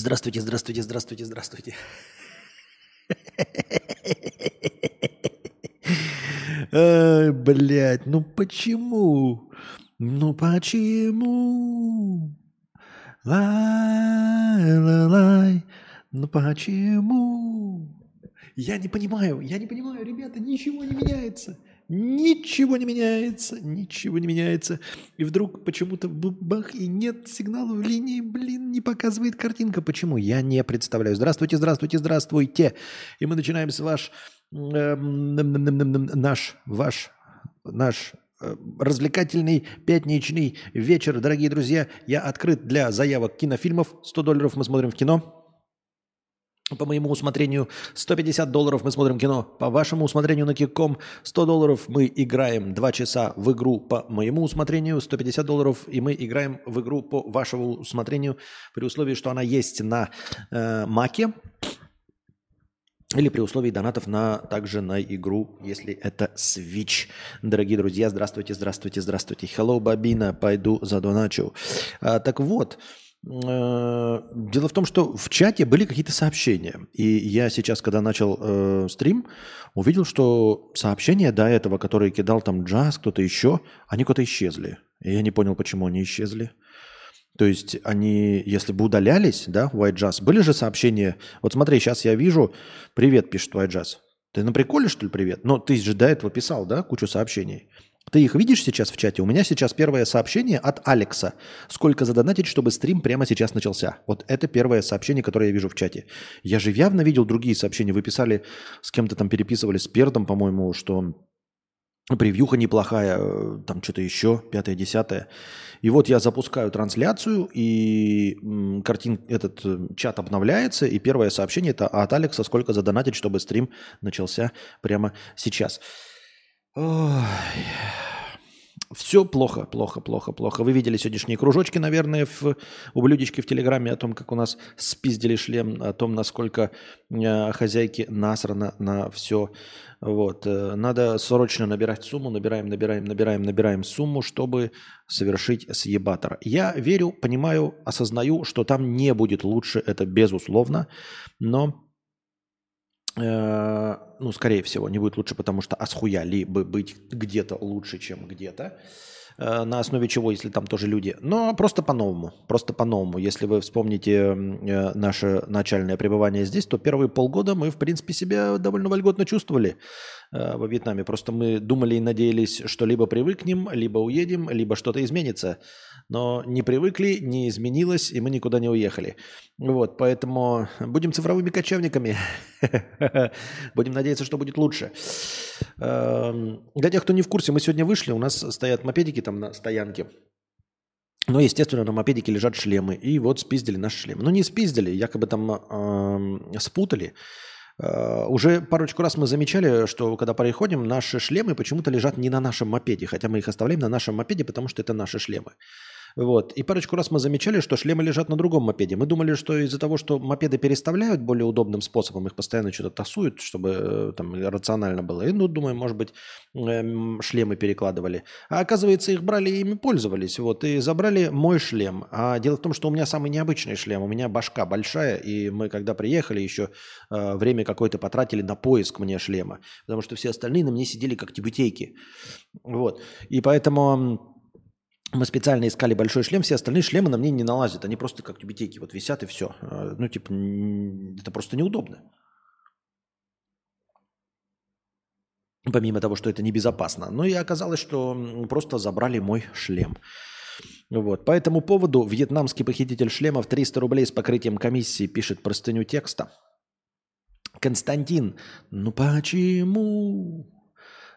Здравствуйте, здравствуйте, здравствуйте, здравствуйте. Ай, блядь, ну почему? Ну почему? Лай, лай, лай, ну почему? Я не понимаю, я не понимаю, ребята, ничего не меняется. Ничего не меняется, ничего не меняется. И вдруг почему-то бах, и нет сигнала в линии, блин, не показывает картинка. Почему? Я не представляю. Здравствуйте, здравствуйте, здравствуйте. И мы начинаем с ваш, э, наш, ваш, наш э, развлекательный пятничный вечер. Дорогие друзья, я открыт для заявок кинофильмов. 100 долларов мы смотрим в кино по моему усмотрению 150 долларов мы смотрим кино, по вашему усмотрению на Кикком 100 долларов мы играем 2 часа в игру по моему усмотрению, 150 долларов и мы играем в игру по вашему усмотрению при условии, что она есть на э, Маке или при условии донатов на, также на игру, если это Switch. Дорогие друзья, здравствуйте, здравствуйте, здравствуйте. Hello, Бабина, пойду за доначу. А, так вот, Э, дело в том, что в чате были какие-то сообщения. И я сейчас, когда начал э, стрим, увидел, что сообщения до этого, которые кидал там Джаз, кто-то еще, они куда-то исчезли. И я не понял, почему они исчезли. То есть они, если бы удалялись, да, White Jazz, были же сообщения, вот смотри, сейчас я вижу, привет, пишет White Jazz. Ты на приколе, что ли, привет? Но ты же до этого писал, да, кучу сообщений. Ты их видишь сейчас в чате? У меня сейчас первое сообщение от Алекса. Сколько задонатить, чтобы стрим прямо сейчас начался? Вот это первое сообщение, которое я вижу в чате. Я же явно видел другие сообщения. Вы писали, с кем-то там переписывались, с Пердом, по-моему, что превьюха неплохая, э, там что-то еще, пятое, десятое. И вот я запускаю трансляцию, и картин, этот э, чат обновляется, и первое сообщение это от Алекса, сколько задонатить, чтобы стрим начался прямо сейчас. Ой. Все плохо, плохо, плохо, плохо. Вы видели сегодняшние кружочки, наверное, в ублюдечке в Телеграме о том, как у нас спиздили шлем, о том, насколько э, хозяйки насрано на все. Вот. Э, надо срочно набирать сумму, набираем, набираем, набираем, набираем сумму, чтобы совершить съебатор. Я верю, понимаю, осознаю, что там не будет лучше, это безусловно, но ну, скорее всего, не будет лучше, потому что асхуяли бы быть где-то лучше, чем где-то. Э, на основе чего, если там тоже люди. Но просто по-новому. Просто по-новому. Если вы вспомните э, наше начальное пребывание здесь, то первые полгода мы, в принципе, себя довольно вольготно чувствовали во Вьетнаме. Просто мы думали и надеялись, что либо привыкнем, либо уедем, либо что-то изменится но не привыкли, не изменилось, и мы никуда не уехали. Вот, поэтому будем цифровыми кочевниками. Будем надеяться, что будет лучше. Эм, для тех, кто не в курсе, мы сегодня вышли, у нас стоят мопедики там на стоянке. Но, естественно, на мопедике лежат шлемы. И вот спиздили наши шлемы. Ну, не спиздили, якобы там э, спутали. Э, уже парочку раз мы замечали, что когда переходим, наши шлемы почему-то лежат не на нашем мопеде, хотя мы их оставляем на нашем мопеде, потому что это наши шлемы. Вот. И парочку раз мы замечали, что шлемы лежат на другом мопеде. Мы думали, что из-за того, что мопеды переставляют более удобным способом, их постоянно что-то тасуют, чтобы э, там рационально было. И, ну, думаем, может быть, эм, шлемы перекладывали. А оказывается, их брали и ими пользовались. Вот. И забрали мой шлем. А дело в том, что у меня самый необычный шлем. У меня башка большая, и мы, когда приехали, еще э, время какое-то потратили на поиск мне шлема. Потому что все остальные на мне сидели как тибутейки. Вот. И поэтому мы специально искали большой шлем, все остальные шлемы на мне не налазят. Они просто как тюбетейки вот висят и все. А, ну, типа, это просто неудобно. Помимо того, что это небезопасно. Но и оказалось, что просто забрали мой шлем. Вот. По этому поводу вьетнамский похититель шлемов 300 рублей с покрытием комиссии пишет простыню текста. Константин, ну почему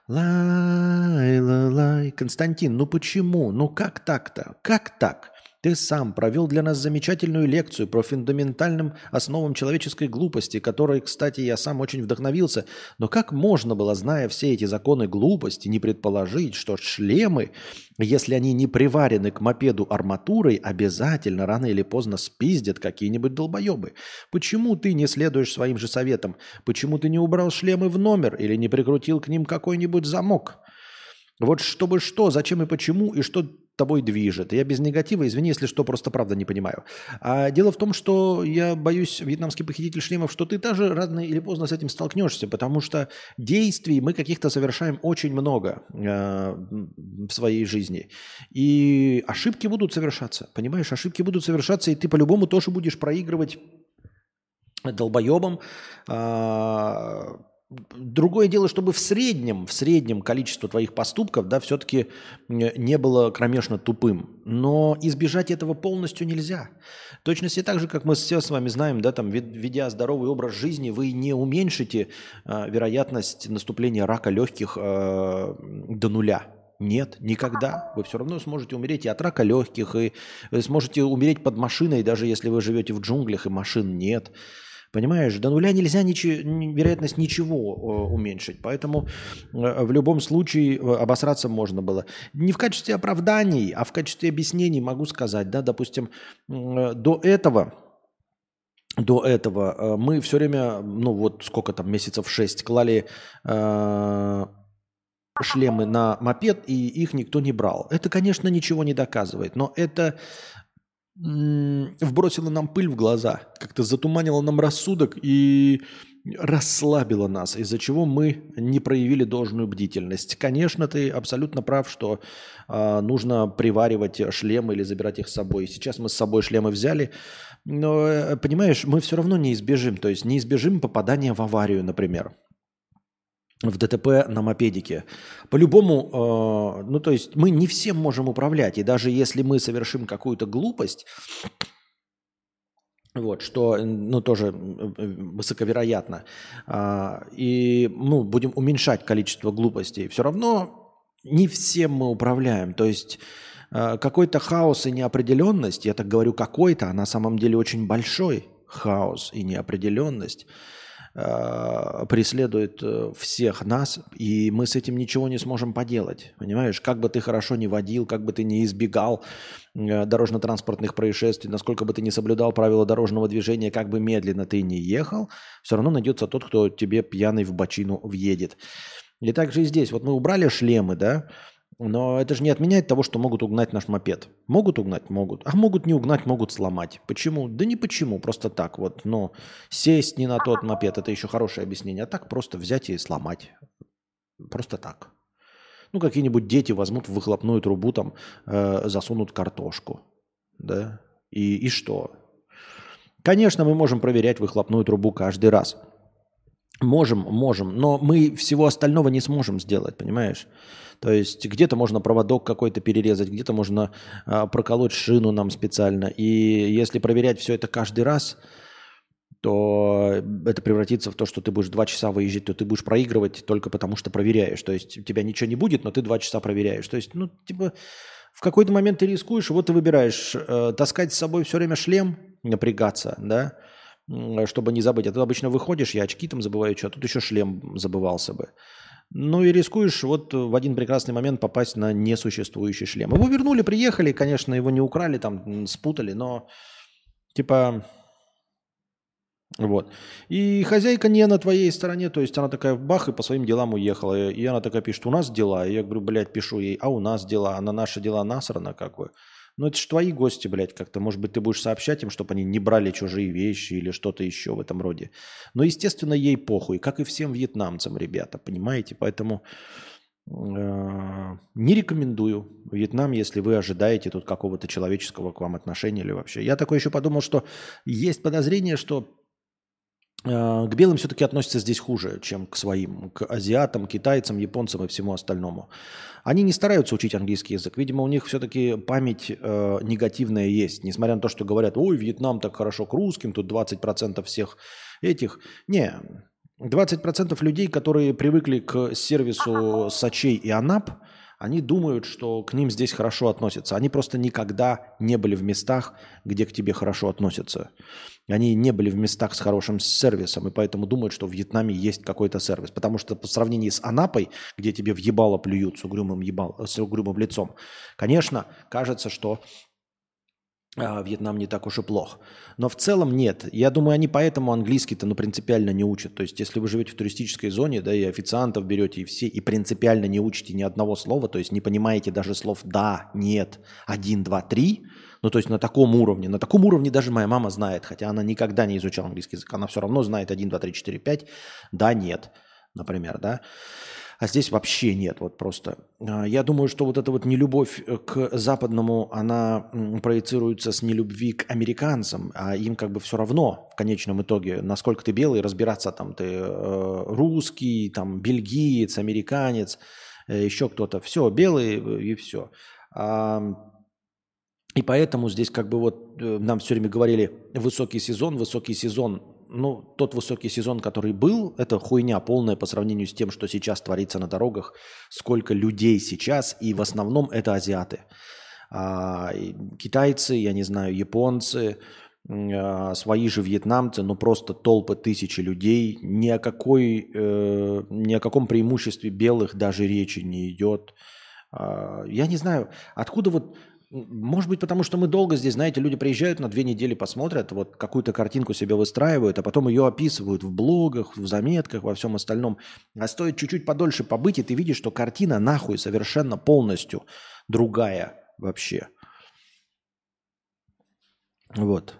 Лай-ла-лай. Константин, ну почему? Ну как так-то? Как так? Ты сам провел для нас замечательную лекцию про фундаментальным основам человеческой глупости, которой, кстати, я сам очень вдохновился. Но как можно было, зная все эти законы глупости, не предположить, что шлемы, если они не приварены к мопеду арматурой, обязательно рано или поздно спиздят какие-нибудь долбоебы? Почему ты не следуешь своим же советам? Почему ты не убрал шлемы в номер или не прикрутил к ним какой-нибудь замок? Вот чтобы что, зачем и почему, и что тобой движет. Я без негатива, извини, если что, просто правда не понимаю. А дело в том, что я боюсь, вьетнамский похититель шлемов, что ты тоже рано или поздно с этим столкнешься, потому что действий мы каких-то совершаем очень много э, в своей жизни. И ошибки будут совершаться, понимаешь? Ошибки будут совершаться, и ты по-любому тоже будешь проигрывать долбоебам, э, Другое дело, чтобы в среднем, в среднем количество твоих поступков, да, все-таки не было кромешно тупым. Но избежать этого полностью нельзя. В точности так же, как мы все с вами знаем, да, там, ведя здоровый образ жизни, вы не уменьшите э, вероятность наступления рака легких э, до нуля. Нет, никогда. Вы все равно сможете умереть и от рака легких, и сможете умереть под машиной, даже если вы живете в джунглях и машин нет. Понимаешь, до нуля нельзя ничего, вероятность ничего э, уменьшить. Поэтому э, в любом случае э, обосраться можно было. Не в качестве оправданий, а в качестве объяснений могу сказать. Да, допустим, до этого до этого мы все время, ну вот сколько там, месяцев шесть, клали э, шлемы на мопед, и их никто не брал. Это, конечно, ничего не доказывает, но это вбросила нам пыль в глаза, как-то затуманила нам рассудок и расслабила нас, из-за чего мы не проявили должную бдительность. Конечно, ты абсолютно прав, что э, нужно приваривать шлемы или забирать их с собой. Сейчас мы с собой шлемы взяли, но, э, понимаешь, мы все равно не избежим, то есть не избежим попадания в аварию, например в ДТП на мопедике. По-любому, э, ну то есть мы не всем можем управлять, и даже если мы совершим какую-то глупость, вот, что, ну, тоже высоковероятно, э, и, ну, будем уменьшать количество глупостей, все равно не всем мы управляем, то есть э, какой-то хаос и неопределенность, я так говорю какой-то, а на самом деле очень большой хаос и неопределенность – э, преследует э, всех нас, и мы с этим ничего не сможем поделать. Понимаешь, как бы ты хорошо не водил, как бы ты не избегал э, дорожно-транспортных происшествий, насколько бы ты не соблюдал правила дорожного движения, как бы медленно ты не ехал, все равно найдется тот, кто тебе пьяный в бочину въедет. И также и здесь. Вот мы убрали шлемы, да, но это же не отменяет того, что могут угнать наш мопед. Могут угнать? Могут. А могут не угнать, могут сломать. Почему? Да не почему, просто так вот. Но сесть не на тот мопед, это еще хорошее объяснение. А так просто взять и сломать. Просто так. Ну, какие-нибудь дети возьмут в выхлопную трубу, там, э, засунут картошку. Да? И, и что? Конечно, мы можем проверять выхлопную трубу каждый раз. Можем, можем, но мы всего остального не сможем сделать, понимаешь? То есть где-то можно проводок какой-то перерезать, где-то можно а, проколоть шину нам специально. И если проверять все это каждый раз, то это превратится в то, что ты будешь два часа выезжать, то ты будешь проигрывать только потому, что проверяешь. То есть у тебя ничего не будет, но ты два часа проверяешь. То есть, ну, типа, в какой-то момент ты рискуешь, вот ты выбираешь э, таскать с собой все время шлем, напрягаться, да, чтобы не забыть. А ты обычно выходишь, я очки там забываю, что, а тут еще шлем забывался бы. Ну и рискуешь вот в один прекрасный момент попасть на несуществующий шлем. Его вернули, приехали, конечно, его не украли, там спутали, но типа вот. И хозяйка не на твоей стороне, то есть она такая бах и по своим делам уехала. И она такая пишет, у нас дела. И я говорю, блядь, пишу ей, а у нас дела, а на наши дела насрано как бы. Ну, это же твои гости, блядь, как-то. Может быть, ты будешь сообщать им, чтобы они не брали чужие вещи или что-то еще в этом роде. Но, естественно, ей похуй, как и всем вьетнамцам, ребята, понимаете? Поэтому э, не рекомендую Вьетнам, если вы ожидаете тут какого-то человеческого к вам отношения или вообще. Я такой еще подумал, что есть подозрение, что к белым все-таки относятся здесь хуже, чем к своим, к азиатам, китайцам, японцам и всему остальному. Они не стараются учить английский язык. Видимо, у них все-таки память э, негативная есть. Несмотря на то, что говорят, ой, Вьетнам так хорошо к русским, тут 20% всех этих. Не, 20% людей, которые привыкли к сервису Сочей и Анап – они думают, что к ним здесь хорошо относятся. Они просто никогда не были в местах, где к тебе хорошо относятся. Они не были в местах с хорошим сервисом, и поэтому думают, что в Вьетнаме есть какой-то сервис. Потому что по сравнению с Анапой, где тебе в ебало плюют с угрюмым, ебал, с угрюмым лицом, конечно, кажется, что Вьетнам не так уж и плох. Но в целом нет. Я думаю, они поэтому английский-то ну, принципиально не учат. То есть, если вы живете в туристической зоне, да, и официантов берете, и все, и принципиально не учите ни одного слова, то есть не понимаете даже слов «да», «нет», «один», «два», «три», ну, то есть на таком уровне. На таком уровне даже моя мама знает, хотя она никогда не изучала английский язык. Она все равно знает «один», «два», «три», «четыре», «пять», «да», «нет», например, да. А здесь вообще нет, вот просто. А, я думаю, что вот эта вот нелюбовь э, к западному, она проецируется с нелюбви к американцам, а им как бы все равно в конечном итоге, насколько ты белый, разбираться там ты э, русский, там бельгиец, американец, э, еще кто-то. Все, белый и все. И поэтому здесь как бы вот нам все время говорили высокий сезон, высокий сезон ну, тот высокий сезон, который был, это хуйня полная по сравнению с тем, что сейчас творится на дорогах, сколько людей сейчас, и в основном это азиаты. А, китайцы, я не знаю, японцы, а, свои же вьетнамцы, ну просто толпы тысячи людей, ни о, какой, э, ни о каком преимуществе белых даже речи не идет. А, я не знаю, откуда вот может быть, потому что мы долго здесь, знаете, люди приезжают на две недели, посмотрят, вот какую-то картинку себе выстраивают, а потом ее описывают в блогах, в заметках, во всем остальном. А стоит чуть-чуть подольше побыть, и ты видишь, что картина нахуй совершенно полностью другая вообще. Вот.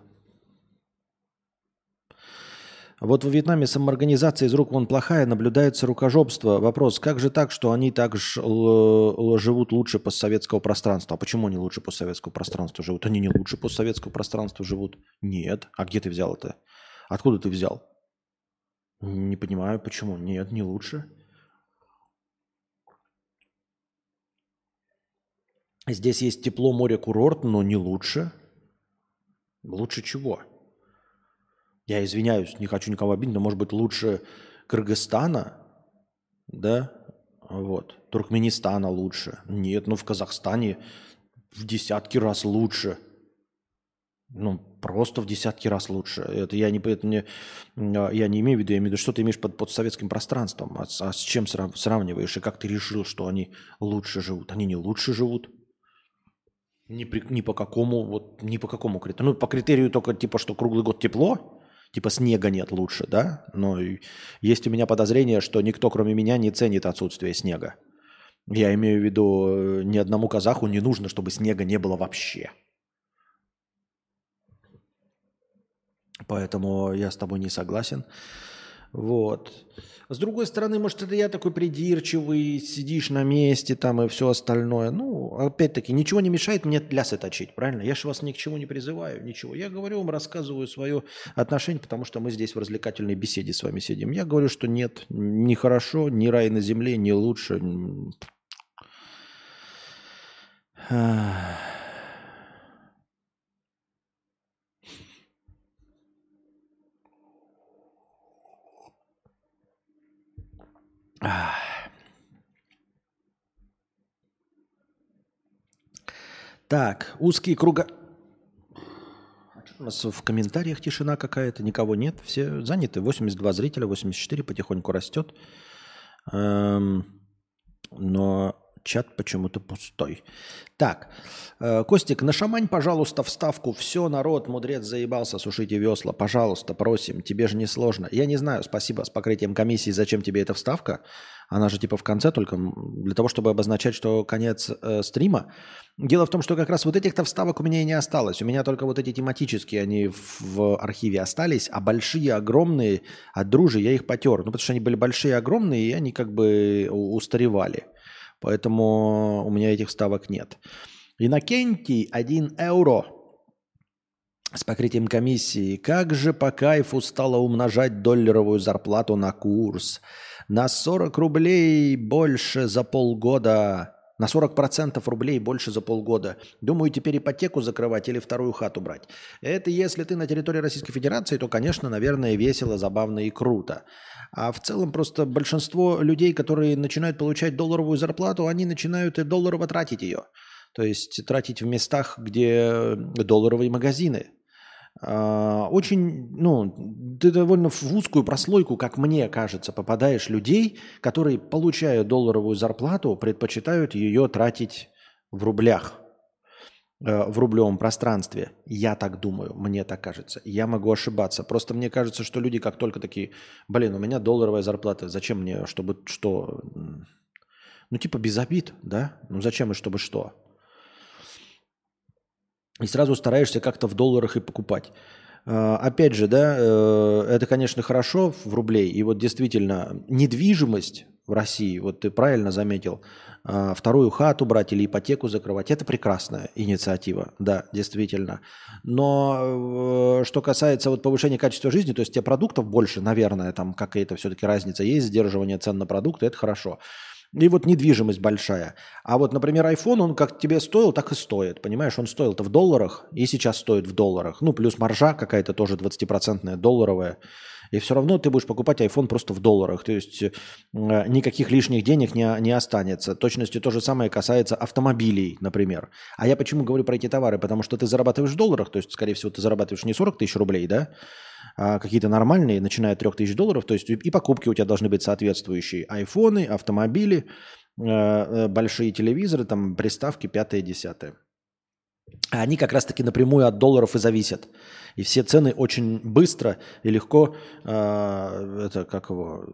Вот в Вьетнаме самоорганизация из рук вон плохая, наблюдается рукожопство. Вопрос, как же так, что они так ж, живут лучше постсоветского пространства? А почему они лучше постсоветского пространства живут? Они не лучше постсоветского пространства живут. Нет. А где ты взял это? Откуда ты взял? Не понимаю, почему. Нет, не лучше. Здесь есть тепло, море, курорт, но не лучше. Лучше чего? Я извиняюсь, не хочу никого обидеть, но может быть лучше Кыргызстана, да, вот, Туркменистана лучше. Нет, ну в Казахстане в десятки раз лучше. Ну, просто в десятки раз лучше. Это я не, это не, я не имею в виду, я имею в виду, что ты имеешь под, под советским пространством, а, а с чем сравниваешь, и как ты решил, что они лучше живут. Они не лучше живут. Ни, при, ни по какому, вот, ни по какому критерию. Ну, по критерию только типа, что круглый год тепло, типа снега нет лучше, да? Но есть у меня подозрение, что никто, кроме меня, не ценит отсутствие снега. Я имею в виду, э, ни одному казаху не нужно, чтобы снега не было вообще. Поэтому я с тобой не согласен. Вот. С другой стороны, может, это я такой придирчивый, сидишь на месте там и все остальное. Ну, опять-таки, ничего не мешает мне лясы точить, правильно? Я же вас ни к чему не призываю, ничего. Я говорю вам, рассказываю свое отношение, потому что мы здесь в развлекательной беседе с вами сидим. Я говорю, что нет, не хорошо, ни рай на земле, не лучше. Так, узкие круга... У нас в комментариях тишина какая-то, никого нет, все заняты. 82 зрителя, 84 потихоньку растет. Эм, но чат почему-то пустой. Так, э, Костик, нашамань, пожалуйста, вставку. Все, народ, мудрец заебался, сушите весла. Пожалуйста, просим, тебе же не сложно. Я не знаю, спасибо, с покрытием комиссии, зачем тебе эта вставка. Она же типа в конце только для того, чтобы обозначать, что конец э, стрима. Дело в том, что как раз вот этих-то вставок у меня и не осталось. У меня только вот эти тематические, они в, в архиве остались, а большие, огромные от дружи я их потер. Ну, потому что они были большие, огромные, и они как бы устаревали. Поэтому у меня этих вставок нет. Иннокентий 1 евро с покрытием комиссии. Как же по кайфу стало умножать долларовую зарплату на курс. На 40 рублей больше за полгода. На 40% рублей больше за полгода. Думаю, теперь ипотеку закрывать или вторую хату брать. Это если ты на территории Российской Федерации, то, конечно, наверное, весело, забавно и круто. А в целом просто большинство людей, которые начинают получать долларовую зарплату, они начинают и долларово тратить ее. То есть тратить в местах, где долларовые магазины. А, очень, ну, ты довольно в узкую прослойку, как мне кажется, попадаешь людей, которые, получая долларовую зарплату, предпочитают ее тратить в рублях. э, в рублевом пространстве. Я так думаю, мне так кажется. Я могу ошибаться. Просто мне кажется, что люди как только такие, блин, у меня долларовая зарплата, зачем мне, чтобы что? Ну типа без обид, да? Ну зачем и чтобы что? И сразу стараешься как-то в долларах и покупать. А, опять же, да, э, это, конечно, хорошо в рублей. И вот действительно, недвижимость в России, вот ты правильно заметил, а, вторую хату брать или ипотеку закрывать, это прекрасная инициатива, да, действительно. Но э, что касается вот повышения качества жизни, то есть тебе продуктов больше, наверное, там какая-то все-таки разница есть, сдерживание цен на продукты, это хорошо. И вот недвижимость большая. А вот, например, iPhone, он как тебе стоил, так и стоит. Понимаешь, он стоил-то в долларах и сейчас стоит в долларах. Ну, плюс маржа какая-то тоже 20% долларовая. И все равно ты будешь покупать iPhone просто в долларах. То есть э, никаких лишних денег не, не останется. Точности то же самое касается автомобилей, например. А я почему говорю про эти товары? Потому что ты зарабатываешь в долларах, то есть, скорее всего, ты зарабатываешь не 40 тысяч рублей, да? А какие-то нормальные, начиная от 3000 долларов, то есть и покупки у тебя должны быть соответствующие. Айфоны, автомобили, э, э, большие телевизоры, там приставки, пятое, десятое. А они как раз-таки напрямую от долларов и зависят. И все цены очень быстро и легко, э, это как его,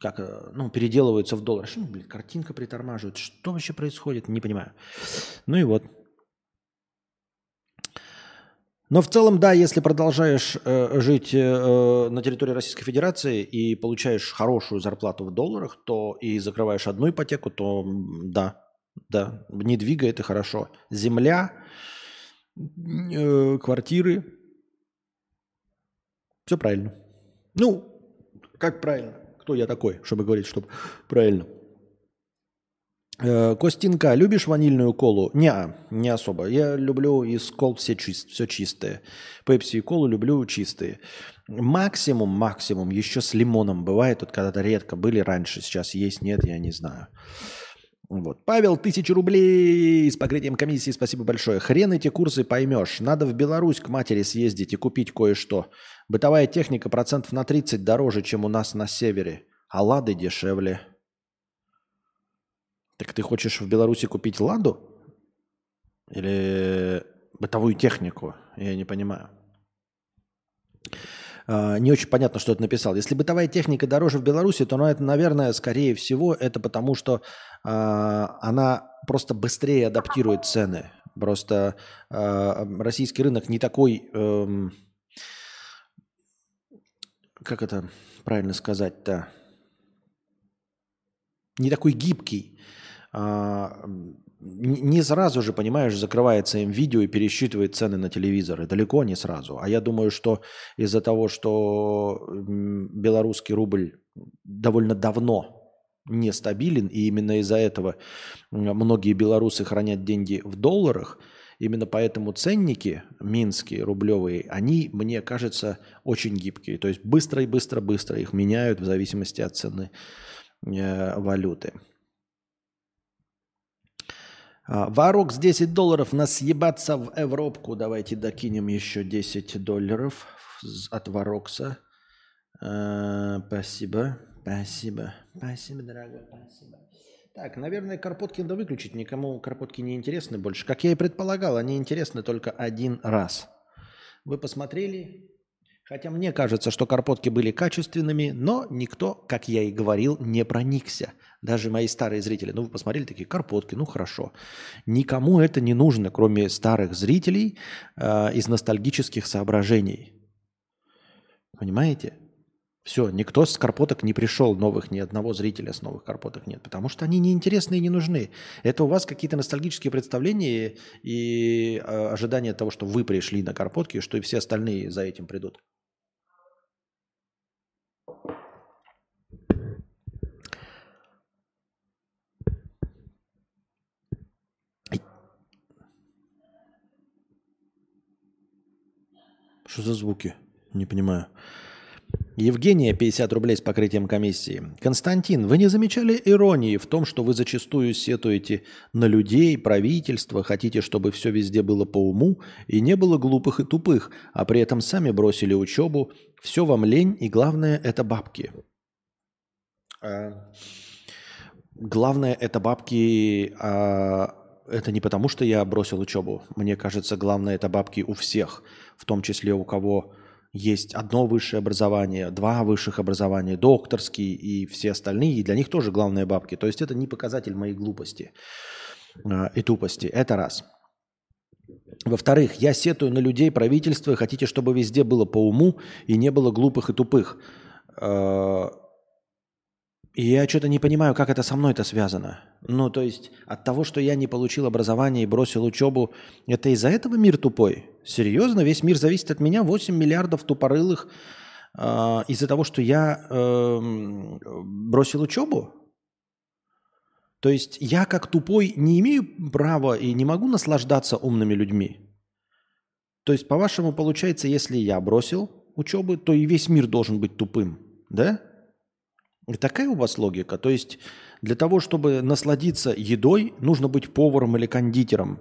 как, ну, переделываются в доллар. Что, блин, картинка притормаживает. Что вообще происходит? Не понимаю. Ну и вот. Но в целом, да, если продолжаешь э, жить э, на территории Российской Федерации и получаешь хорошую зарплату в долларах, то и закрываешь одну ипотеку, то да, да, не двигай, это хорошо. Земля, э, квартиры, все правильно. Ну, как правильно? Кто я такой, чтобы говорить, чтобы правильно? Э, Костинка, любишь ванильную колу? Не, не особо. Я люблю из кол все, чист, все чистые. Пепси и колу люблю чистые. Максимум, максимум, еще с лимоном бывает. Тут когда-то редко были раньше, сейчас есть, нет, я не знаю. Вот. Павел, тысяча рублей с покрытием комиссии, спасибо большое. Хрен эти курсы поймешь. Надо в Беларусь к матери съездить и купить кое-что. Бытовая техника процентов на 30 дороже, чем у нас на севере. А лады дешевле. Так ты хочешь в Беларуси купить «Ладу»? Или бытовую технику? Я не понимаю. Uh, не очень понятно, что это написал. Если бытовая техника дороже в Беларуси, то, ну, это, наверное, скорее всего, это потому, что uh, она просто быстрее адаптирует цены. Просто uh, российский рынок не такой, эм, как это правильно сказать-то, не такой гибкий. А, не сразу же, понимаешь, закрывается им видео и пересчитывает цены на телевизоры. Далеко не сразу. А я думаю, что из-за того, что белорусский рубль довольно давно нестабилен, и именно из-за этого многие белорусы хранят деньги в долларах, именно поэтому ценники минские, рублевые, они, мне кажется, очень гибкие. То есть быстро и быстро-быстро их меняют в зависимости от цены э, валюты. А, Варокс 10 долларов на съебаться в Европку. Давайте докинем еще 10 долларов от Варокса. А, спасибо. Спасибо. Спасибо, дорогой. Спасибо. Так, наверное, Карпотки надо выключить. Никому Карпотки не интересны больше. Как я и предполагал, они интересны только один раз. Вы посмотрели, Хотя мне кажется, что карпотки были качественными, но никто, как я и говорил, не проникся. Даже мои старые зрители. Ну, вы посмотрели такие карпотки, ну хорошо. Никому это не нужно, кроме старых зрителей э, из ностальгических соображений. Понимаете? Все, никто с карпоток не пришел новых, ни одного зрителя с новых карпоток нет, потому что они неинтересны и не нужны. Это у вас какие-то ностальгические представления и э, ожидания того, что вы пришли на карпотки, что и все остальные за этим придут. Что за звуки? Не понимаю. Евгения, 50 рублей с покрытием комиссии. Константин, вы не замечали иронии в том, что вы зачастую сетуете на людей, правительство, хотите, чтобы все везде было по уму и не было глупых и тупых, а при этом сами бросили учебу, все вам лень и главное это бабки. А, главное это бабки, а, это не потому, что я бросил учебу. Мне кажется, главное это бабки у всех, в том числе у кого есть одно высшее образование, два высших образования, докторский и все остальные, и для них тоже главное бабки. То есть это не показатель моей глупости э, и тупости. Это раз. Во-вторых, я сетую на людей правительства хотите, чтобы везде было по уму и не было глупых и тупых. И я что-то не понимаю, как это со мной это связано. Ну, то есть от того, что я не получил образование и бросил учебу, это из-за этого мир тупой? Серьезно? Весь мир зависит от меня? 8 миллиардов тупорылых э, из-за того, что я э, бросил учебу? То есть я как тупой не имею права и не могу наслаждаться умными людьми? То есть, по-вашему, получается, если я бросил учебы, то и весь мир должен быть тупым, да? И такая у вас логика. То есть для того, чтобы насладиться едой, нужно быть поваром или кондитером.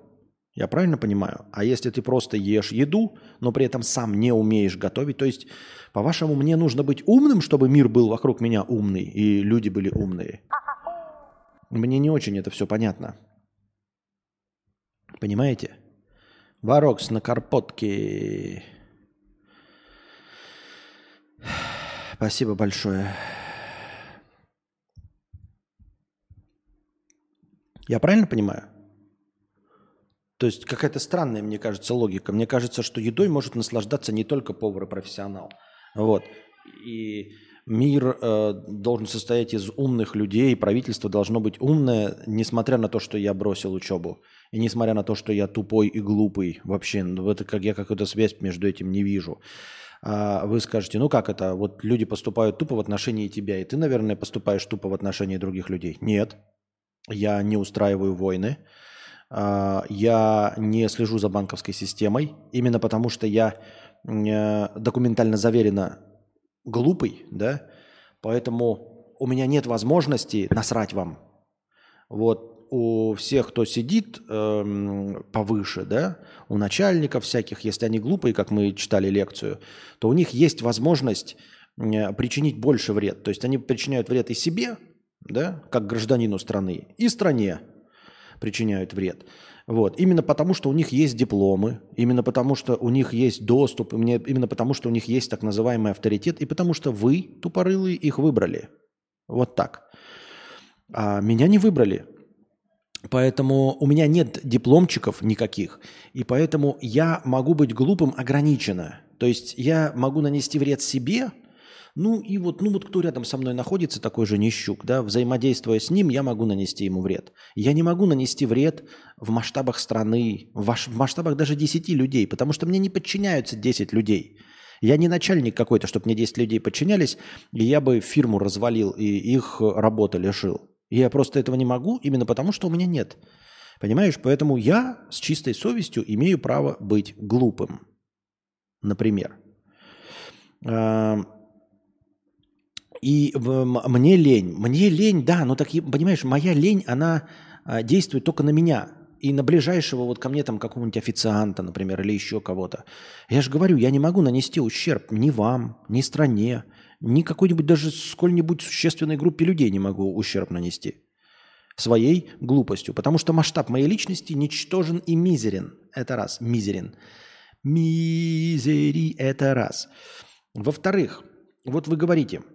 Я правильно понимаю? А если ты просто ешь еду, но при этом сам не умеешь готовить, то есть, по-вашему, мне нужно быть умным, чтобы мир был вокруг меня умный и люди были умные? Мне не очень это все понятно. Понимаете? Варокс на карпотке. Спасибо большое. Я правильно понимаю? То есть какая-то странная, мне кажется, логика. Мне кажется, что едой может наслаждаться не только повар и профессионал. Вот. И мир э, должен состоять из умных людей, правительство должно быть умное, несмотря на то, что я бросил учебу. И несмотря на то, что я тупой и глупый. Вообще, ну, это как я какую-то связь между этим не вижу. А вы скажете, ну как это, вот люди поступают тупо в отношении тебя, и ты, наверное, поступаешь тупо в отношении других людей. Нет, я не устраиваю войны, а, я не слежу за банковской системой, именно потому что я э, документально заверенно глупый, да, поэтому у меня нет возможности насрать вам. Вот у всех, кто сидит эм, повыше, да, у начальников всяких, если они глупые, как мы читали лекцию, то у них есть возможность э, причинить больше вред. То есть они причиняют вред и себе, да, как гражданину страны, и стране причиняют вред. Вот. Именно потому, что у них есть дипломы, именно потому, что у них есть доступ, именно потому, что у них есть так называемый авторитет, и потому что вы, тупорылые, их выбрали. Вот так. А меня не выбрали. Поэтому у меня нет дипломчиков никаких, и поэтому я могу быть глупым ограниченно. То есть я могу нанести вред себе, ну и вот, ну вот кто рядом со мной находится, такой же нищук, да, взаимодействуя с ним, я могу нанести ему вред. Я не могу нанести вред в масштабах страны, в, ваш, в масштабах даже 10 людей, потому что мне не подчиняются 10 людей. Я не начальник какой-то, чтобы мне 10 людей подчинялись, и я бы фирму развалил и их работы лишил. Я просто этого не могу, именно потому что у меня нет. Понимаешь? Поэтому я с чистой совестью имею право быть глупым. Например. И мне лень. Мне лень, да, но так, понимаешь, моя лень, она а, действует только на меня. И на ближайшего вот ко мне там какого-нибудь официанта, например, или еще кого-то. Я же говорю, я не могу нанести ущерб ни вам, ни стране, ни какой-нибудь даже сколь-нибудь существенной группе людей не могу ущерб нанести своей глупостью. Потому что масштаб моей личности ничтожен и мизерен. Это раз. Мизерен. Мизери – это раз. Во-вторых, вот вы говорите –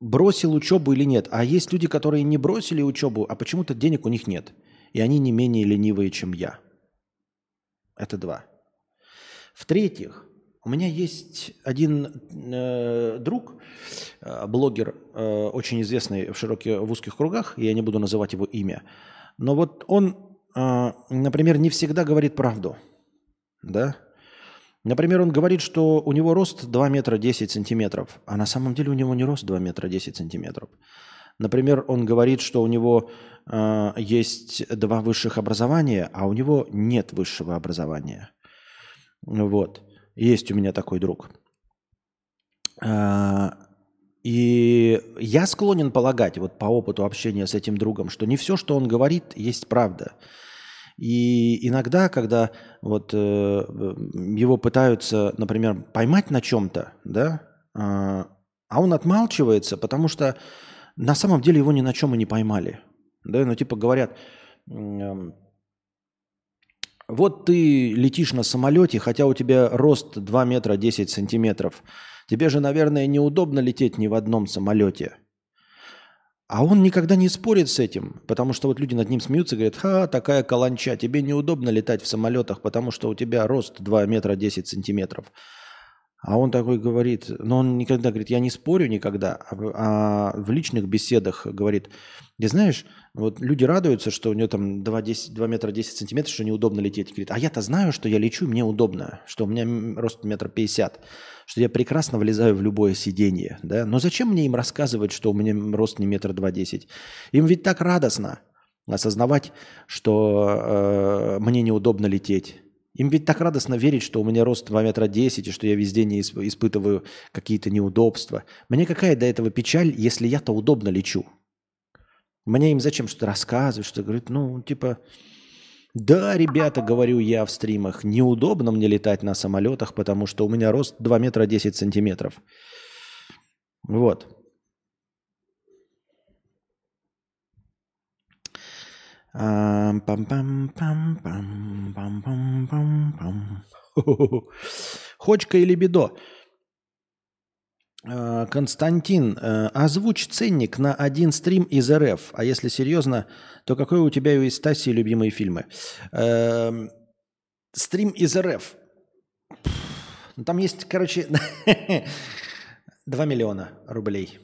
бросил учебу или нет. А есть люди, которые не бросили учебу, а почему-то денег у них нет. И они не менее ленивые, чем я. Это два. В-третьих, у меня есть один э, друг, э, блогер, э, очень известный в широких, в узких кругах, я не буду называть его имя, но вот он, э, например, не всегда говорит правду, да, Например, он говорит, что у него рост 2 метра 10 сантиметров, а на самом деле у него не рост 2 метра 10 сантиметров. Например, он говорит, что у него э, есть два высших образования, а у него нет высшего образования. Вот. Есть у меня такой друг. Э, и я склонен полагать, вот по опыту общения с этим другом, что не все, что он говорит, есть правда. И иногда, когда вот э, его пытаются, например, поймать на чем-то, да, э, а он отмалчивается, потому что на самом деле его ни на чем и не поймали. Да, ну типа говорят, эм, вот ты летишь на самолете, хотя у тебя рост 2 метра 10 сантиметров. Тебе же, наверное, неудобно лететь ни в одном самолете. А он никогда не спорит с этим, потому что вот люди над ним смеются говорят, ха, такая каланча, тебе неудобно летать в самолетах, потому что у тебя рост 2 метра 10 сантиметров. А он такой говорит, но он никогда говорит, я не спорю никогда, а, а в личных беседах говорит, ты знаешь, вот люди радуются, что у него там 2, 10, 2 метра 10 сантиметров, что неудобно лететь. Говорит, а я-то знаю, что я лечу, мне удобно, что у меня рост метр пятьдесят, что я прекрасно влезаю в любое сиденье. Да? Но зачем мне им рассказывать, что у меня рост не метр два десять? Им ведь так радостно осознавать, что э, мне неудобно лететь. Им ведь так радостно верить, что у меня рост 2 метра 10, и что я везде не испытываю какие-то неудобства. Мне какая до этого печаль, если я-то удобно лечу? Мне им зачем что-то рассказывать, что говорит, ну, типа, да, ребята, говорю я в стримах, неудобно мне летать на самолетах, потому что у меня рост 2 метра 10 сантиметров. Вот. Хочка или бедо? Э, Константин, э, озвучь ценник на один стрим из РФ. А если серьезно, то какой у тебя у Истасии любимые фильмы? Эм, стрим из РФ. Ну, там есть, короче, 2 миллиона рублей.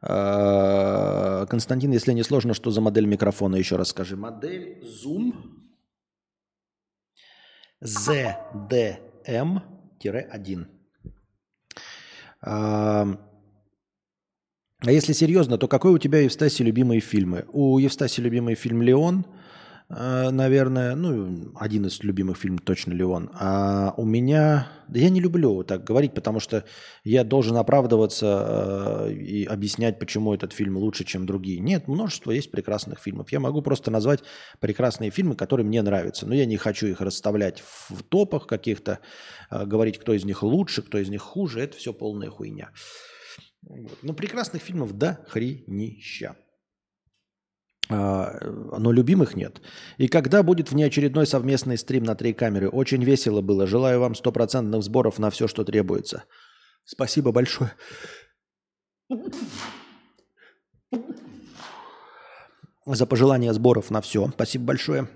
Э, Константин, если не сложно, что за модель микрофона, еще раз скажи. Модель Zoom ZD М-1. А если серьезно, то какой у тебя, Евстаси, любимые фильмы? У Евстаси любимый фильм «Леон», наверное, ну, один из любимых фильмов точно Леон. А у меня... Да я не люблю так говорить, потому что я должен оправдываться э, и объяснять, почему этот фильм лучше, чем другие. Нет, множество есть прекрасных фильмов. Я могу просто назвать прекрасные фильмы, которые мне нравятся. Но я не хочу их расставлять в топах каких-то, э, говорить, кто из них лучше, кто из них хуже. Это все полная хуйня. Вот. Но прекрасных фильмов до хренища. А, но любимых нет. И когда будет внеочередной совместный стрим на три камеры? Очень весело было. Желаю вам стопроцентных сборов на все, что требуется. Спасибо большое. За пожелание сборов на все. Спасибо большое.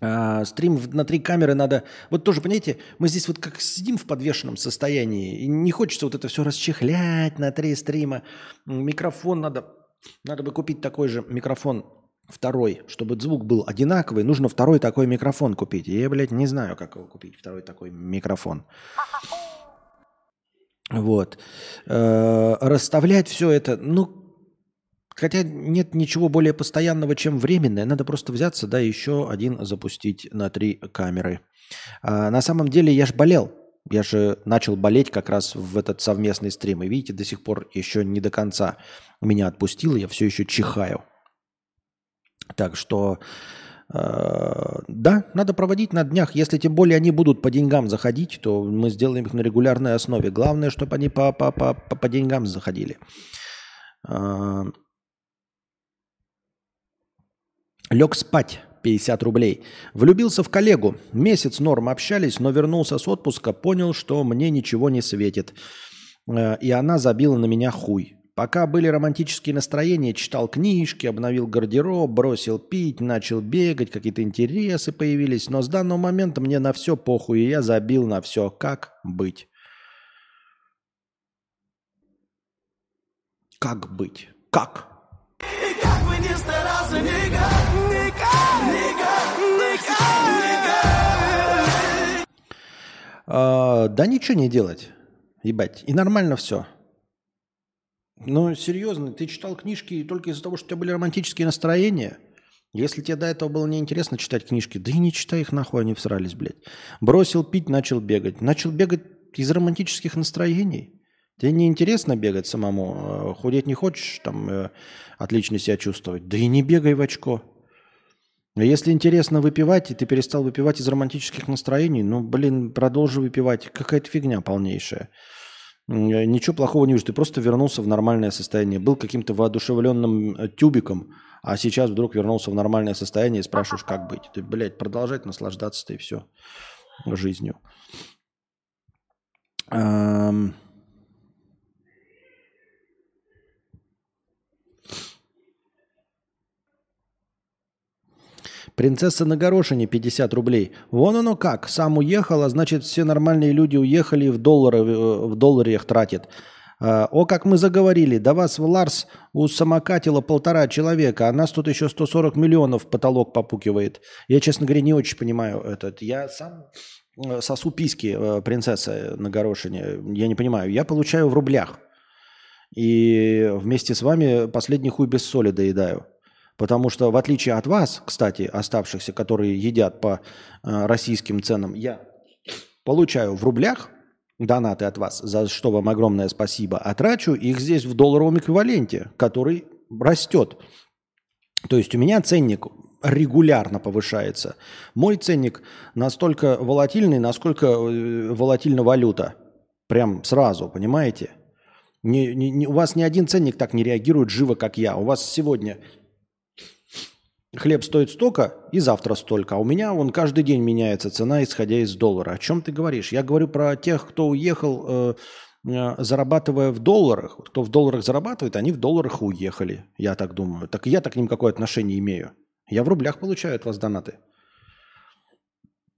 А, стрим на три камеры надо... Вот тоже, понимаете, мы здесь вот как сидим в подвешенном состоянии. И не хочется вот это все расчехлять на три стрима. Микрофон надо надо бы купить такой же микрофон второй, чтобы звук был одинаковый. Нужно второй такой микрофон купить. Я, блядь, не знаю, как его купить, второй такой микрофон. Вот. Э, расставлять все это, ну, хотя нет ничего более постоянного, чем временное. Надо просто взяться, да, еще один запустить на три камеры. А, на самом деле я ж болел. Я же начал болеть как раз в этот совместный стрим. И видите, до сих пор еще не до конца меня отпустило. Я все еще чихаю. Так что, э, да, надо проводить на днях. Если тем более они будут по деньгам заходить, то мы сделаем их на регулярной основе. Главное, чтобы они по, по, по, по, по деньгам заходили. Э, лег спать. 50 рублей. Влюбился в коллегу. Месяц норм общались, но вернулся с отпуска, понял, что мне ничего не светит. Э, и она забила на меня хуй. Пока были романтические настроения, читал книжки, обновил гардероб, бросил пить, начал бегать, какие-то интересы появились. Но с данного момента мне на все похуй, и я забил на все. Как быть? Как быть? Как? И как бы ни старался, никак. А, да ничего не делать. Ебать. И нормально все. Ну, серьезно, ты читал книжки только из-за того, что у тебя были романтические настроения? Если тебе до этого было неинтересно читать книжки, да и не читай их нахуй, они всрались, блядь. Бросил пить, начал бегать. Начал бегать из романтических настроений. Тебе не интересно бегать самому? Э, худеть не хочешь, там, э, отлично себя чувствовать? Да и не бегай в очко. Если интересно выпивать, и ты перестал выпивать из романтических настроений, ну, блин, продолжи выпивать. Какая-то фигня полнейшая. Ничего плохого не вижу. Ты просто вернулся в нормальное состояние. Был каким-то воодушевленным э, тюбиком, а сейчас вдруг вернулся в нормальное состояние и спрашиваешь, как быть. Ты, блядь, продолжать наслаждаться-то и все жизнью. Эм... Принцесса на горошине 50 рублей. Вон оно как. Сам уехал, а значит все нормальные люди уехали и в, доллары, в долларе их тратят. А, о, как мы заговорили. До вас в Ларс самокатило полтора человека, а нас тут еще 140 миллионов потолок попукивает. Я, честно говоря, не очень понимаю этот. Я сам э, сосу писки э, принцессы на горошине. Я не понимаю. Я получаю в рублях. И вместе с вами последний хуй без соли доедаю. Потому что в отличие от вас, кстати, оставшихся, которые едят по э, российским ценам, я получаю в рублях донаты от вас, за что вам огромное спасибо, а трачу их здесь в долларовом эквиваленте, который растет. То есть у меня ценник регулярно повышается. Мой ценник настолько волатильный, насколько э, волатильна валюта. Прям сразу, понимаете? Не, не, не, у вас ни один ценник так не реагирует живо, как я. У вас сегодня хлеб стоит столько и завтра столько, а у меня он каждый день меняется цена, исходя из доллара. О чем ты говоришь? Я говорю про тех, кто уехал, э, э, зарабатывая в долларах. Кто в долларах зарабатывает, они в долларах уехали, я так думаю. Так я так к ним какое отношение имею? Я в рублях получаю от вас донаты.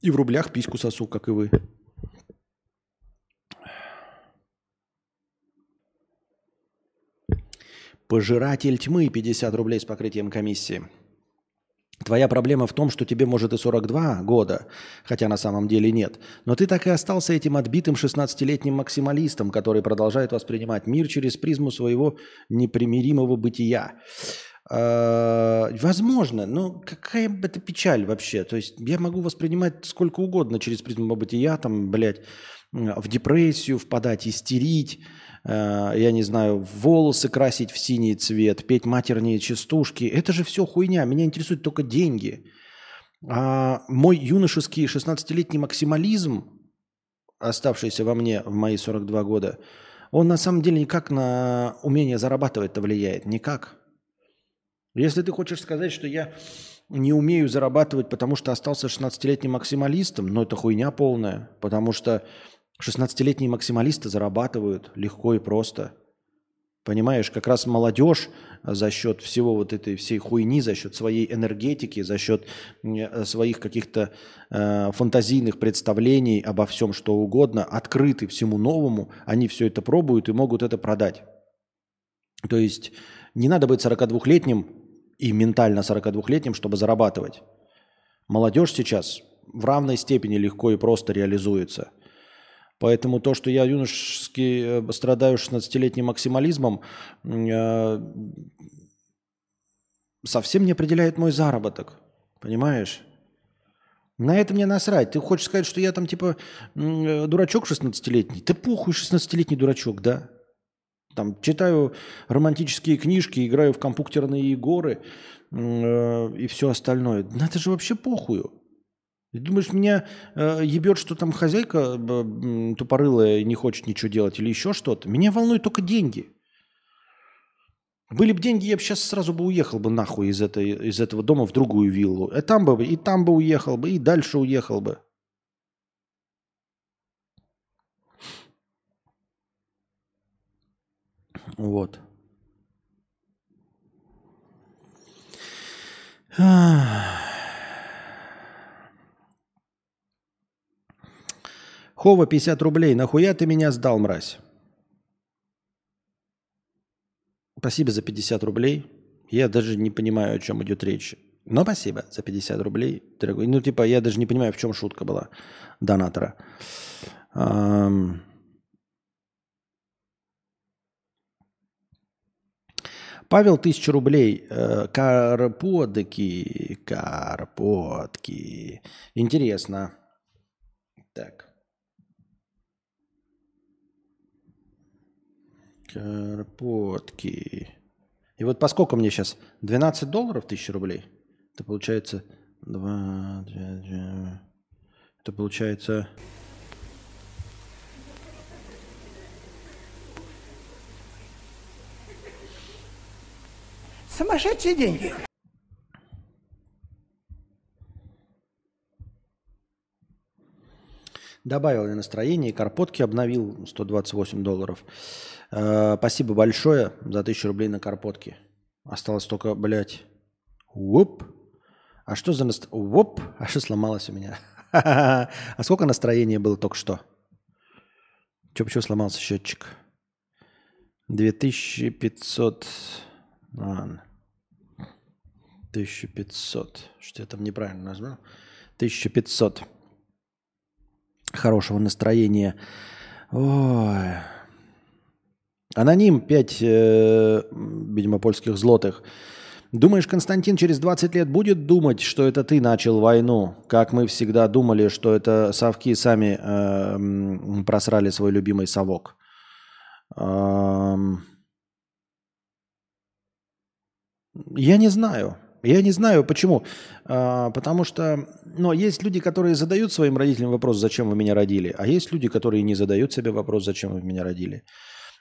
И в рублях письку сосу, как и вы. Пожиратель тьмы 50 рублей с покрытием комиссии. Твоя проблема в том, что тебе может и 42 года, хотя на самом деле нет. Но ты так и остался этим отбитым 16-летним максималистом, который продолжает воспринимать мир через призму своего непримиримого бытия. А, возможно, но какая это печаль вообще. То есть я могу воспринимать сколько угодно через призму бытия, там, блядь, в депрессию впадать, истерить, я не знаю, волосы красить в синий цвет, петь матерные частушки. Это же все хуйня. Меня интересуют только деньги. А мой юношеский 16-летний максимализм, оставшийся во мне в мои 42 года, он на самом деле никак на умение зарабатывать-то влияет. Никак. Если ты хочешь сказать, что я не умею зарабатывать, потому что остался 16-летним максималистом, ну это хуйня полная. Потому что 16-летние максималисты зарабатывают легко и просто. Понимаешь, как раз молодежь за счет всего вот этой всей хуйни, за счет своей энергетики, за счет э, своих каких-то э, фантазийных представлений обо всем, что угодно, открыты всему новому, они все это пробуют и могут это продать. То есть не надо быть 42-летним и ментально 42-летним, чтобы зарабатывать. Молодежь сейчас в равной степени легко и просто реализуется – Поэтому то, что я юношески э, страдаю 16-летним максимализмом, э, совсем не определяет мой заработок. Понимаешь? На это мне насрать. Ты хочешь сказать, что я там типа э, дурачок 16-летний? Ты похуй 16-летний дурачок, да? Там читаю романтические книжки, играю в компьютерные игры э, и все остальное. Ну это же вообще похую. Ты думаешь, меня э, ебет, что там хозяйка э, тупорылая не хочет ничего делать или еще что-то? Меня волнуют только деньги. Были бы деньги, я бы сейчас сразу бы уехал бы нахуй из, этой, из этого дома в другую виллу. И там бы, и там бы уехал бы, и дальше уехал бы. Вот. Ах. Хова 50 рублей. Нахуя ты меня сдал, мразь? Спасибо за 50 рублей. Я даже не понимаю, о чем идет речь. Но спасибо за 50 рублей, дорогой. Ну, типа, я даже не понимаю, в чем шутка была донатора. Павел, тысячу рублей. Э, карпотки, карпотки. Интересно. Так. Карпотки. И вот поскольку мне сейчас 12 долларов 1000 рублей, это получается 2, 2, это получается... Сумасшедшие деньги. Добавил я настроение, карпотки обновил 128 долларов. Э, спасибо большое за 1000 рублей на карпотки. Осталось только, блядь, уоп. А что за настроение? Уоп, а что сломалось у меня? А сколько настроения было только что? Че, почему сломался счетчик? 2500... Ладно. 1500. Что я там неправильно назвал? 1500 хорошего настроения. Ой. Аноним 5, э, видимо, польских злотых. Думаешь, Константин через 20 лет будет думать, что это ты начал войну, как мы всегда думали, что это совки сами э, просрали свой любимый совок? Эм... Я не знаю. Я не знаю почему. А, потому что но есть люди, которые задают своим родителям вопрос, зачем вы меня родили, а есть люди, которые не задают себе вопрос, зачем вы меня родили.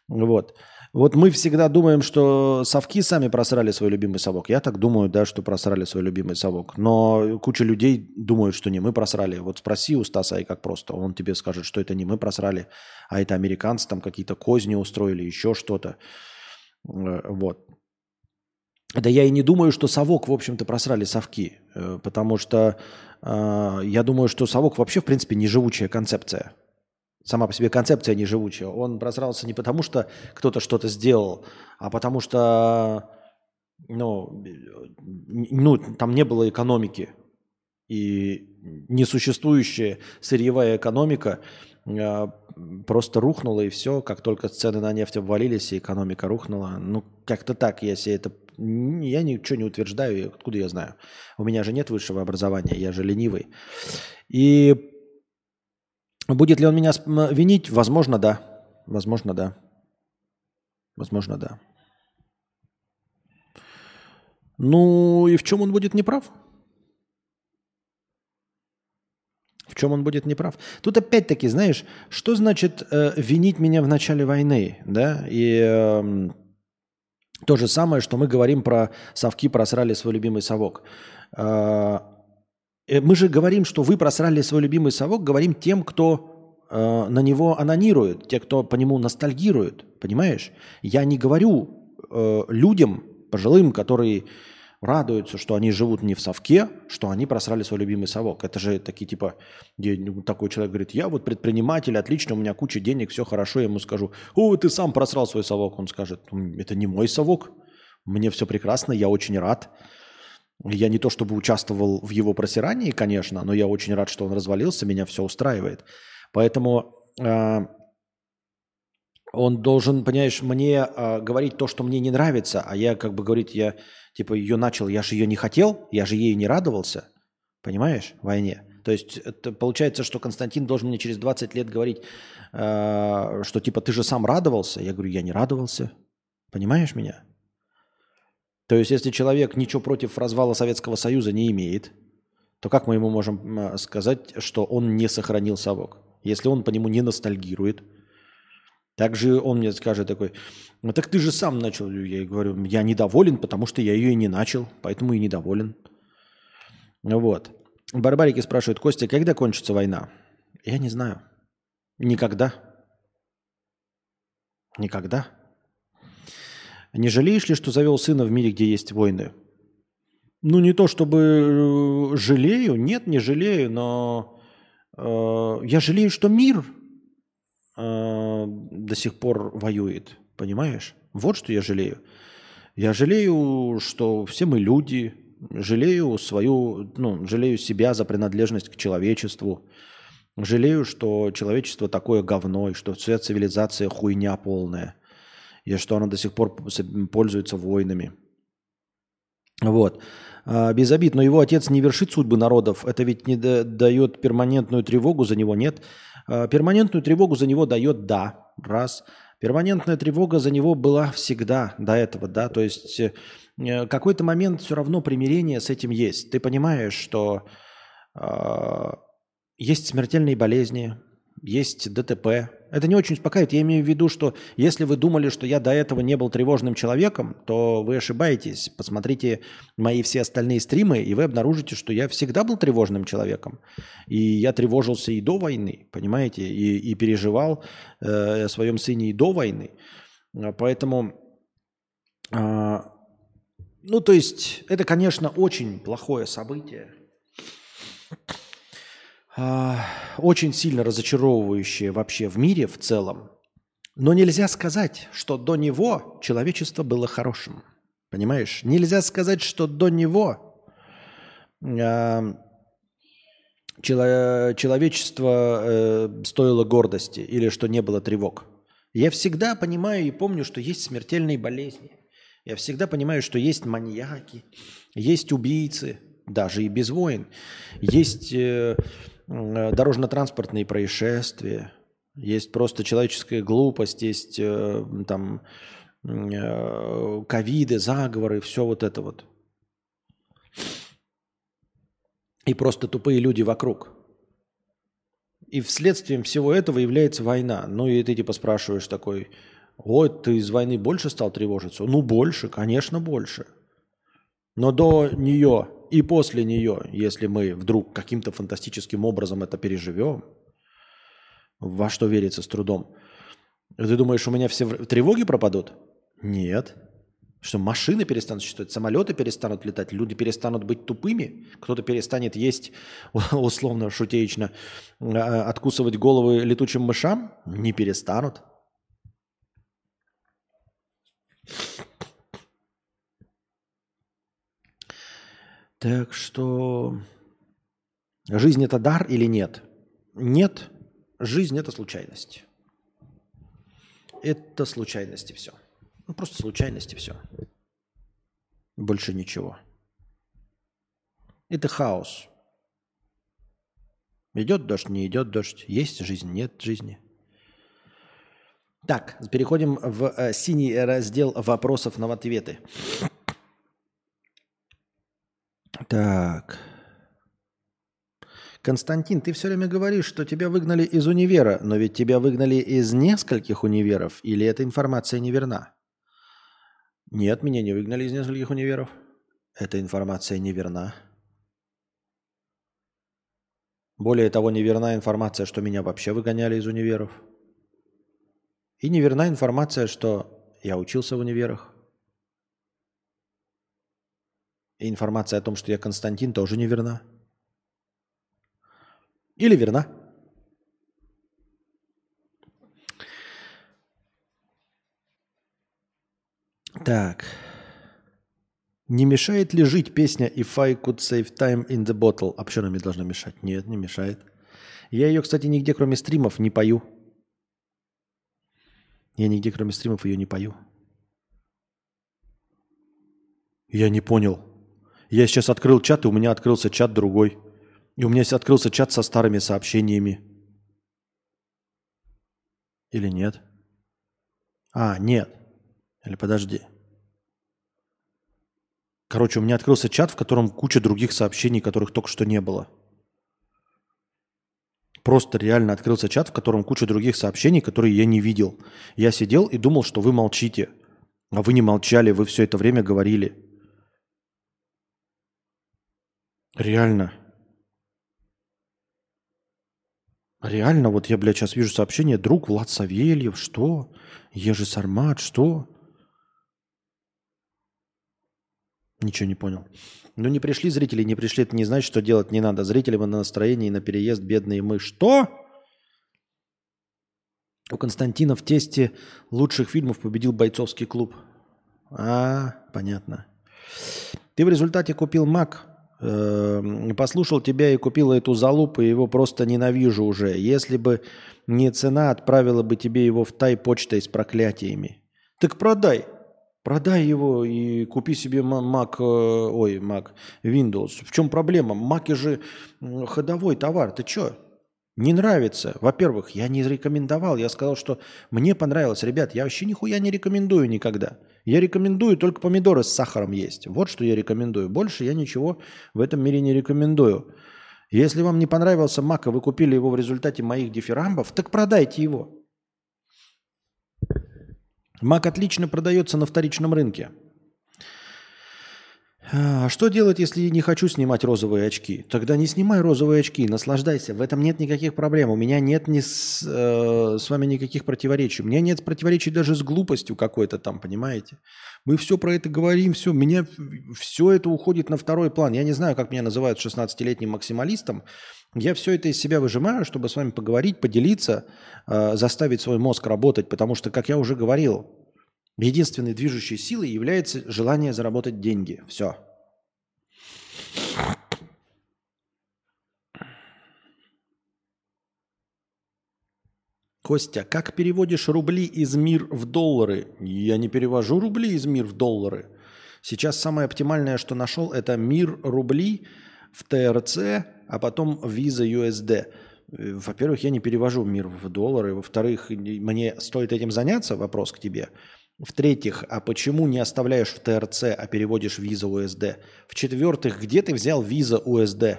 Вот. Вот мы всегда думаем, что совки сами просрали свой любимый совок. Я так думаю, да, что просрали свой любимый совок. Но куча людей думают, что не мы просрали. Вот спроси у Стаса, и как просто. Он тебе скажет, что это не мы просрали, а это американцы там какие-то козни устроили, еще что-то. Э, вот. Да я и не думаю, что совок, в общем-то, просрали совки, э, потому что э, я думаю, что совок вообще, в принципе, неживучая концепция. Сама по себе концепция неживучая. Он просрался не потому, что кто-то что-то сделал, а потому что ну, ну, там не было экономики. И несуществующая сырьевая экономика э, просто рухнула, и все. Как только цены на нефть обвалились, и экономика рухнула. Ну, как-то так, себе это я ничего не утверждаю, откуда я знаю. У меня же нет высшего образования, я же ленивый. И будет ли он меня винить? Возможно, да. Возможно, да. Возможно, да. Ну и в чем он будет неправ? В чем он будет неправ? Тут опять-таки, знаешь, что значит э, винить меня в начале войны, да? И э, то же самое, что мы говорим про совки просрали свой любимый совок. А, э, мы же говорим, что вы просрали свой любимый совок, говорим тем, кто э, на него анонирует, те, кто по нему ностальгирует, понимаешь? Я не говорю э, людям, пожилым, которые радуются, что они живут не в совке, что они просрали свой любимый совок. Это же такие типа, где такой человек говорит, я вот предприниматель, отлично, у меня куча денег, все хорошо, я ему скажу, о, ты сам просрал свой совок. Он скажет, это не мой совок, мне все прекрасно, я очень рад. Я не то чтобы участвовал в его просирании, конечно, но я очень рад, что он развалился, меня все устраивает. Поэтому э, он должен, понимаешь, мне э, говорить то, что мне не нравится, а я как бы говорить, я типа ее начал, я же ее не хотел, я же ею не радовался, понимаешь, в войне. То есть это получается, что Константин должен мне через 20 лет говорить, э, что типа ты же сам радовался. Я говорю, я не радовался. Понимаешь меня? То есть если человек ничего против развала Советского Союза не имеет, то как мы ему можем сказать, что он не сохранил совок? Если он по нему не ностальгирует – также он мне скажет такой, ну так ты же сам начал. Я говорю, я недоволен, потому что я ее и не начал, поэтому и недоволен. Вот. Барбарики спрашивают, Костя, когда кончится война? Я не знаю. Никогда. Никогда. Не жалеешь ли, что завел сына в мире, где есть войны? Ну, не то чтобы э, жалею, нет, не жалею, но э, я жалею, что мир э, до сих пор воюет. Понимаешь? Вот что я жалею. Я жалею, что все мы люди, жалею свою, ну, жалею себя за принадлежность к человечеству, жалею, что человечество такое говно, и что вся цивилизация хуйня полная, и что она до сих пор пользуется войнами. Вот. А, без обид, но его отец не вершит судьбы народов. Это ведь не дает перманентную тревогу за него, нет? Перманентную тревогу за него дает «да». Раз. Перманентная тревога за него была всегда до этого, да, то есть э, какой-то момент все равно примирение с этим есть. Ты понимаешь, что э, есть смертельные болезни, есть ДТП. Это не очень успокаивает. Я имею в виду, что если вы думали, что я до этого не был тревожным человеком, то вы ошибаетесь. Посмотрите мои все остальные стримы, и вы обнаружите, что я всегда был тревожным человеком. И я тревожился и до войны, понимаете, и, и переживал э, о своем сыне и до войны. Поэтому, э, ну, то есть, это, конечно, очень плохое событие очень сильно разочаровывающее вообще в мире в целом. Но нельзя сказать, что до него человечество было хорошим. Понимаешь? Нельзя сказать, что до него э, чело, человечество э, стоило гордости или что не было тревог. Я всегда понимаю и помню, что есть смертельные болезни. Я всегда понимаю, что есть маньяки, есть убийцы, даже и без войн. Есть Э, дорожно-транспортные происшествия, есть просто человеческая глупость, есть э, там э, ковиды, заговоры, все вот это вот. И просто тупые люди вокруг. И вследствием всего этого является война. Ну и ты типа спрашиваешь такой, ой, ты из войны больше стал тревожиться? Ну больше, конечно больше. Но до нее и после нее, если мы вдруг каким-то фантастическим образом это переживем, во что верится с трудом, ты думаешь, у меня все тревоги пропадут? Нет. Что машины перестанут существовать, самолеты перестанут летать, люди перестанут быть тупыми, кто-то перестанет есть, условно, шутеечно, а, откусывать головы летучим мышам? Не перестанут. Так что жизнь это дар или нет? Нет, жизнь это случайность. Это случайности все. Ну, просто случайности все. Больше ничего. Это хаос. Идет дождь, не идет дождь. Есть жизнь, нет жизни. Так, переходим в э, синий раздел вопросов на ответы. Так. Константин, ты все время говоришь, что тебя выгнали из универа, но ведь тебя выгнали из нескольких универов, или эта информация неверна? Нет, меня не выгнали из нескольких универов. Эта информация неверна. Более того, неверна информация, что меня вообще выгоняли из универов. И неверна информация, что я учился в универах. И информация о том, что я Константин, тоже не верна. Или верна? Так. Не мешает ли жить песня «If I could save time in the bottle»? А почему она мне должна мешать? Нет, не мешает. Я ее, кстати, нигде, кроме стримов, не пою. Я нигде, кроме стримов, ее не пою. Я не понял. Я сейчас открыл чат, и у меня открылся чат другой. И у меня открылся чат со старыми сообщениями. Или нет? А, нет. Или подожди. Короче, у меня открылся чат, в котором куча других сообщений, которых только что не было. Просто реально открылся чат, в котором куча других сообщений, которые я не видел. Я сидел и думал, что вы молчите. А вы не молчали, вы все это время говорили. Реально. Реально, вот я, блядь, сейчас вижу сообщение. Друг Влад Савельев, что? Ежи Сармат, что? Ничего не понял. Ну не пришли зрители, не пришли, это не значит, что делать не надо. Зрителям на настроении, на переезд, бедные мы. Что? У Константина в тесте лучших фильмов победил бойцовский клуб. А, понятно. Ты в результате купил Мак послушал тебя и купил эту залупу, и его просто ненавижу уже. Если бы не цена, отправила бы тебе его в тай почтой с проклятиями. Так продай. Продай его и купи себе Mac, э, ой, Mac, Windows. В чем проблема? Mac же ходовой товар. Ты что? Не нравится. Во-первых, я не рекомендовал. Я сказал, что мне понравилось. Ребят, я вообще нихуя не рекомендую никогда. Я рекомендую только помидоры с сахаром есть. Вот что я рекомендую. Больше я ничего в этом мире не рекомендую. Если вам не понравился Мак, и вы купили его в результате моих дифирамбов, так продайте его. Мак отлично продается на вторичном рынке. А что делать, если не хочу снимать розовые очки? Тогда не снимай розовые очки, наслаждайся. В этом нет никаких проблем. У меня нет ни с, э, с вами никаких противоречий. У меня нет противоречий даже с глупостью какой-то там, понимаете? Мы все про это говорим, все. Меня все это уходит на второй план. Я не знаю, как меня называют 16-летним максималистом. Я все это из себя выжимаю, чтобы с вами поговорить, поделиться, э, заставить свой мозг работать. Потому что, как я уже говорил, единственной движущей силой является желание заработать деньги. Все. Костя, как переводишь рубли из мир в доллары? Я не перевожу рубли из мир в доллары. Сейчас самое оптимальное, что нашел, это мир рубли в ТРЦ, а потом виза USD. Во-первых, я не перевожу мир в доллары. Во-вторых, мне стоит этим заняться, вопрос к тебе. В-третьих, а почему не оставляешь в ТРЦ, а переводишь виза USD? В-четвертых, где ты взял виза USD?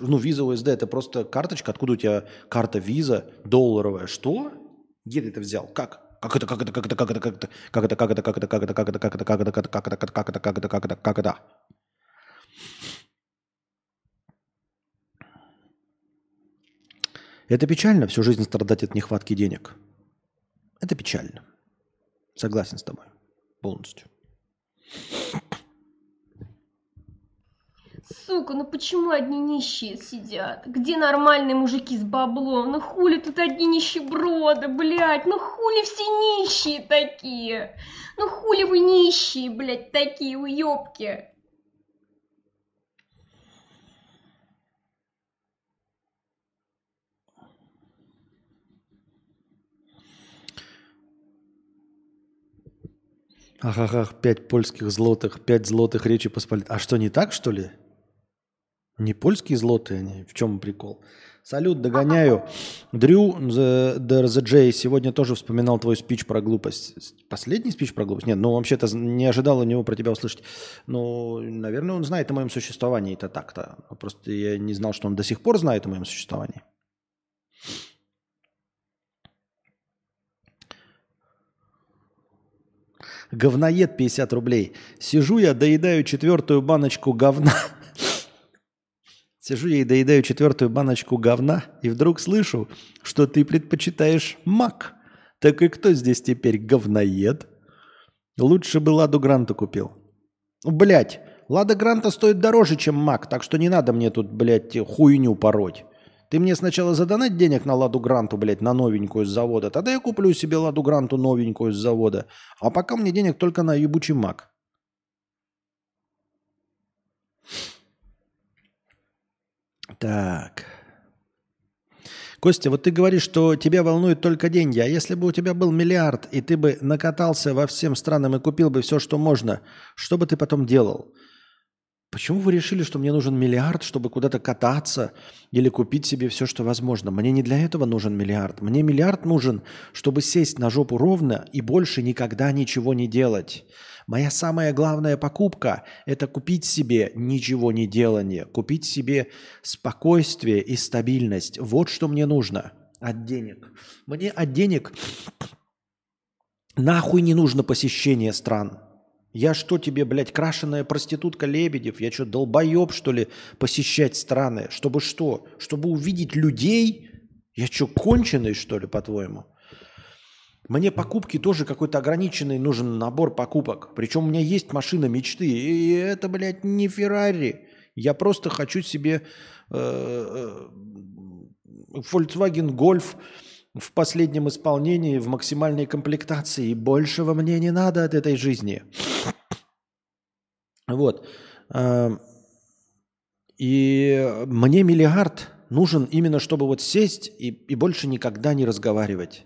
Ну, виза USD это просто карточка, откуда у тебя карта виза долларовая. Что? Где ты это взял? Как? Как это, как это, как это, как это, как это, как это, как это, как это, как это, как это, как это, как это, как это, как это, как это, как это, как это, как это? Это печально, всю жизнь страдать от нехватки денег. Это печально. Согласен с тобой. Полностью. Сука, ну почему одни нищие сидят? Где нормальные мужики с баблом? Ну хули тут одни нищеброды, блядь? Ну хули все нищие такие? Ну хули вы нищие, блядь, такие уёбки? Ах, пять польских злотых, пять злотых Речи Посполитой. А что, не так, что ли? Не польские злотые они? В чем прикол? Салют, догоняю. Дрю, the, the, сегодня тоже вспоминал твой спич про глупость. Последний спич про глупость? Нет, ну вообще-то не ожидал у него про тебя услышать. Ну, наверное, он знает о моем существовании. Это так-то. Просто я не знал, что он до сих пор знает о моем существовании. Говноед 50 рублей. Сижу я, доедаю четвертую баночку говна. Сижу я и доедаю четвертую баночку говна, и вдруг слышу, что ты предпочитаешь мак. Так и кто здесь теперь говноед? Лучше бы Ладу Гранта купил. Блять, Лада Гранта стоит дороже, чем мак, так что не надо мне тут, блядь, хуйню пороть. Ты мне сначала задонать денег на Ладу Гранту, блядь, на новенькую с завода. Тогда я куплю себе Ладу Гранту новенькую с завода. А пока мне денег только на ебучий мак. Так. Костя, вот ты говоришь, что тебя волнуют только деньги. А если бы у тебя был миллиард, и ты бы накатался во всем странам и купил бы все, что можно, что бы ты потом делал? Почему вы решили, что мне нужен миллиард, чтобы куда-то кататься или купить себе все, что возможно? Мне не для этого нужен миллиард. Мне миллиард нужен, чтобы сесть на жопу ровно и больше никогда ничего не делать. Моя самая главная покупка – это купить себе ничего не делание, купить себе спокойствие и стабильность. Вот что мне нужно от денег. Мне от денег нахуй не нужно посещение стран. Я что тебе, блядь, крашеная проститутка Лебедев? Я что, долбоеб, что ли, посещать страны? Чтобы что? Чтобы увидеть людей? Я что, конченый, что ли, по-твоему? Мне покупки тоже какой-то ограниченный нужен набор покупок. Причем у меня есть машина мечты. И это, блядь, не Феррари. Я просто хочу себе э, э, Volkswagen Golf в последнем исполнении, в максимальной комплектации. И большего мне не надо от этой жизни. Вот. Эм, и мне миллиард нужен именно, чтобы вот сесть и, и больше никогда не разговаривать.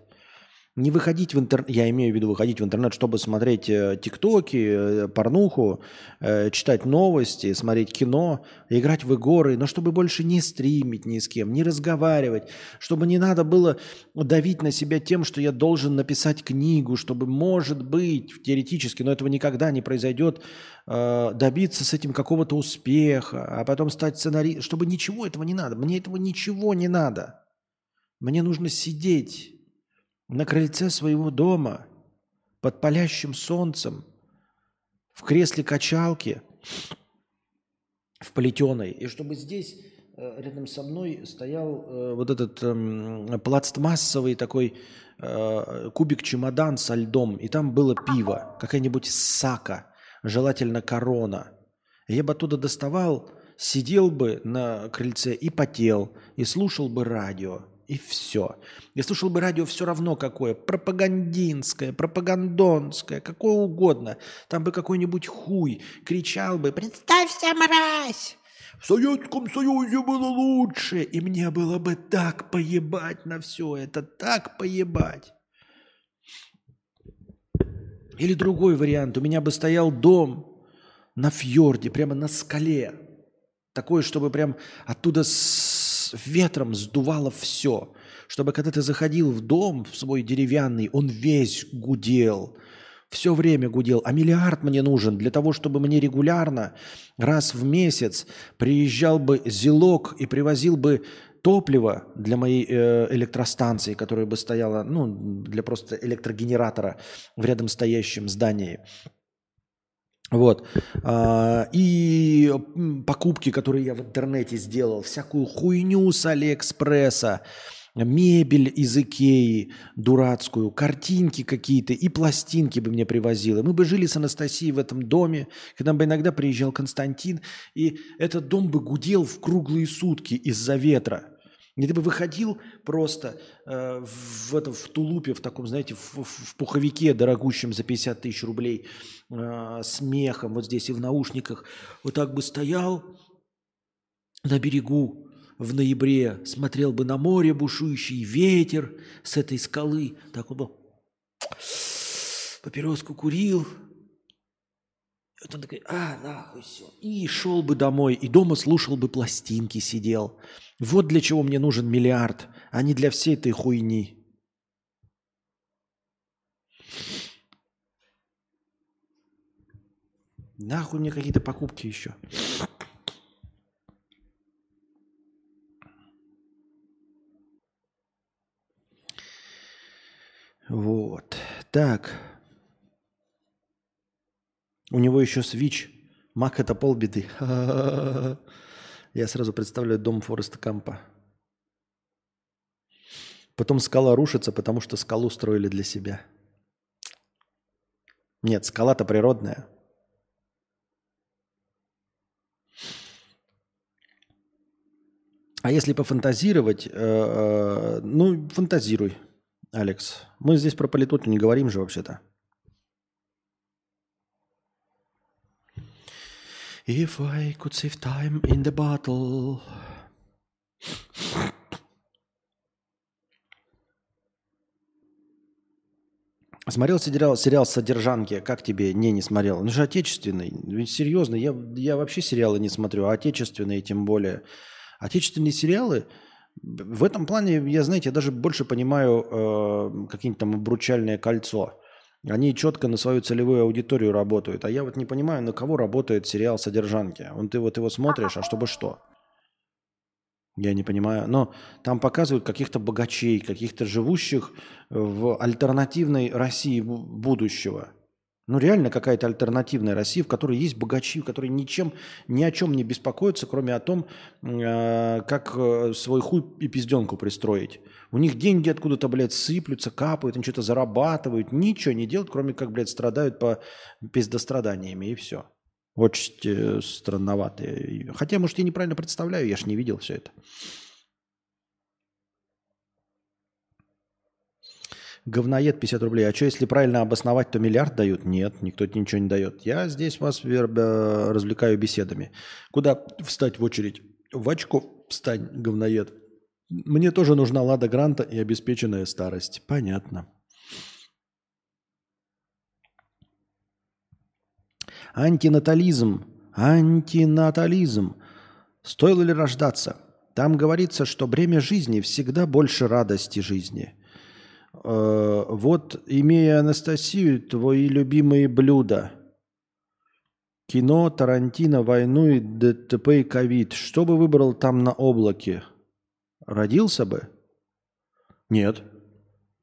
Не выходить в интернет, я имею в виду выходить в интернет, чтобы смотреть э, тиктоки, э, порнуху, э, читать новости, смотреть кино, играть в игры, но чтобы больше не стримить ни с кем, не разговаривать, чтобы не надо было давить на себя тем, что я должен написать книгу, чтобы, может быть, теоретически, но этого никогда не произойдет, добиться с этим какого-то успеха, а потом стать сценаристом, чтобы ничего этого не надо. Мне этого ничего не надо. Мне нужно сидеть на крыльце своего дома, под палящим солнцем, в кресле качалки, в плетеной, и чтобы здесь э, рядом со мной стоял э, вот этот э, пластмассовый такой э, кубик-чемодан со льдом, и там было пиво, какая-нибудь сака, желательно корона. Я бы оттуда доставал, сидел бы на крыльце и потел, и слушал бы радио. И все. Я слушал бы радио все равно какое. Пропагандинское, пропагандонское, какое угодно. Там бы какой-нибудь хуй кричал бы «Представься, мразь!» В Советском Союзе было лучше. И мне было бы так поебать на все это. Так поебать. Или другой вариант. У меня бы стоял дом на фьорде, прямо на скале. Такой, чтобы прям оттуда с ветром сдувало все. Чтобы когда ты заходил в дом в свой деревянный, он весь гудел. Все время гудел. А миллиард мне нужен для того, чтобы мне регулярно, раз в месяц, приезжал бы зелок и привозил бы топливо для моей э, электростанции, которая бы стояла, ну, для просто электрогенератора в рядом стоящем здании. Вот. А, и покупки, которые я в интернете сделал, всякую хуйню с Алиэкспресса, мебель из Икеи дурацкую, картинки какие-то и пластинки бы мне привозила. Мы бы жили с Анастасией в этом доме, когда бы иногда приезжал Константин, и этот дом бы гудел в круглые сутки из-за ветра. И ты бы выходил просто э, в, этом, в тулупе, в таком, знаете, в, в пуховике дорогущем за 50 тысяч рублей, э, с мехом вот здесь и в наушниках, вот так бы стоял на берегу в ноябре, смотрел бы на море бушующий ветер с этой скалы, так вот бы папироску курил, вот он такой, а, нахуй все. И шел бы домой, и дома слушал бы пластинки, сидел. Вот для чего мне нужен миллиард, а не для всей этой хуйни. Нахуй мне какие-то покупки еще. Вот. Так. У него еще свич. Мак это полбеды. Я сразу представляю дом Фореста Кампа. Потом скала рушится, потому что скалу строили для себя. Нет, скала-то природная. А если пофантазировать, э, э, ну, фантазируй, Алекс. Мы здесь про политоту не говорим же вообще-то. If I could save time in the battle. Смотрел сериал, сериал «Содержанки». Как тебе? Не, не смотрел. Он же отечественный. Серьезно, я, я вообще сериалы не смотрю, а отечественные тем более. Отечественные сериалы, в этом плане, я, знаете, я даже больше понимаю э, какие-нибудь там «Обручальное кольцо». Они четко на свою целевую аудиторию работают. А я вот не понимаю, на кого работает сериал «Содержанки». Он ты вот его смотришь, а чтобы что? Я не понимаю. Но там показывают каких-то богачей, каких-то живущих в альтернативной России будущего. Ну, реально какая-то альтернативная Россия, в которой есть богачи, которые ничем, ни о чем не беспокоятся, кроме о том, э, как э, свой хуй и пизденку пристроить. У них деньги откуда-то, блядь, сыплются, капают, они что-то зарабатывают, ничего не делают, кроме как, блядь, страдают по пиздостраданиями, и все. Очень э, странноватые. Хотя, может, я неправильно представляю, я ж не видел все это. Говноед 50 рублей. А что, если правильно обосновать, то миллиард дают? Нет, никто ничего не дает. Я здесь вас э, развлекаю беседами. Куда встать в очередь? В очко встань, говноед. Мне тоже нужна лада гранта и обеспеченная старость. Понятно. Антинатализм. Антинатализм. Стоило ли рождаться? Там говорится, что бремя жизни всегда больше радости жизни. Э, вот, имея Анастасию, твои любимые блюда. Кино, Тарантино, войну и ДТП и ковид. Что бы выбрал там на облаке? Родился бы? Нет.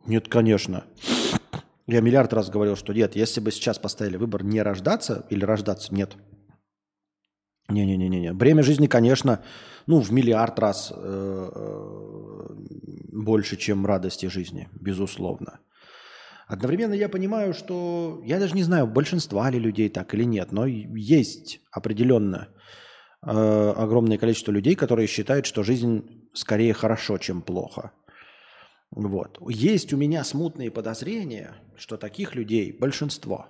Нет, конечно. Я миллиард раз говорил, что нет, если бы сейчас поставили выбор не рождаться или рождаться, нет. Не-не-не-не. Бремя жизни, конечно, ну, в миллиард раз э, э, больше, чем радости жизни, безусловно. Одновременно я понимаю, что я даже не знаю, большинства ли людей так или нет, но есть определенно э, огромное количество людей, которые считают, что жизнь скорее хорошо, чем плохо. Вот. Есть у меня смутные подозрения, что таких людей большинство.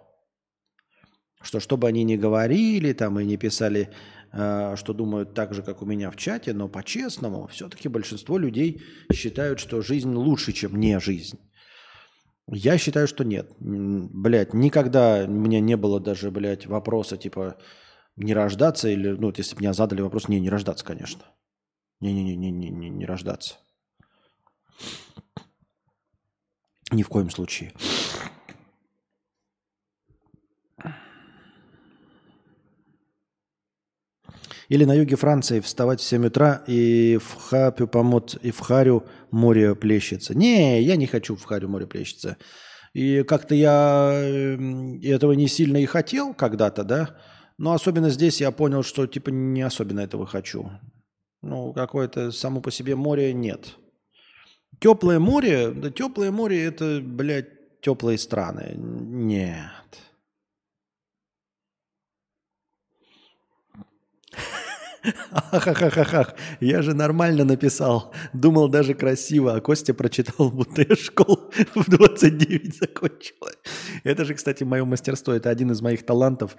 Что что бы они ни говорили там и не писали, э, что думают так же, как у меня в чате, но по-честному, все-таки большинство людей считают, что жизнь лучше, чем не жизнь. Я считаю, что нет. Блять, никогда у меня не было даже, блядь, вопроса типа не рождаться или, ну, вот если бы меня задали вопрос, не, не рождаться, конечно. Не-не-не, не, не, не рождаться. Ни в коем случае. Или на юге Франции вставать в 7 утра и в хапю помот, и в харю море плещется. Не, я не хочу в харю море плещется. И как-то я этого не сильно и хотел когда-то, да. Но особенно здесь я понял, что типа не особенно этого хочу. Ну, какое-то само по себе море нет. Теплое море, да теплое море это, блядь, теплые страны. Нет. Ахахахахах, я же нормально написал. Думал даже красиво, а Костя прочитал, будто я школу в 29 закончил. Это же, кстати, мое мастерство, это один из моих талантов.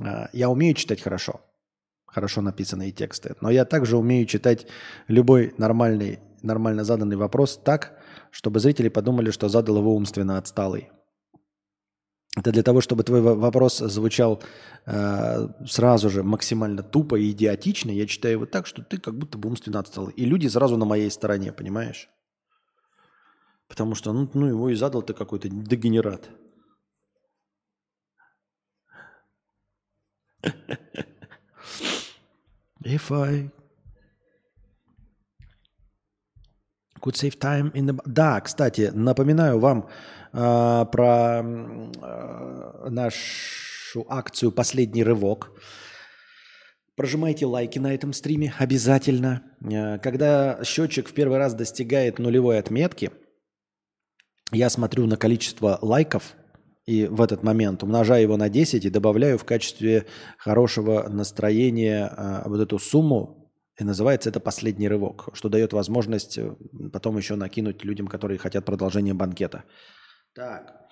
А, я умею читать хорошо, хорошо написанные тексты, но я также умею читать любой нормальный нормально заданный вопрос так, чтобы зрители подумали, что задал его умственно отсталый. Это для того, чтобы твой вопрос звучал э, сразу же максимально тупо и идиотично. Я читаю его так, что ты как будто бы умственно отстал. И люди сразу на моей стороне, понимаешь? Потому что, ну, ну его и задал ты какой-то дегенерат. If I Could save time in the... Да, кстати, напоминаю вам э, про э, нашу акцию «Последний рывок». Прожимайте лайки на этом стриме обязательно. Э, когда счетчик в первый раз достигает нулевой отметки, я смотрю на количество лайков и в этот момент умножаю его на 10 и добавляю в качестве хорошего настроения э, вот эту сумму и называется это «Последний рывок», что дает возможность э, потом еще накинуть людям, которые хотят продолжения банкета. Так.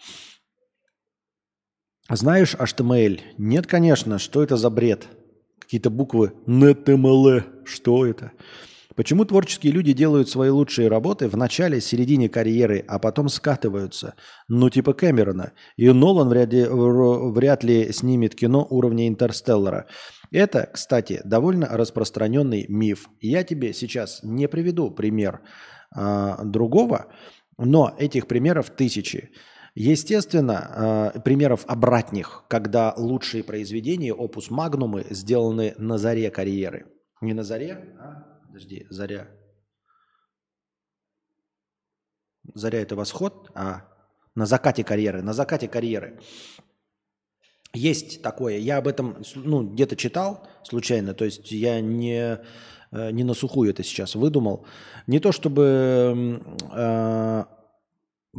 Знаешь HTML? Нет, конечно. Что это за бред? Какие-то буквы NetML. Что это? Почему творческие люди делают свои лучшие работы в начале, середине карьеры, а потом скатываются? Ну, типа Кэмерона. И Нолан вряд ли, вряд ли снимет кино уровня Интерстеллара. Это, кстати, довольно распространенный миф. Я тебе сейчас не приведу пример э, другого, но этих примеров тысячи. Естественно, э, примеров обратных, когда лучшие произведения, опус магнумы, сделаны на заре карьеры. Не на заре, а, подожди, заря. Заря это восход, а на закате карьеры, на закате карьеры. Есть такое. Я об этом ну, где-то читал случайно, то есть я не, э, не на сухую это сейчас выдумал. Не то чтобы э,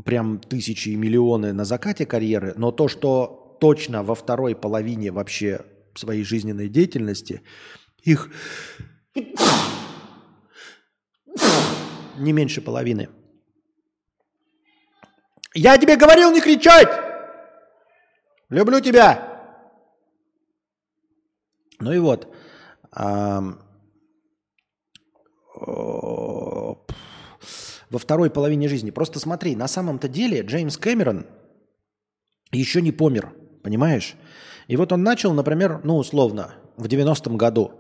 прям тысячи и миллионы на закате карьеры, но то, что точно во второй половине вообще своей жизненной деятельности их не меньше половины. Я тебе говорил не кричать! Люблю тебя. Ну и вот. во второй половине жизни. Просто смотри, на самом-то деле Джеймс Кэмерон еще не помер, понимаешь? И вот он начал, например, ну, условно, в 90-м году,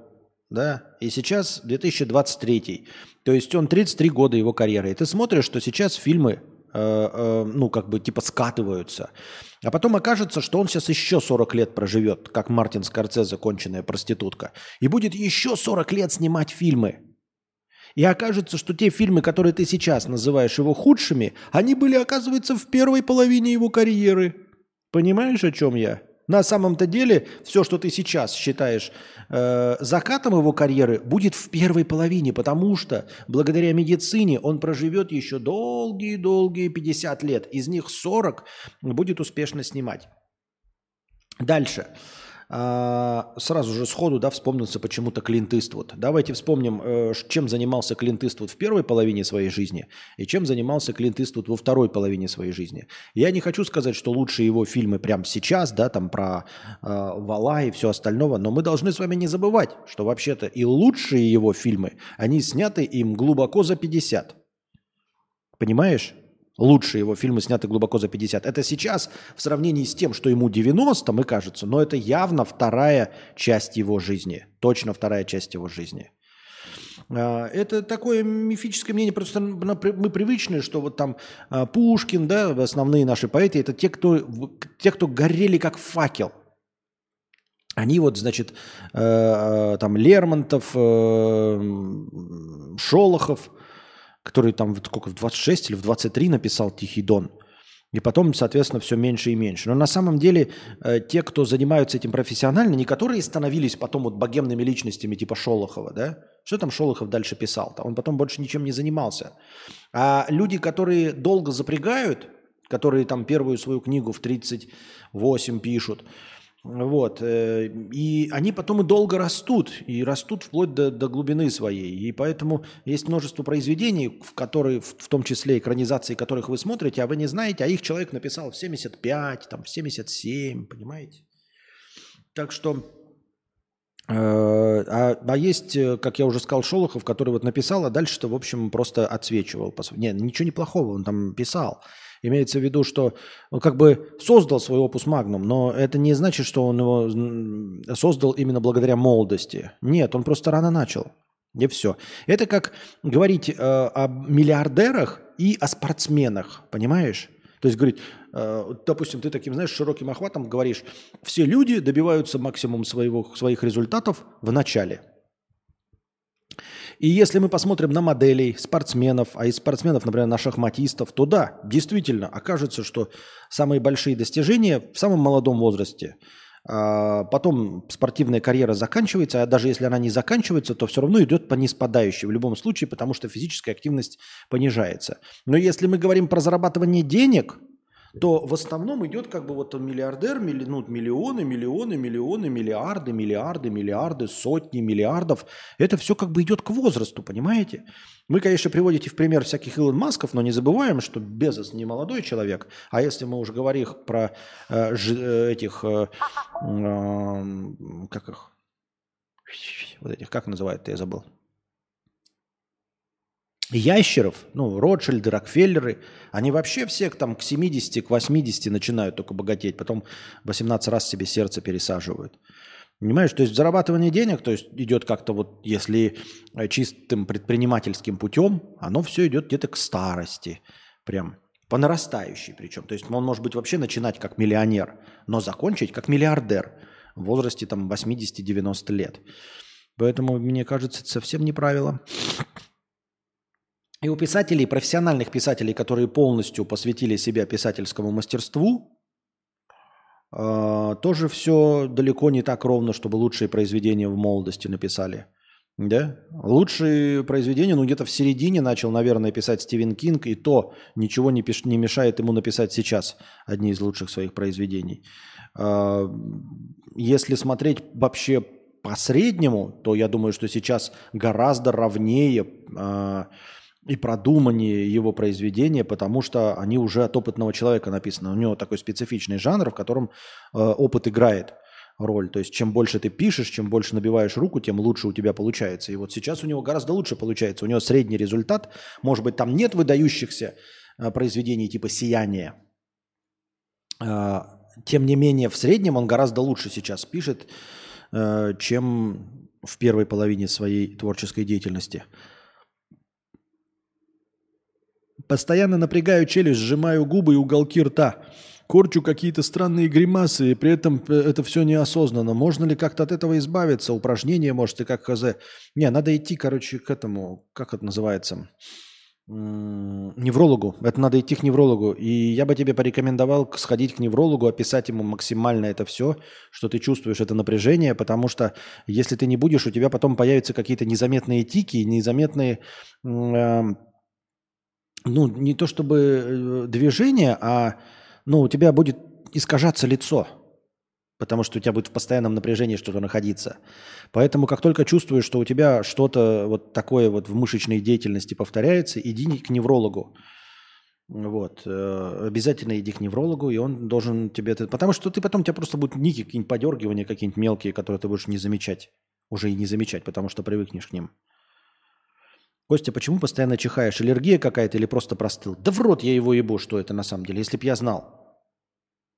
да, и сейчас 2023. То есть он 33 года его карьеры. И ты смотришь, что сейчас фильмы, э, э, ну, как бы типа скатываются. А потом окажется, что он сейчас еще 40 лет проживет, как Мартин Скорцезе, конченная проститутка. И будет еще 40 лет снимать фильмы. И окажется, что те фильмы, которые ты сейчас называешь его худшими, они были, оказывается, в первой половине его карьеры. Понимаешь, о чем я? На самом-то деле, все, что ты сейчас считаешь э, закатом его карьеры, будет в первой половине, потому что благодаря медицине он проживет еще долгие-долгие 50 лет. Из них 40 будет успешно снимать. Дальше. А, сразу же сходу да, вспомнился почему-то Клинт Иствуд. Давайте вспомним, э, чем занимался Клинт Иствуд в первой половине своей жизни и чем занимался Клинт Иствуд во второй половине своей жизни. Я не хочу сказать, что лучшие его фильмы прямо сейчас, да, там про э, Вала и все остальное, но мы должны с вами не забывать, что вообще-то и лучшие его фильмы, они сняты им глубоко за 50. Понимаешь? Лучшие его фильмы сняты глубоко за 50. Это сейчас в сравнении с тем, что ему 90, мы кажется, но это явно вторая часть его жизни. Точно вторая часть его жизни. А, это такое мифическое мнение, просто мы привычные, что вот там а, Пушкин, да, основные наши поэты, это те, кто, те, кто горели как факел. Они вот, значит, э, там Лермонтов, э, Шолохов – который там сколько, в 26 или в 23 написал «Тихий дон». И потом, соответственно, все меньше и меньше. Но на самом деле э, те, кто занимаются этим профессионально, не которые становились потом вот богемными личностями типа Шолохова, да? Что там Шолохов дальше писал-то? Он потом больше ничем не занимался. А люди, которые долго запрягают, которые там первую свою книгу в 38 пишут, вот. Э, и они потом и долго растут, и растут вплоть до, до глубины своей. И поэтому есть множество произведений, в которые, в том числе экранизации которых вы смотрите, а вы не знаете, а их человек написал в 75, там, в 77, понимаете? Так что... Э, а, а есть, э, как я уже сказал, Шолохов, который вот написал, а дальше-то, в общем, просто отсвечивал. Не, ничего неплохого он там писал. Имеется в виду, что он как бы создал свой опус магнум, но это не значит, что он его создал именно благодаря молодости. Нет, он просто рано начал. И все. Это как говорить э, о миллиардерах и о спортсменах, понимаешь? То есть говорить, э, допустим, ты таким, знаешь, широким охватом говоришь, все люди добиваются максимум своего, своих результатов в начале – и если мы посмотрим на моделей спортсменов, а из спортсменов, например, на шахматистов, то да, действительно окажется, что самые большие достижения в самом молодом возрасте. А потом спортивная карьера заканчивается, а даже если она не заканчивается, то все равно идет по неспадающей в любом случае, потому что физическая активность понижается. Но если мы говорим про зарабатывание денег – то в основном идет как бы вот миллиардер, милли, ну, миллионы, миллионы, миллионы, миллиарды, миллиарды, миллиарды, сотни миллиардов. Это все как бы идет к возрасту, понимаете? Мы, конечно, приводите в пример всяких Илон Масков, но не забываем, что Безос не молодой человек. А если мы уже говорим про э, э, этих, э, э, как их, вот этих, как называют, я забыл ящеров, ну, Ротшильды, Рокфеллеры, они вообще все там к 70, к 80 начинают только богатеть, потом 18 раз себе сердце пересаживают. Понимаешь, то есть зарабатывание денег, то есть идет как-то вот, если э, чистым предпринимательским путем, оно все идет где-то к старости, прям по нарастающей причем. То есть он может быть вообще начинать как миллионер, но закончить как миллиардер в возрасте там 80-90 лет. Поэтому, мне кажется, это совсем не правило. И у писателей, профессиональных писателей, которые полностью посвятили себя писательскому мастерству, а, тоже все далеко не так ровно, чтобы лучшие произведения в молодости написали. Да? Лучшие произведения, ну где-то в середине начал, наверное, писать Стивен Кинг, и то ничего не, пиш, не мешает ему написать сейчас одни из лучших своих произведений. А, если смотреть вообще по среднему, то я думаю, что сейчас гораздо ровнее а, и продуманнее его произведения, потому что они уже от опытного человека написаны. У него такой специфичный жанр, в котором э, опыт играет роль. То есть чем больше ты пишешь, чем больше набиваешь руку, тем лучше у тебя получается. И вот сейчас у него гораздо лучше получается. У него средний результат. Может быть, там нет выдающихся э, произведений типа «Сияние». Э, тем не менее, в среднем он гораздо лучше сейчас пишет, э, чем в первой половине своей творческой деятельности. Постоянно напрягаю челюсть, сжимаю губы и уголки рта. Корчу какие-то странные гримасы, и при этом э, это все неосознанно. Можно ли как-то от этого избавиться? Упражнение, может, и как хз. Не, надо идти, короче, к этому, как это называется? неврологу. Это надо идти к неврологу. И я бы тебе порекомендовал сходить к неврологу, описать ему максимально это все, что ты чувствуешь, это напряжение, потому что если ты не будешь, у тебя потом появятся какие-то незаметные тики, незаметные, э, ну, не то чтобы э, движения, а ну, у тебя будет искажаться лицо – потому что у тебя будет в постоянном напряжении что-то находиться. Поэтому как только чувствуешь, что у тебя что-то вот такое вот в мышечной деятельности повторяется, иди к неврологу. Вот. Э, обязательно иди к неврологу, и он должен тебе это... Потому что ты потом, у тебя просто будут ники, какие-нибудь подергивания какие-нибудь мелкие, которые ты будешь не замечать. Уже и не замечать, потому что привыкнешь к ним. Костя, почему постоянно чихаешь? Аллергия какая-то или просто простыл? Да в рот я его ебу, что это на самом деле, если б я знал.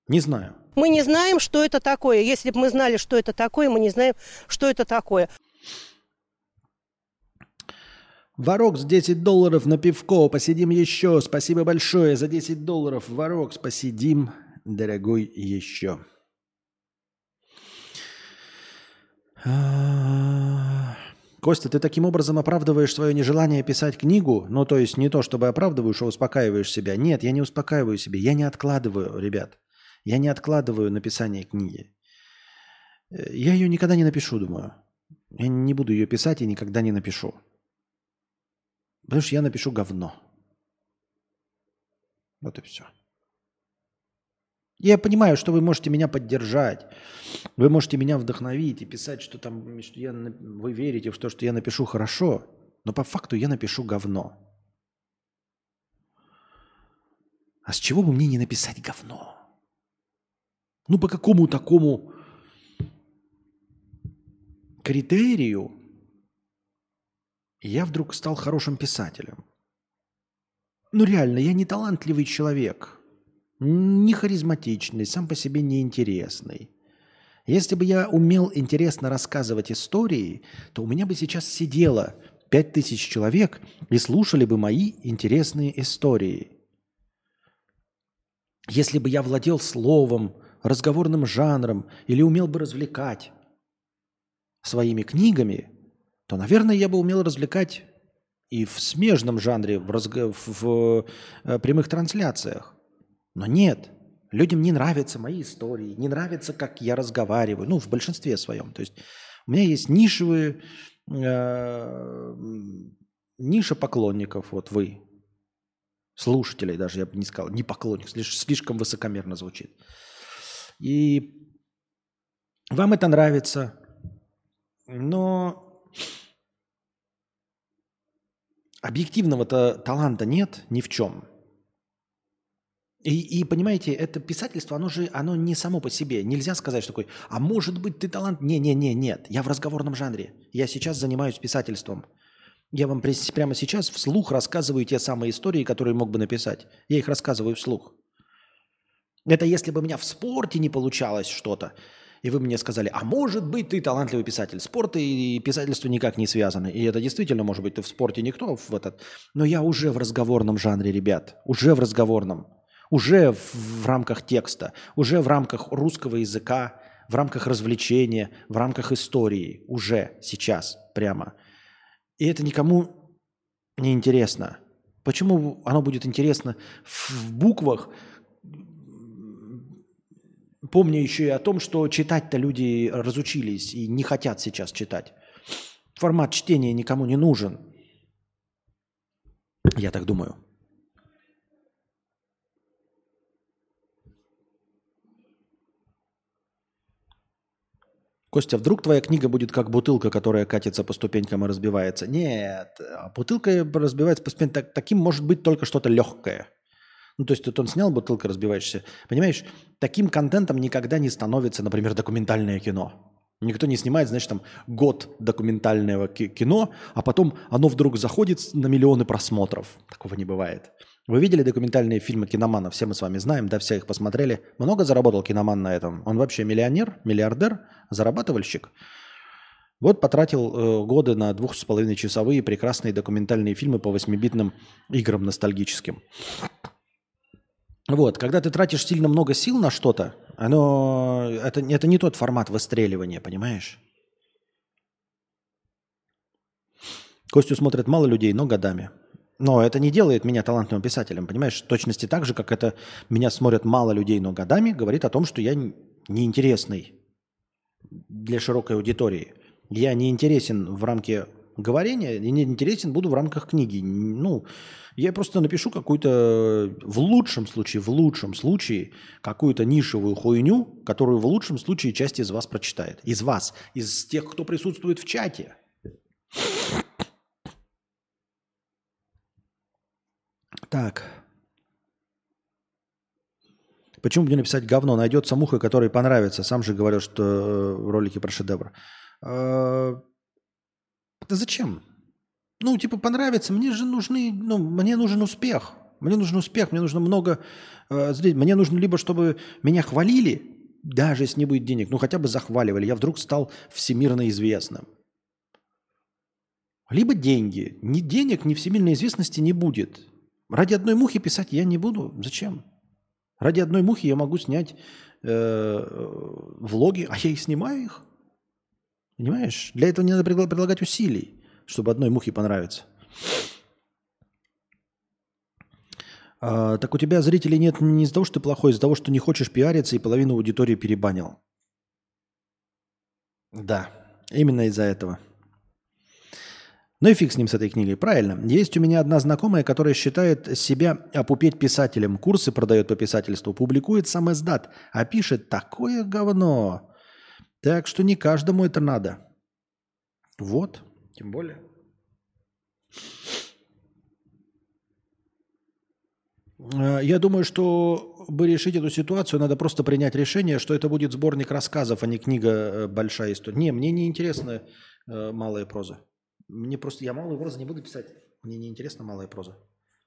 Не знаю. Мы не знаем, что это такое. Если бы мы знали, что это такое, мы не знаем, что это такое. Варокс 10 долларов на пивко. Посидим еще. Спасибо большое за 10 долларов. Варокс, посидим, дорогой, еще. Костя, ты таким образом оправдываешь свое нежелание писать книгу? Ну, то есть не то, чтобы оправдываешь, а успокаиваешь себя. Нет, я не успокаиваю себя. Я не откладываю, ребят. Я не откладываю написание книги. Э, я ее никогда не напишу, думаю. Я не буду ее писать и никогда не напишу. Потому что я напишу говно. Вот и все. Я понимаю, что вы можете меня поддержать, вы можете меня вдохновить и писать, что там, что я, вы верите в то, что я напишу хорошо, но по факту я напишу говно. А с чего бы мне не написать говно? Ну, по какому такому критерию я вдруг стал хорошим писателем? Ну, реально, я не талантливый человек, не харизматичный, сам по себе неинтересный. Если бы я умел интересно рассказывать истории, то у меня бы сейчас сидело пять тысяч человек и слушали бы мои интересные истории. Если бы я владел словом, разговорным жанром или умел бы развлекать своими книгами, то, наверное, я бы умел развлекать и в смежном жанре, в, разг... в э, прямых трансляциях. Но нет, людям не нравятся мои истории, не нравится, как я разговариваю, ну, в большинстве своем. То есть у меня есть нишевые, э, ниша поклонников, вот вы, слушателей даже, я бы не сказал, не поклонник, слишком высокомерно звучит. И вам это нравится, но объективного-то таланта нет ни в чем. И, и понимаете, это писательство, оно же оно не само по себе. Нельзя сказать, что такой, а может быть ты талант? Не-не-не, нет. Я в разговорном жанре. Я сейчас занимаюсь писательством. Я вам прямо сейчас вслух рассказываю те самые истории, которые мог бы написать. Я их рассказываю вслух. Это если бы у меня в спорте не получалось что-то, и вы мне сказали, а может быть ты талантливый писатель. Спорт и писательство никак не связаны. И это действительно, может быть, ты в спорте никто в этот. Но я уже в разговорном жанре, ребят. Уже в разговорном. Уже в, в рамках текста. Уже в рамках русского языка. В рамках развлечения. В рамках истории. Уже сейчас прямо. И это никому не интересно. Почему оно будет интересно в буквах, Помню еще и о том, что читать-то люди разучились и не хотят сейчас читать. Формат чтения никому не нужен. Я так думаю. Костя, вдруг твоя книга будет как бутылка, которая катится по ступенькам и разбивается? Нет, бутылка разбивается по ступенькам. Таким может быть только что-то легкое. Ну, то есть вот он снял бутылка, разбиваешься. Понимаешь, таким контентом никогда не становится, например, документальное кино. Никто не снимает, значит, там год документального кино, а потом оно вдруг заходит на миллионы просмотров. Такого не бывает. Вы видели документальные фильмы киномана? Все мы с вами знаем, да, все их посмотрели. Много заработал киноман на этом? Он вообще миллионер, миллиардер, зарабатывальщик? Вот потратил э, годы на двух с половиной часовые прекрасные документальные фильмы по восьмибитным играм ностальгическим. Вот, когда ты тратишь сильно много сил на что-то, оно, это, это не тот формат выстреливания, понимаешь? Костю смотрят мало людей, но годами. Но это не делает меня талантливым писателем, понимаешь? В точности так же, как это меня смотрят мало людей, но годами, говорит о том, что я неинтересный для широкой аудитории. Я не интересен в рамке говорения, и не интересен буду в рамках книги. Ну, я просто напишу какую-то, в лучшем случае, в лучшем случае, какую-то нишевую хуйню, которую в лучшем случае часть из вас прочитает. Из вас, из тех, кто присутствует в чате. Так. Почему бы не написать говно? Найдется муха, которой понравится. Сам же говорил, что э, ролики про шедевр. Э, да зачем? Ну, типа, понравится. Мне же нужны, ну, мне нужен успех. Мне нужен успех, мне нужно много э, Мне нужно либо, чтобы меня хвалили, даже если не будет денег, ну хотя бы захваливали. Я вдруг стал всемирно известным. Либо деньги. Ни денег, ни всемирной известности не будет. Ради одной мухи писать я не буду. Зачем? Ради одной мухи я могу снять э, влоги, а я и снимаю их. Понимаешь? Для этого не надо предлагать усилий, чтобы одной мухе понравиться. А, так у тебя зрителей нет не из-за того, что ты плохой, а из-за того, что не хочешь пиариться и половину аудитории перебанил. Да, именно из-за этого. Ну и фиг с ним, с этой книгой. Правильно. Есть у меня одна знакомая, которая считает себя опупеть писателем. Курсы продает по писательству, публикует сам издат, а пишет такое говно. Так что не каждому это надо. Вот, тем более. Э, я думаю, что бы решить эту ситуацию, надо просто принять решение, что это будет сборник рассказов, а не книга э, «Большая история». Не, мне не интересна э, малая проза. Мне просто, я малую прозу не буду писать. Мне не интересна малая проза.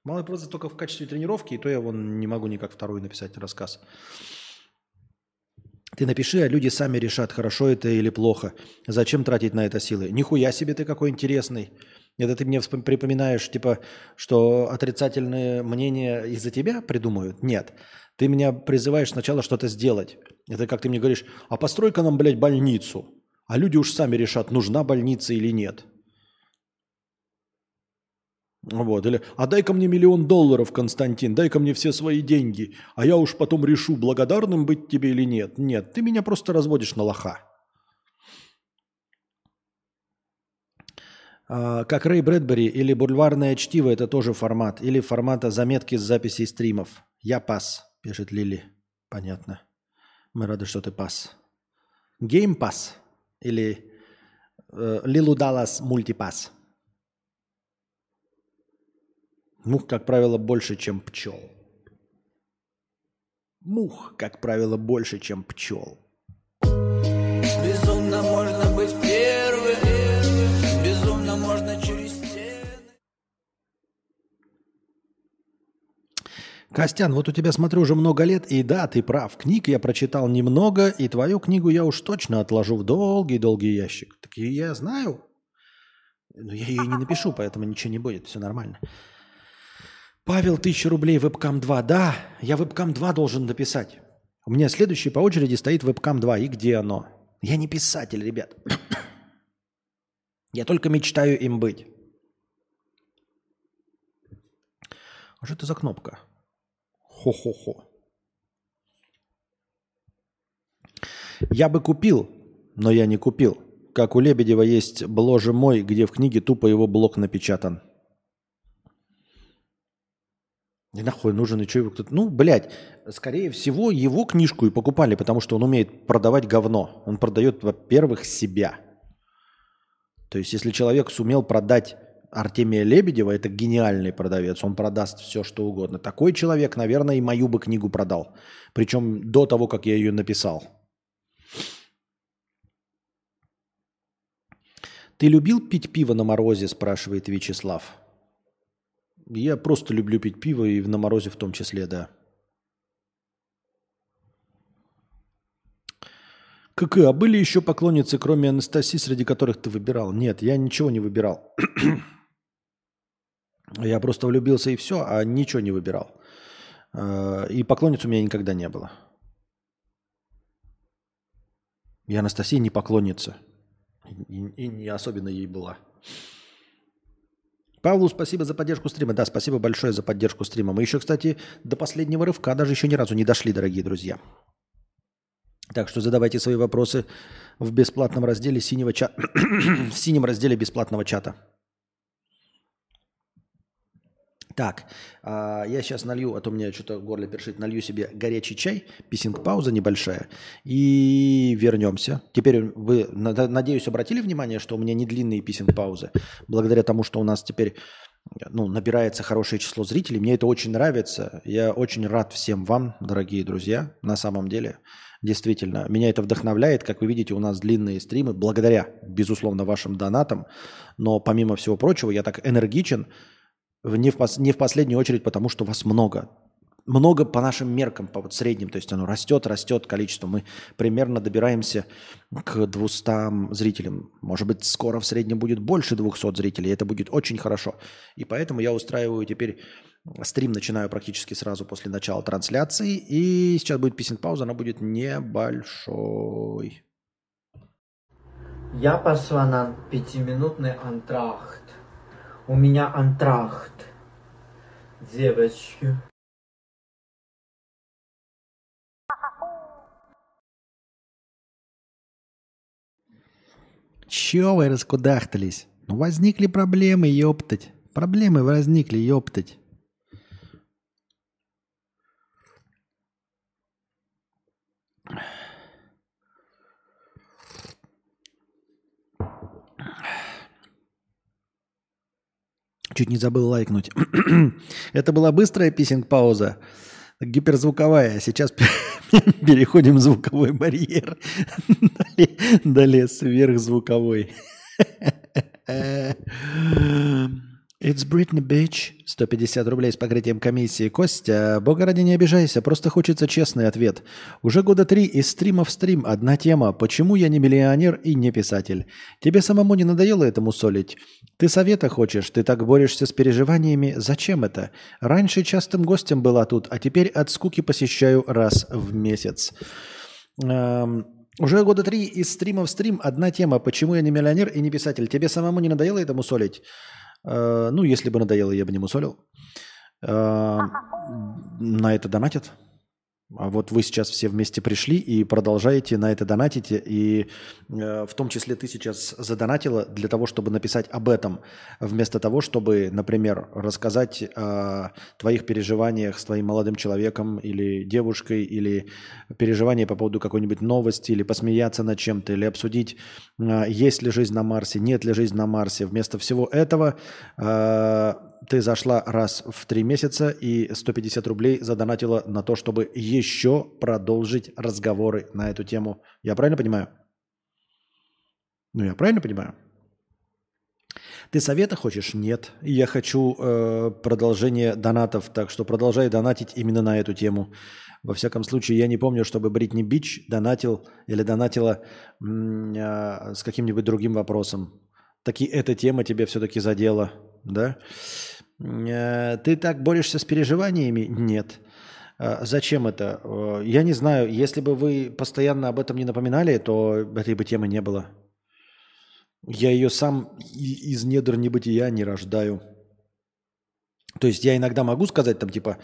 Малая проза только в качестве тренировки, и то я вон не могу никак второй написать рассказ. Ты напиши, а люди сами решат, хорошо это или плохо. Зачем тратить на это силы? Нихуя себе ты какой интересный. Это ты мне припоминаешь, типа, что отрицательные мнения из-за тебя придумают? Нет. Ты меня призываешь сначала что-то сделать. Это как ты мне говоришь, а построй-ка нам, блядь, больницу. А люди уж сами решат, нужна больница или нет. Вот, или, а дай-ка мне миллион долларов, Константин, дай-ка мне все свои деньги, а я уж потом решу, благодарным быть тебе или нет. Нет, ты меня просто разводишь на лоха. А, как Рэй Брэдбери или бульварное чтиво, это тоже формат. Или формата заметки с записей стримов. Я пас, пишет Лили. Понятно. Мы рады, что ты пас. Геймпас или э, Лилу Даллас мультипас. Мух, как правило, больше, чем пчел. Мух, как правило, больше, чем пчел. Безумно можно быть первым, безумно можно через стены. Костян, вот у тебя, смотрю, уже много лет, и да, ты прав, книг я прочитал немного, и твою книгу я уж точно отложу в долгий-долгий ящик. Так я знаю, но я ее не напишу, поэтому ничего не будет, все нормально. Павел, тысяча рублей, вебкам 2. Да, я вебкам 2 должен написать. У меня следующий по очереди стоит вебкам 2. И где оно? Я не писатель, ребят. Я только мечтаю им быть. А что это за кнопка? Хо-хо-хо. Я бы купил, но я не купил. Как у Лебедева есть «Боже мой», где в книге тупо его блок напечатан. И нахуй нужен, и что его кто-то... Ну, блядь, скорее всего, его книжку и покупали, потому что он умеет продавать говно. Он продает, во-первых, себя. То есть, если человек сумел продать Артемия Лебедева, это гениальный продавец, он продаст все, что угодно. Такой человек, наверное, и мою бы книгу продал. Причем до того, как я ее написал. Ты любил пить пиво на морозе, спрашивает Вячеслав. Я просто люблю пить пиво и на морозе в том числе, да. КК, а были еще поклонницы, кроме Анастасии, среди которых ты выбирал? Нет, я ничего не выбирал. я просто влюбился и все, а ничего не выбирал. А, и поклонниц у меня никогда не было. И Анастасия не поклонница. И, и не особенно ей была. Павлу спасибо за поддержку стрима. Да, спасибо большое за поддержку стрима. Мы еще, кстати, до последнего рывка даже еще ни разу не дошли, дорогие друзья. Так что задавайте свои вопросы в бесплатном разделе синего чата, в синем разделе бесплатного чата. Так, а, я сейчас налью, а то у меня что-то горло першит, налью себе горячий чай, писинг-пауза небольшая, и вернемся. Теперь вы, надеюсь, обратили внимание, что у меня не длинные писинг-паузы, благодаря тому, что у нас теперь ну, набирается хорошее число зрителей. Мне это очень нравится. Я очень рад всем вам, дорогие друзья, на самом деле. Действительно, меня это вдохновляет. Как вы видите, у нас длинные стримы, благодаря, безусловно, вашим донатам. Но помимо всего прочего, я так энергичен, не в, пос, не в последнюю очередь, потому что вас много. Много по нашим меркам, по вот средним. То есть оно растет, растет количество. Мы примерно добираемся к 200 зрителям. Может быть, скоро в среднем будет больше 200 зрителей. Это будет очень хорошо. И поэтому я устраиваю теперь стрим, начинаю практически сразу после начала трансляции. И сейчас будет песен пауза, она будет небольшой. Я пошла на пятиминутный антрахт. У меня антрахт. Девочки. Чё вы раскудахтались? Ну, возникли проблемы, ёптать. Проблемы возникли, ёптать. Чуть не забыл лайкнуть. Это была быстрая писинг-пауза, гиперзвуковая. Сейчас переходим звуковой барьер. Далее сверхзвуковой. It's Britney, bitch. 150 рублей с покрытием комиссии. Костя, бога ради не обижайся, просто хочется честный ответ. Уже года три из стрима в стрим одна тема. Почему я не миллионер и не писатель? Тебе самому не надоело этому солить? Ты совета хочешь, ты так борешься с переживаниями. Зачем это? Раньше частым гостем была тут, а теперь от скуки посещаю раз в месяц. Эм... Уже года три из стрима в стрим одна тема. Почему я не миллионер и не писатель? Тебе самому не надоело этому солить? Э, ну, если бы надоело, я бы не мусолил. Э, на это донатят. А вот вы сейчас все вместе пришли и продолжаете на это донатить. И э, в том числе ты сейчас задонатила для того, чтобы написать об этом, вместо того, чтобы, например, рассказать о твоих переживаниях с твоим молодым человеком или девушкой, или переживания по поводу какой-нибудь новости, или посмеяться над чем-то, или обсудить, э, есть ли жизнь на Марсе, нет ли жизни на Марсе. Вместо всего этого э, ты зашла раз в три месяца и 150 рублей задонатила на то, чтобы еще продолжить разговоры на эту тему. Я правильно понимаю? Ну, я правильно понимаю? Ты совета хочешь? Нет. Я хочу э, продолжение донатов, так что продолжай донатить именно на эту тему. Во всяком случае, я не помню, чтобы Бритни Бич донатил или донатила э, с каким-нибудь другим вопросом. Таки эта тема тебе все-таки задела, да? Э, ты так борешься с переживаниями? Нет. Э, зачем это? Э, я не знаю. Если бы вы постоянно об этом не напоминали, то этой бы темы не было. Я ее сам из недр небытия не рождаю. То есть я иногда могу сказать там типа,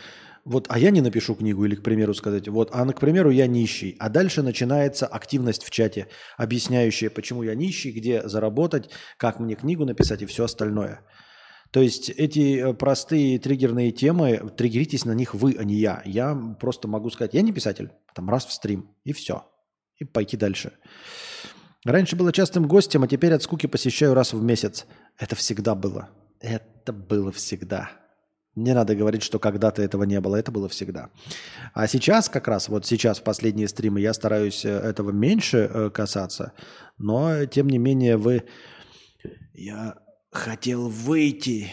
вот, а я не напишу книгу или, к примеру, сказать, вот, а, к примеру, я нищий. А дальше начинается активность в чате, объясняющая, почему я нищий, где заработать, как мне книгу написать и все остальное. То есть эти э, простые триггерные темы, триггеритесь на них вы, а не я. Я просто могу сказать, я не писатель, там раз в стрим, и все. И пойти дальше. Раньше было частым гостем, а теперь от скуки посещаю раз в месяц. Это всегда было. Это было всегда. Не надо говорить, что когда-то этого не было, это было всегда. А сейчас как раз, вот сейчас в последние стримы я стараюсь э, этого меньше э, касаться, но тем не менее вы... Я хотел выйти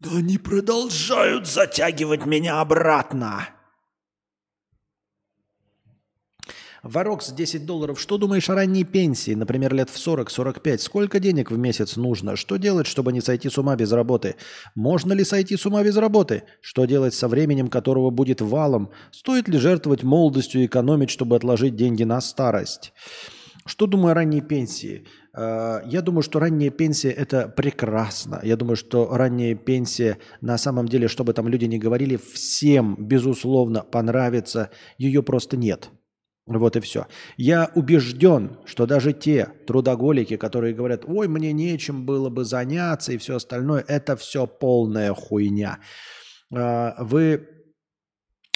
Да они продолжают затягивать меня обратно. Ворокс 10 долларов. Что думаешь о ранней пенсии? Например, лет в 40-45. Сколько денег в месяц нужно? Что делать, чтобы не сойти с ума без работы? Можно ли сойти с ума без работы? Что делать со временем, которого будет валом? Стоит ли жертвовать молодостью и экономить, чтобы отложить деньги на старость? Что думаю о ранней пенсии? Э, Я думаю, что ранняя пенсия – это прекрасно. Я думаю, что ранняя пенсия, на самом деле, чтобы там люди не говорили, всем, безусловно, понравится. Ее просто нет. Вот и все. Я убежден, что даже те трудоголики, которые говорят, ой, мне нечем было бы заняться и все остальное, это все полная хуйня. А, Вы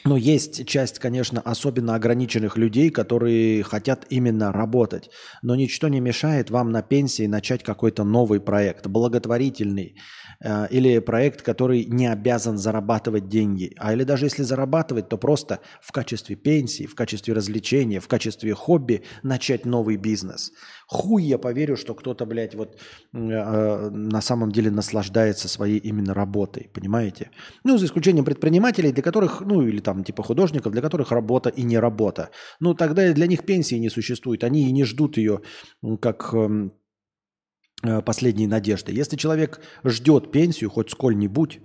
ну, есть часть, конечно, особенно ограниченных людей, которые хотят именно работать. Но ничто не мешает вам на пенсии начать какой-то новый проект, благотворительный, э, или проект, который не обязан зарабатывать деньги. А или даже если зарабатывать, то просто в качестве пенсии, в качестве развлечения, в качестве хобби начать новый бизнес. Хуй я поверю, что кто-то, блядь, вот э, на самом деле наслаждается своей именно работой, понимаете? Ну, за исключением предпринимателей, для которых, ну, или там типа художников, для которых работа и не работа. Ну, тогда для них пенсии не существует. Они и не ждут ее как эм, э, последней надежды. Если человек ждет пенсию хоть сколь-нибудь,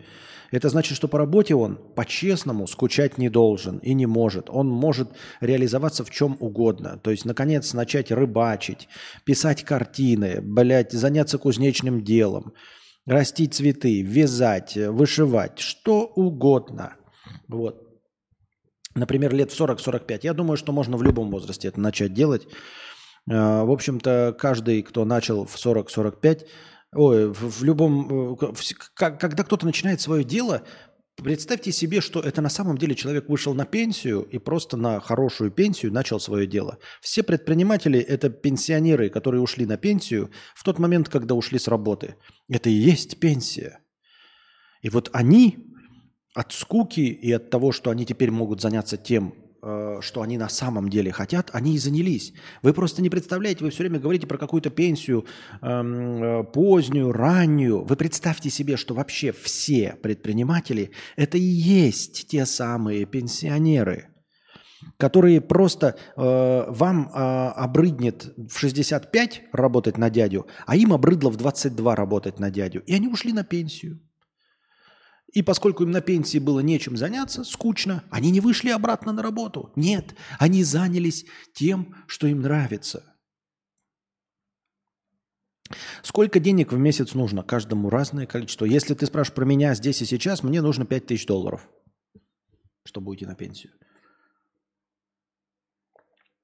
это значит, что по работе он по-честному скучать не должен и не может. Он может реализоваться в чем угодно. То есть, наконец, начать рыбачить, писать картины, блядь, заняться кузнечным делом, растить цветы, вязать, вышивать, что угодно. Вот. Например, лет в 40-45. Я думаю, что можно в любом возрасте это начать делать. Э, В общем-то, каждый, кто начал в 40-45, ой, в, в любом, э, в когда кто-то начинает свое дело, представьте себе, что это на самом деле человек вышел на пенсию и просто на хорошую пенсию начал свое дело. Все предприниматели – это пенсионеры, которые ушли на пенсию в тот момент, когда ушли с работы. Это и есть пенсия. И вот они от скуки и от того, что они теперь могут заняться тем, э, что они на самом деле хотят, они и занялись. Вы просто не представляете, вы все время говорите про какую-то пенсию эм, э, позднюю, раннюю. Вы представьте себе, что вообще все предприниматели – это и есть те самые пенсионеры, которые просто э, вам э, обрыднет в 65 работать на дядю, а им обрыдло в 22 работать на дядю. И они ушли на пенсию. И поскольку им на пенсии было нечем заняться, скучно, они не вышли обратно на работу. Нет, они занялись тем, что им нравится. Сколько денег в месяц нужно? Каждому разное количество. Если ты спрашиваешь про меня здесь и сейчас, мне нужно 5000 долларов, чтобы уйти на пенсию.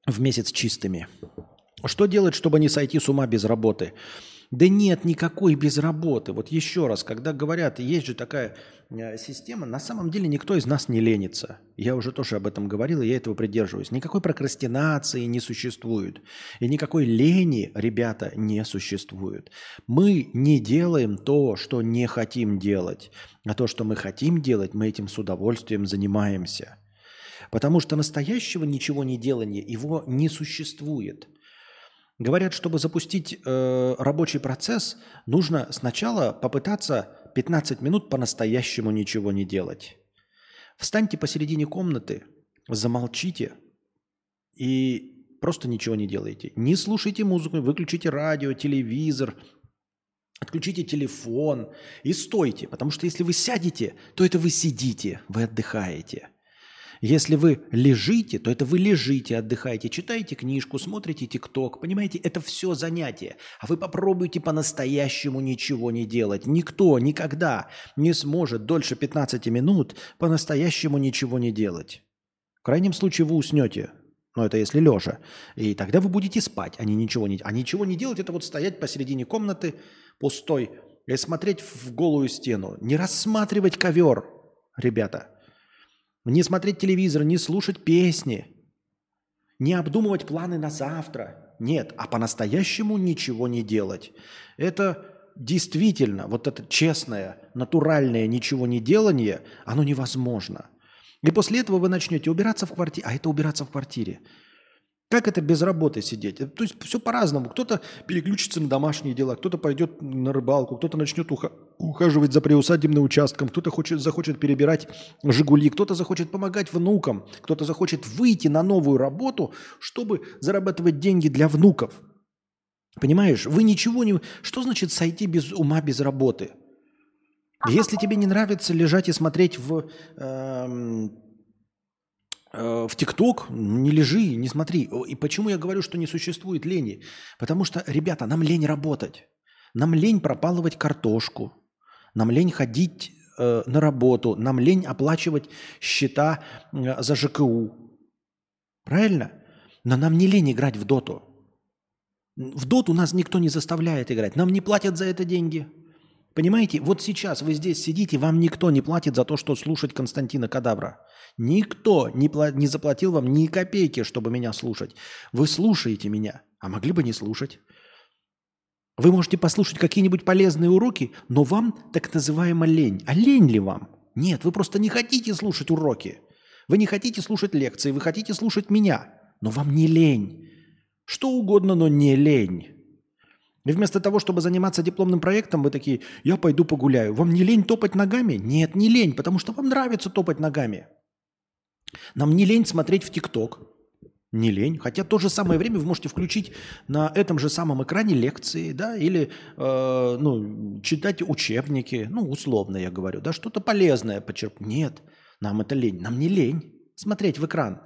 В месяц чистыми. Что делать, чтобы не сойти с ума без работы? Да нет никакой без работы. Вот еще раз, когда говорят, есть же такая э, система, на самом деле никто из нас не ленится. Я уже тоже об этом говорил, и я этого придерживаюсь. Никакой прокрастинации не существует. И никакой лени, ребята, не существует. Мы не делаем то, что не хотим делать. А то, что мы хотим делать, мы этим с удовольствием занимаемся. Потому что настоящего ничего не делания, его не существует. Говорят, чтобы запустить э, рабочий процесс, нужно сначала попытаться 15 минут по-настоящему ничего не делать. Встаньте посередине комнаты, замолчите и просто ничего не делайте. Не слушайте музыку, выключите радио, телевизор, отключите телефон и стойте. Потому что если вы сядете, то это вы сидите, вы отдыхаете. Если вы лежите, то это вы лежите, отдыхаете, читаете книжку, смотрите ТикТок. Понимаете, это все занятие. А вы попробуйте по-настоящему ничего не делать. Никто никогда не сможет дольше 15 минут по-настоящему ничего не делать. В крайнем случае вы уснете. Но это если лежа. И тогда вы будете спать, а не ничего не А ничего не делать, это вот стоять посередине комнаты пустой и смотреть в голую стену. Не рассматривать ковер, ребята. Не смотреть телевизор, не слушать песни, не обдумывать планы на завтра. Нет, а по-настоящему ничего не делать. Это действительно, вот это честное, натуральное ничего не делание, оно невозможно. И после этого вы начнете убираться в квартире, а это убираться в квартире. Как это без работы сидеть? Э, То есть все по-разному. Кто-то переключится на домашние дела, кто-то пойдет на рыбалку, кто-то начнет уха- ухаживать за приусадебным участком, кто-то хочет, захочет перебирать «Жигули», кто-то захочет помогать внукам, кто-то захочет выйти на новую работу, чтобы зарабатывать деньги для внуков. Понимаешь? Вы ничего не... Что значит сойти без ума, без работы? Если тебе не нравится лежать и смотреть в, э, в ТикТок, не лежи, не смотри. И почему я говорю, что не существует лени? Потому что, ребята, нам лень работать. Нам лень пропалывать картошку. Нам лень ходить э, на работу. Нам лень оплачивать счета э, за ЖКУ. Правильно? Но нам не лень играть в доту. В доту нас никто не заставляет играть. Нам не платят за это деньги. Понимаете, вот сейчас вы здесь сидите, вам никто не платит за то, что слушать Константина Кадабра. Никто не, не заплатил вам ни копейки, чтобы меня слушать. Вы слушаете меня, а могли бы не слушать. Вы можете послушать какие-нибудь полезные уроки, но вам так называемо лень. А лень ли вам? Нет, вы просто не хотите слушать уроки. Вы не хотите слушать лекции, вы хотите слушать меня. Но вам не лень. Что угодно, но не лень. И вместо того, чтобы заниматься дипломным проектом, вы такие, я пойду погуляю. Вам не лень топать ногами? Нет, не лень, потому что вам нравится топать ногами. Нам не лень смотреть в ТикТок. Не лень. Хотя в то же самое время вы можете включить на этом же самом экране лекции, да, или э, ну, читать учебники, ну, условно я говорю, да, что-то полезное почерп. Нет, нам это лень. Нам не лень смотреть в экран.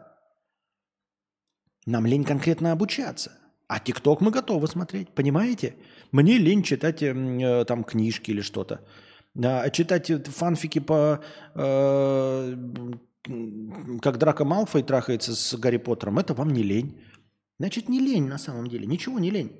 Нам лень конкретно обучаться. А ТикТок мы готовы смотреть, понимаете? Мне лень читать эм, э, там книжки или что-то. А читать фанфики по... э, как Драко Малфой трахается с Гарри Поттером, это вам не лень. Значит, не лень на самом деле. Ничего не лень.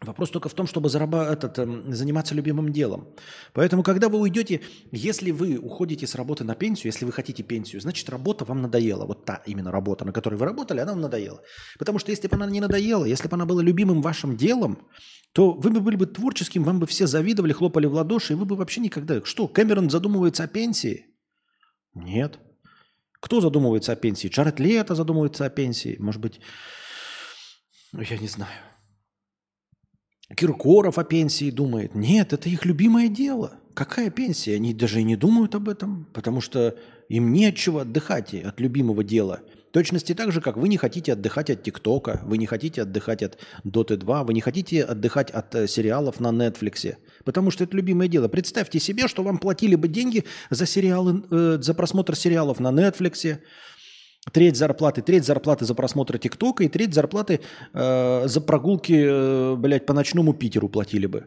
Вопрос только в том, чтобы зараба- этот, эм, заниматься любимым делом. Поэтому, когда вы уйдете, если вы уходите с работы на пенсию, если вы хотите пенсию, значит, работа вам надоела. Вот та именно работа, на которой вы работали, она вам надоела. Потому что если бы она не надоела, если бы она была любимым вашим делом, то вы бы были бы творческим, вам бы все завидовали, хлопали в ладоши, и вы бы вообще никогда... Что, Кэмерон задумывается о пенсии? Нет. Кто задумывается о пенсии? Джаред Лето задумывается о пенсии. Может быть, ну, я не знаю. Киркоров о пенсии думает. Нет, это их любимое дело. Какая пенсия? Они даже и не думают об этом, потому что им не от чего отдыхать от любимого дела. В точности так же, как вы не хотите отдыхать от ТикТока, вы не хотите отдыхать от Доты 2, вы не хотите отдыхать от э, сериалов на Netflix, потому что это любимое дело. Представьте себе, что вам платили бы деньги за, сериалы, э, за просмотр сериалов на Netflix, Треть зарплаты, треть зарплаты за просмотр ТикТока и треть зарплаты э, за прогулки, э, блядь, по ночному Питеру платили бы.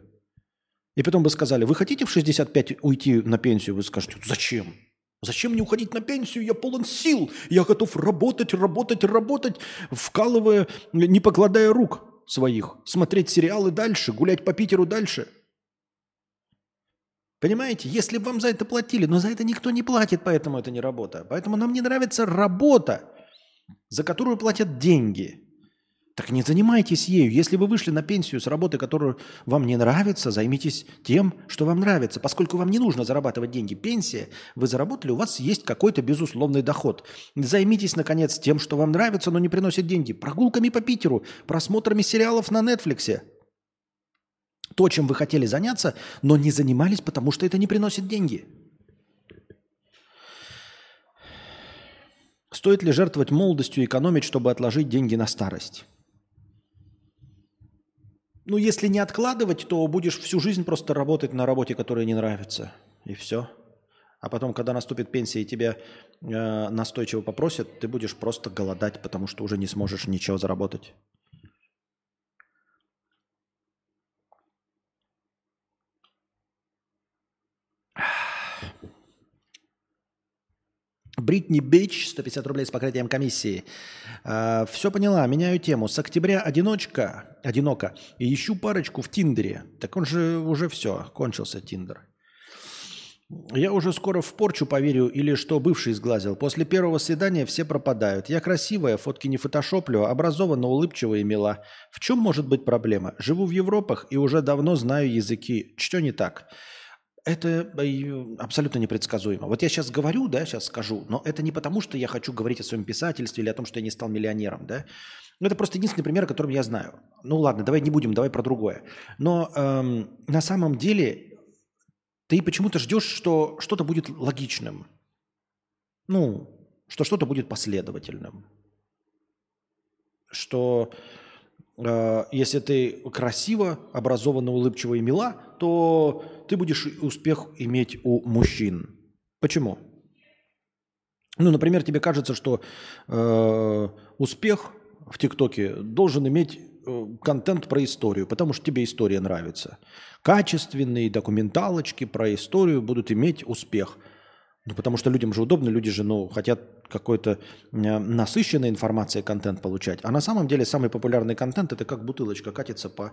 И потом бы сказали, вы хотите в 65 уйти на пенсию? Вы скажете, зачем? Зачем мне уходить на пенсию? Я полон сил. Я готов работать, работать, работать, вкалывая, не покладая рук своих. Смотреть сериалы дальше, гулять по Питеру дальше. Понимаете? Если бы вам за это платили, но за это никто не платит, поэтому это не работа. Поэтому нам не нравится работа, за которую платят деньги. Так не занимайтесь ею. Если вы вышли на пенсию с работы, которую вам не нравится, займитесь тем, что вам нравится. Поскольку вам не нужно зарабатывать деньги. Пенсия, вы заработали, у вас есть какой-то безусловный доход. Займитесь, наконец, тем, что вам нравится, но не приносит деньги. Прогулками по Питеру, просмотрами сериалов на Netflix. То, чем вы хотели заняться, но не занимались, потому что это не приносит деньги. Стоит ли жертвовать молодостью и экономить, чтобы отложить деньги на старость? Ну, если не откладывать, то будешь всю жизнь просто работать на работе, которая не нравится. И все. А потом, когда наступит пенсия и тебя э, настойчиво попросят, ты будешь просто голодать, потому что уже не сможешь ничего заработать. Бритни Бич, 150 рублей с покрытием комиссии. все поняла, меняю тему. С октября одиночка, одиноко, и ищу парочку в Тиндере. Так он же уже все, кончился Тиндер. Я уже скоро в порчу поверю или что бывший сглазил. После первого свидания все пропадают. Я красивая, фотки не фотошоплю, образована, улыбчивая и мила. В чем может быть проблема? Живу в Европах и уже давно знаю языки. Что не так? Это э, абсолютно непредсказуемо. Вот я сейчас говорю, да, сейчас скажу, но это не потому, что я хочу говорить о своем писательстве или о том, что я не стал миллионером, да. Ну, это просто единственный пример, о котором я знаю. Ну ладно, давай не будем, давай про другое. Но эм, на самом деле ты почему-то ждешь, что что-то будет логичным. Ну, что что-то будет последовательным. Что э, если ты красиво, образованно, улыбчиво и мила, то ты будешь успех иметь у мужчин. Почему? Ну, например, тебе кажется, что э, успех в ТикТоке должен иметь э, контент про историю, потому что тебе история нравится. Качественные документалочки про историю будут иметь успех. Ну, потому что людям же удобно, люди же ну, хотят какой-то э, насыщенной информацией контент получать. А на самом деле самый популярный контент это как бутылочка катится по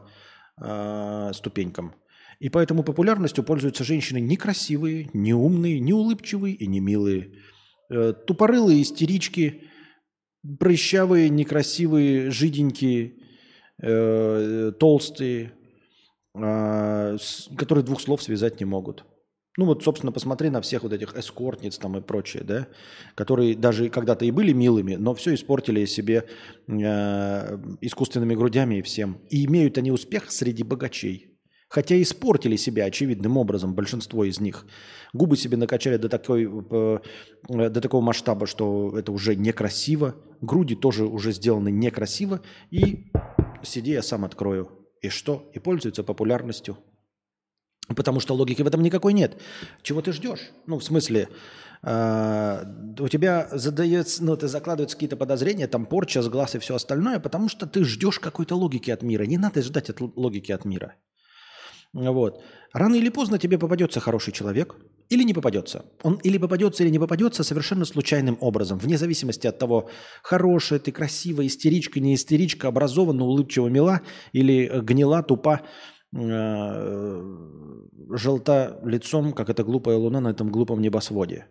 э, ступенькам. И поэтому популярностью пользуются женщины некрасивые, не умные, не улыбчивые и не милые. Э, тупорылые истерички – прыщавые, некрасивые, жиденькие, э, толстые, э, с, которые двух слов связать не могут. Ну вот, собственно, посмотри на всех вот этих эскортниц там и прочее, да, которые даже когда-то и были милыми, но все испортили себе э, искусственными грудями и всем. И имеют они успех среди богачей. Хотя испортили себя очевидным образом большинство из них. Губы себе накачали до, такой, э, до такого масштаба, что это уже некрасиво. Груди тоже уже сделаны некрасиво. И сиди, я сам открою. И что? И пользуются популярностью. Потому что логики в этом никакой нет. Чего ты ждешь? Ну, в смысле, э, у тебя задается, ну, ты закладываются какие-то подозрения, там порча, сглаз и все остальное, потому что ты ждешь какой-то логики от мира. Не надо ждать от логики от мира. Вот. Рано или поздно тебе попадется хороший человек или не попадется. Он или попадется, или не попадется совершенно случайным образом, вне зависимости от того, хорошая ты, красивая, истеричка, не истеричка, образованная, улыбчива, мила или гнила, тупа, желта лицом, как эта глупая луна на этом глупом небосводе.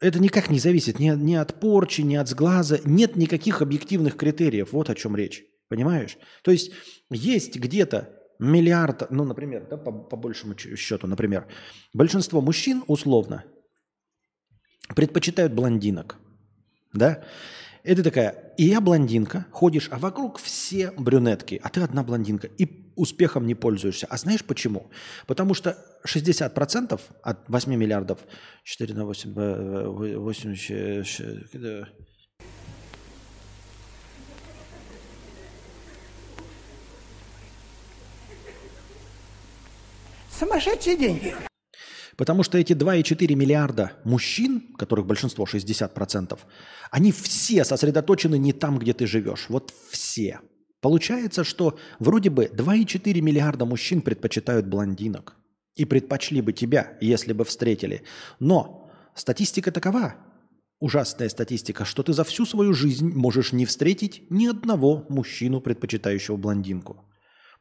Это никак не зависит ни, ни от порчи, ни от сглаза. Нет никаких объективных критериев. Вот о чем речь. Понимаешь? То есть есть где-то миллиард, ну, например, да, по, по большему счету, например, большинство мужчин условно предпочитают блондинок, да? Это такая, и я блондинка, ходишь, а вокруг все брюнетки, а ты одна блондинка, и успехом не пользуешься. А знаешь почему? Потому что 60% от 8 миллиардов, 4 на 8, 8, Сумасшедшие деньги. Потому что эти 2,4 миллиарда мужчин, которых большинство 60%, они все сосредоточены не там, где ты живешь. Вот все. Получается, что вроде бы 2,4 миллиарда мужчин предпочитают блондинок. И предпочли бы тебя, если бы встретили. Но статистика такова, ужасная статистика, что ты за всю свою жизнь можешь не встретить ни одного мужчину, предпочитающего блондинку.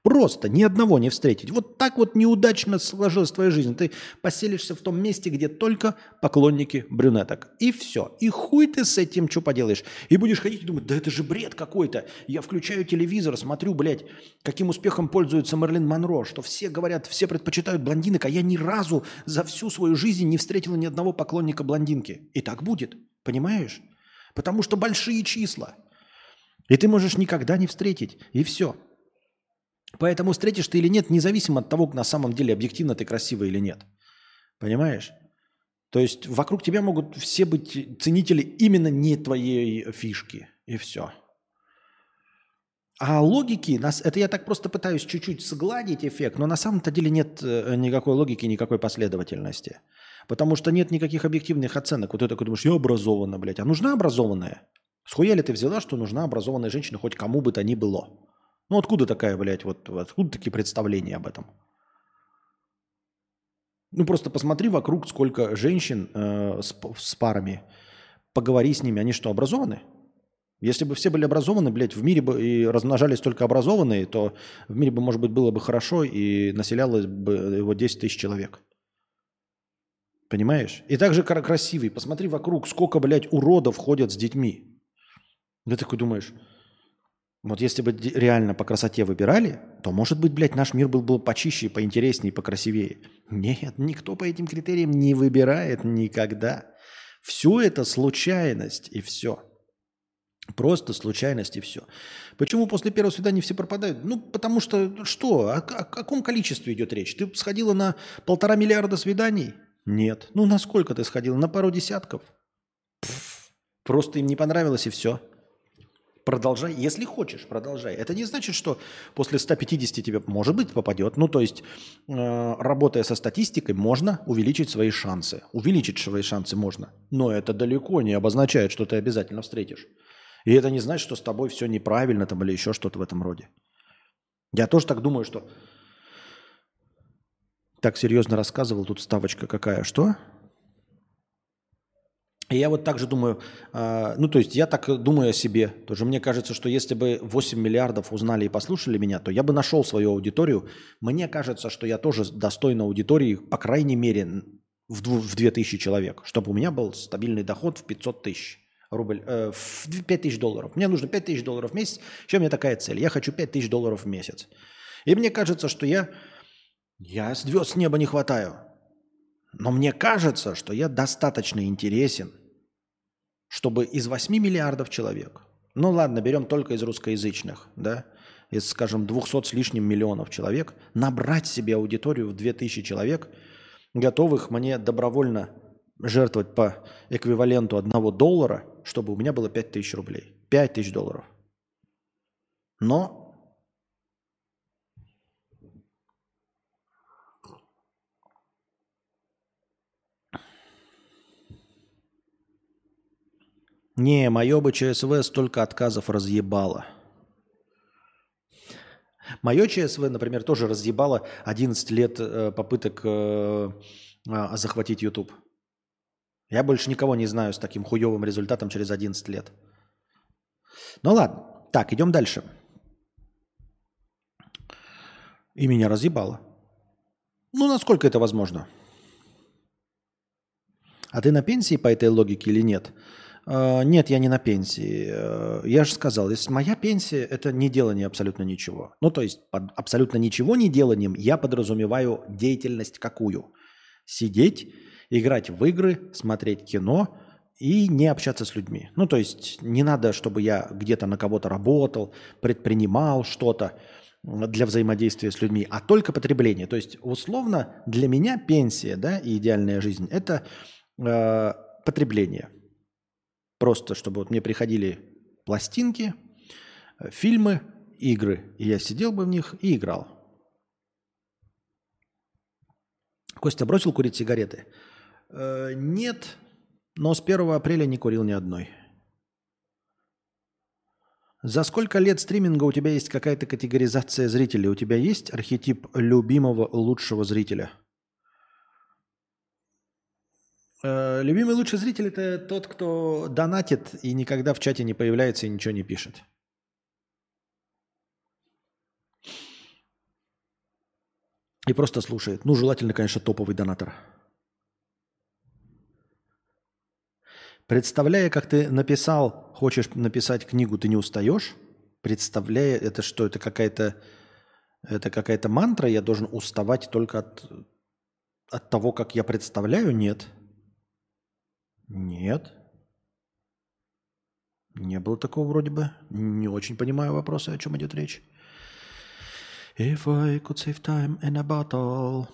Просто ни одного не встретить. Вот так вот неудачно сложилась твоя жизнь. Ты поселишься в том месте, где только поклонники брюнеток. И все. И хуй ты с этим что поделаешь. И будешь ходить и думать, да это же бред какой-то. Я включаю телевизор, смотрю, блядь, каким успехом пользуется Мерлин Монро, что все говорят, все предпочитают блондинок, а я ни разу за всю свою жизнь не встретил ни одного поклонника блондинки. И так будет. Понимаешь? Потому что большие числа. И ты можешь никогда не встретить. И все. Поэтому встретишь ты или нет, независимо от того, на самом деле объективно ты красивая или нет. Понимаешь? То есть вокруг тебя могут все быть ценители именно не твоей фишки. И все. А логики, это я так просто пытаюсь чуть-чуть сгладить эффект, но на самом-то деле нет э, никакой логики, никакой последовательности. Потому что нет никаких объективных оценок. Вот ты такой думаешь, я образована, блядь. А нужна образованная? Схуя ли ты взяла, что нужна образованная женщина хоть кому бы то ни было? Ну откуда такая, блядь, вот откуда такие представления об этом? Ну просто посмотри вокруг, сколько женщин э, с, с парами. Поговори с ними, они что, образованы? Если бы все были образованы, блядь, в мире бы и размножались только образованные, то в мире бы, может быть, было бы хорошо и населялось бы его 10 тысяч человек. Понимаешь? И также красивый. Посмотри вокруг, сколько, блядь, уродов ходят с детьми. Ты такой думаешь, вот если бы реально по красоте выбирали, то, может быть, блядь, наш мир был бы почище, поинтереснее, покрасивее. Нет, никто по этим критериям не выбирает никогда. Все это случайность и все. Просто случайность и все. Почему после первого свидания все пропадают? Ну, потому что что? О, о каком количестве идет речь? Ты сходила на полтора миллиарда свиданий? Нет. Ну, на сколько ты сходила? На пару десятков? Пф, просто им не понравилось и все. Продолжай, если хочешь, продолжай. Это не значит, что после 150 тебе, может быть, попадет. Ну, то есть, э, работая со статистикой, можно увеличить свои шансы. Увеличить свои шансы можно. Но это далеко не обозначает, что ты обязательно встретишь. И это не значит, что с тобой все неправильно там или еще что-то в этом роде. Я тоже так думаю, что... Так серьезно рассказывал, тут ставочка какая. Что? И я вот также думаю, э, ну то есть я так думаю о себе. Тоже мне кажется, что если бы 8 миллиардов узнали и послушали меня, то я бы нашел свою аудиторию. Мне кажется, что я тоже достойна аудитории, по крайней мере, в, в 2000 человек, чтобы у меня был стабильный доход в 500 тысяч рубль, э, в 5 тысяч долларов. Мне нужно 5 тысяч долларов в месяц. Еще у меня такая цель. Я хочу 5 тысяч долларов в месяц. И мне кажется, что я, я звезд с неба не хватаю. Но мне кажется, что я достаточно интересен, чтобы из 8 миллиардов человек, ну ладно, берем только из русскоязычных, да, из, скажем, 200 с лишним миллионов человек, набрать себе аудиторию в 2000 человек, готовых мне добровольно жертвовать по эквиваленту одного доллара, чтобы у меня было 5000 рублей. 5000 долларов. Но Не, мое бы ЧСВ столько отказов разъебало. Мое ЧСВ, например, тоже разъебало 11 лет э, попыток э, э, захватить YouTube. Я больше никого не знаю с таким хуевым результатом через 11 лет. Ну ладно. Так, идем дальше. И меня разъебало. Ну, насколько это возможно? А ты на пенсии по этой логике или нет? А, нет, я не на пенсии. Э, я же сказал, если моя пенсия – это не делание абсолютно ничего. Ну, то есть под абсолютно ничего не деланием я подразумеваю деятельность какую? Сидеть, играть в игры, смотреть кино и не общаться с людьми. Ну, то есть не надо, чтобы я где-то на кого-то работал, предпринимал что-то для взаимодействия с людьми, а только потребление. То есть, условно, для меня пенсия да, и идеальная жизнь – это э, потребление – Просто, чтобы вот мне приходили пластинки, э, фильмы, игры. И я сидел бы в них и играл. Костя бросил курить сигареты? Э, нет, но с 1 апреля не курил ни одной. За сколько лет стриминга у тебя есть какая-то категоризация зрителей? У тебя есть архетип любимого лучшего зрителя – Э, любимый лучший зритель это тот, кто донатит и никогда в чате не появляется и ничего не пишет. И просто слушает. Ну, желательно, конечно, топовый донатор. Представляя, как ты написал, хочешь написать книгу, ты не устаешь? Представляя, это что, это какая-то это какая-то мантра, я должен уставать только от, от того, как я представляю? Нет. Нет. Не было такого вроде бы. Не очень понимаю вопросы, о чем идет речь. If I could save time in a bottle.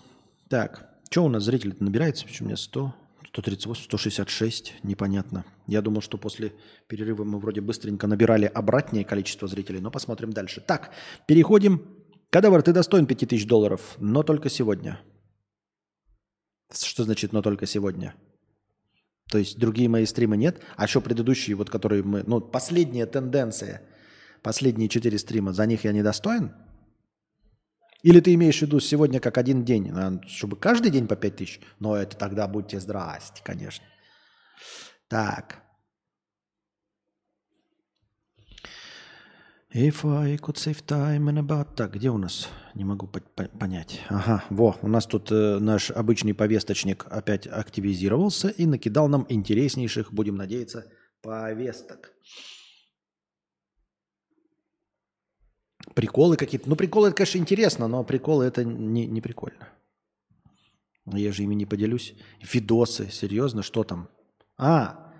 Так, что у нас зрителей набирается? Почему у меня 100, 138, 166? Непонятно. Я думал, что после перерыва мы вроде быстренько набирали обратное количество зрителей, но посмотрим дальше. Так, переходим. Кадавр, ты достоин 5000 долларов, но только сегодня. Что значит «но только сегодня»? То есть другие мои стримы нет, а еще предыдущие, вот которые мы... Ну, последняя тенденция, последние четыре стрима, за них я недостоин? Или ты имеешь в виду сегодня как один день, чтобы каждый день по пять тысяч? Но это тогда будьте здрасте, конечно. Так. If I could save time in about... Так, где у нас? Не могу по по понять. Ага, во, у нас тут э, наш обычный повесточник опять активизировался и накидал нам интереснейших, будем надеяться, повесток. Приколы какие-то. Ну, приколы, это, конечно, интересно, но приколы это не, не прикольно. Я же ими не поделюсь. Видосы, серьезно, что там? А,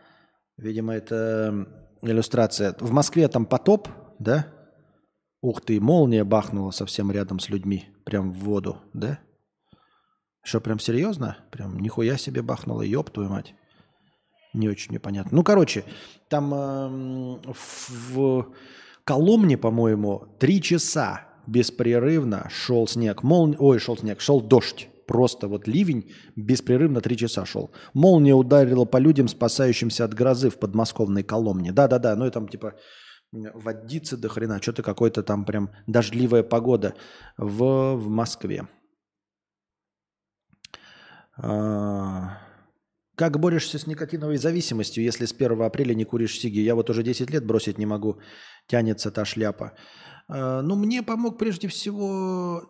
видимо, это иллюстрация. В Москве там потоп, да? Ух ты, молния бахнула совсем рядом с людьми, прям в воду, да? Что, прям серьезно? Прям нихуя себе бахнула, ёб твою мать. Не очень мне понятно. Ну, короче, там эм, в Коломне, по-моему, три часа беспрерывно шел снег. Мол... Ой, шел снег, шел дождь. Просто вот ливень беспрерывно три часа шел. Молния ударила по людям, спасающимся от грозы в подмосковной Коломне. Да-да-да, ну и там типа водицы до хрена, что-то какой-то там прям дождливая погода в, в Москве. А, как борешься с никотиновой зависимостью, если с 1 апреля не куришь сиги? Я вот уже 10 лет бросить не могу. Тянется та шляпа. А, ну, мне помог прежде всего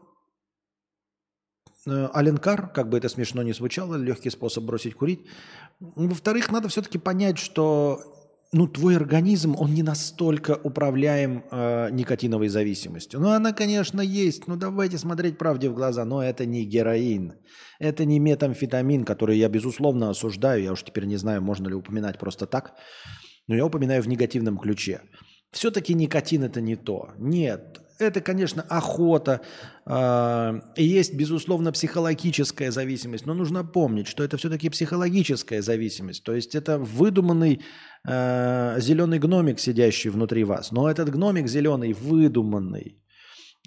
э, Аленкар, как бы это смешно не звучало, легкий способ бросить курить. Во-вторых, надо все-таки понять, что ну, твой организм, он не настолько управляем э, никотиновой зависимостью. Ну, она, конечно, есть. Ну, давайте смотреть правде в глаза. Но это не героин. Это не метамфетамин, который я, безусловно, осуждаю. Я уж теперь не знаю, можно ли упоминать просто так. Но я упоминаю в негативном ключе. Все-таки никотин это не то. Нет, это, конечно, охота. И есть, безусловно, психологическая зависимость. Но нужно помнить, что это все-таки психологическая зависимость. То есть это выдуманный э, зеленый гномик, сидящий внутри вас. Но этот гномик зеленый выдуманный.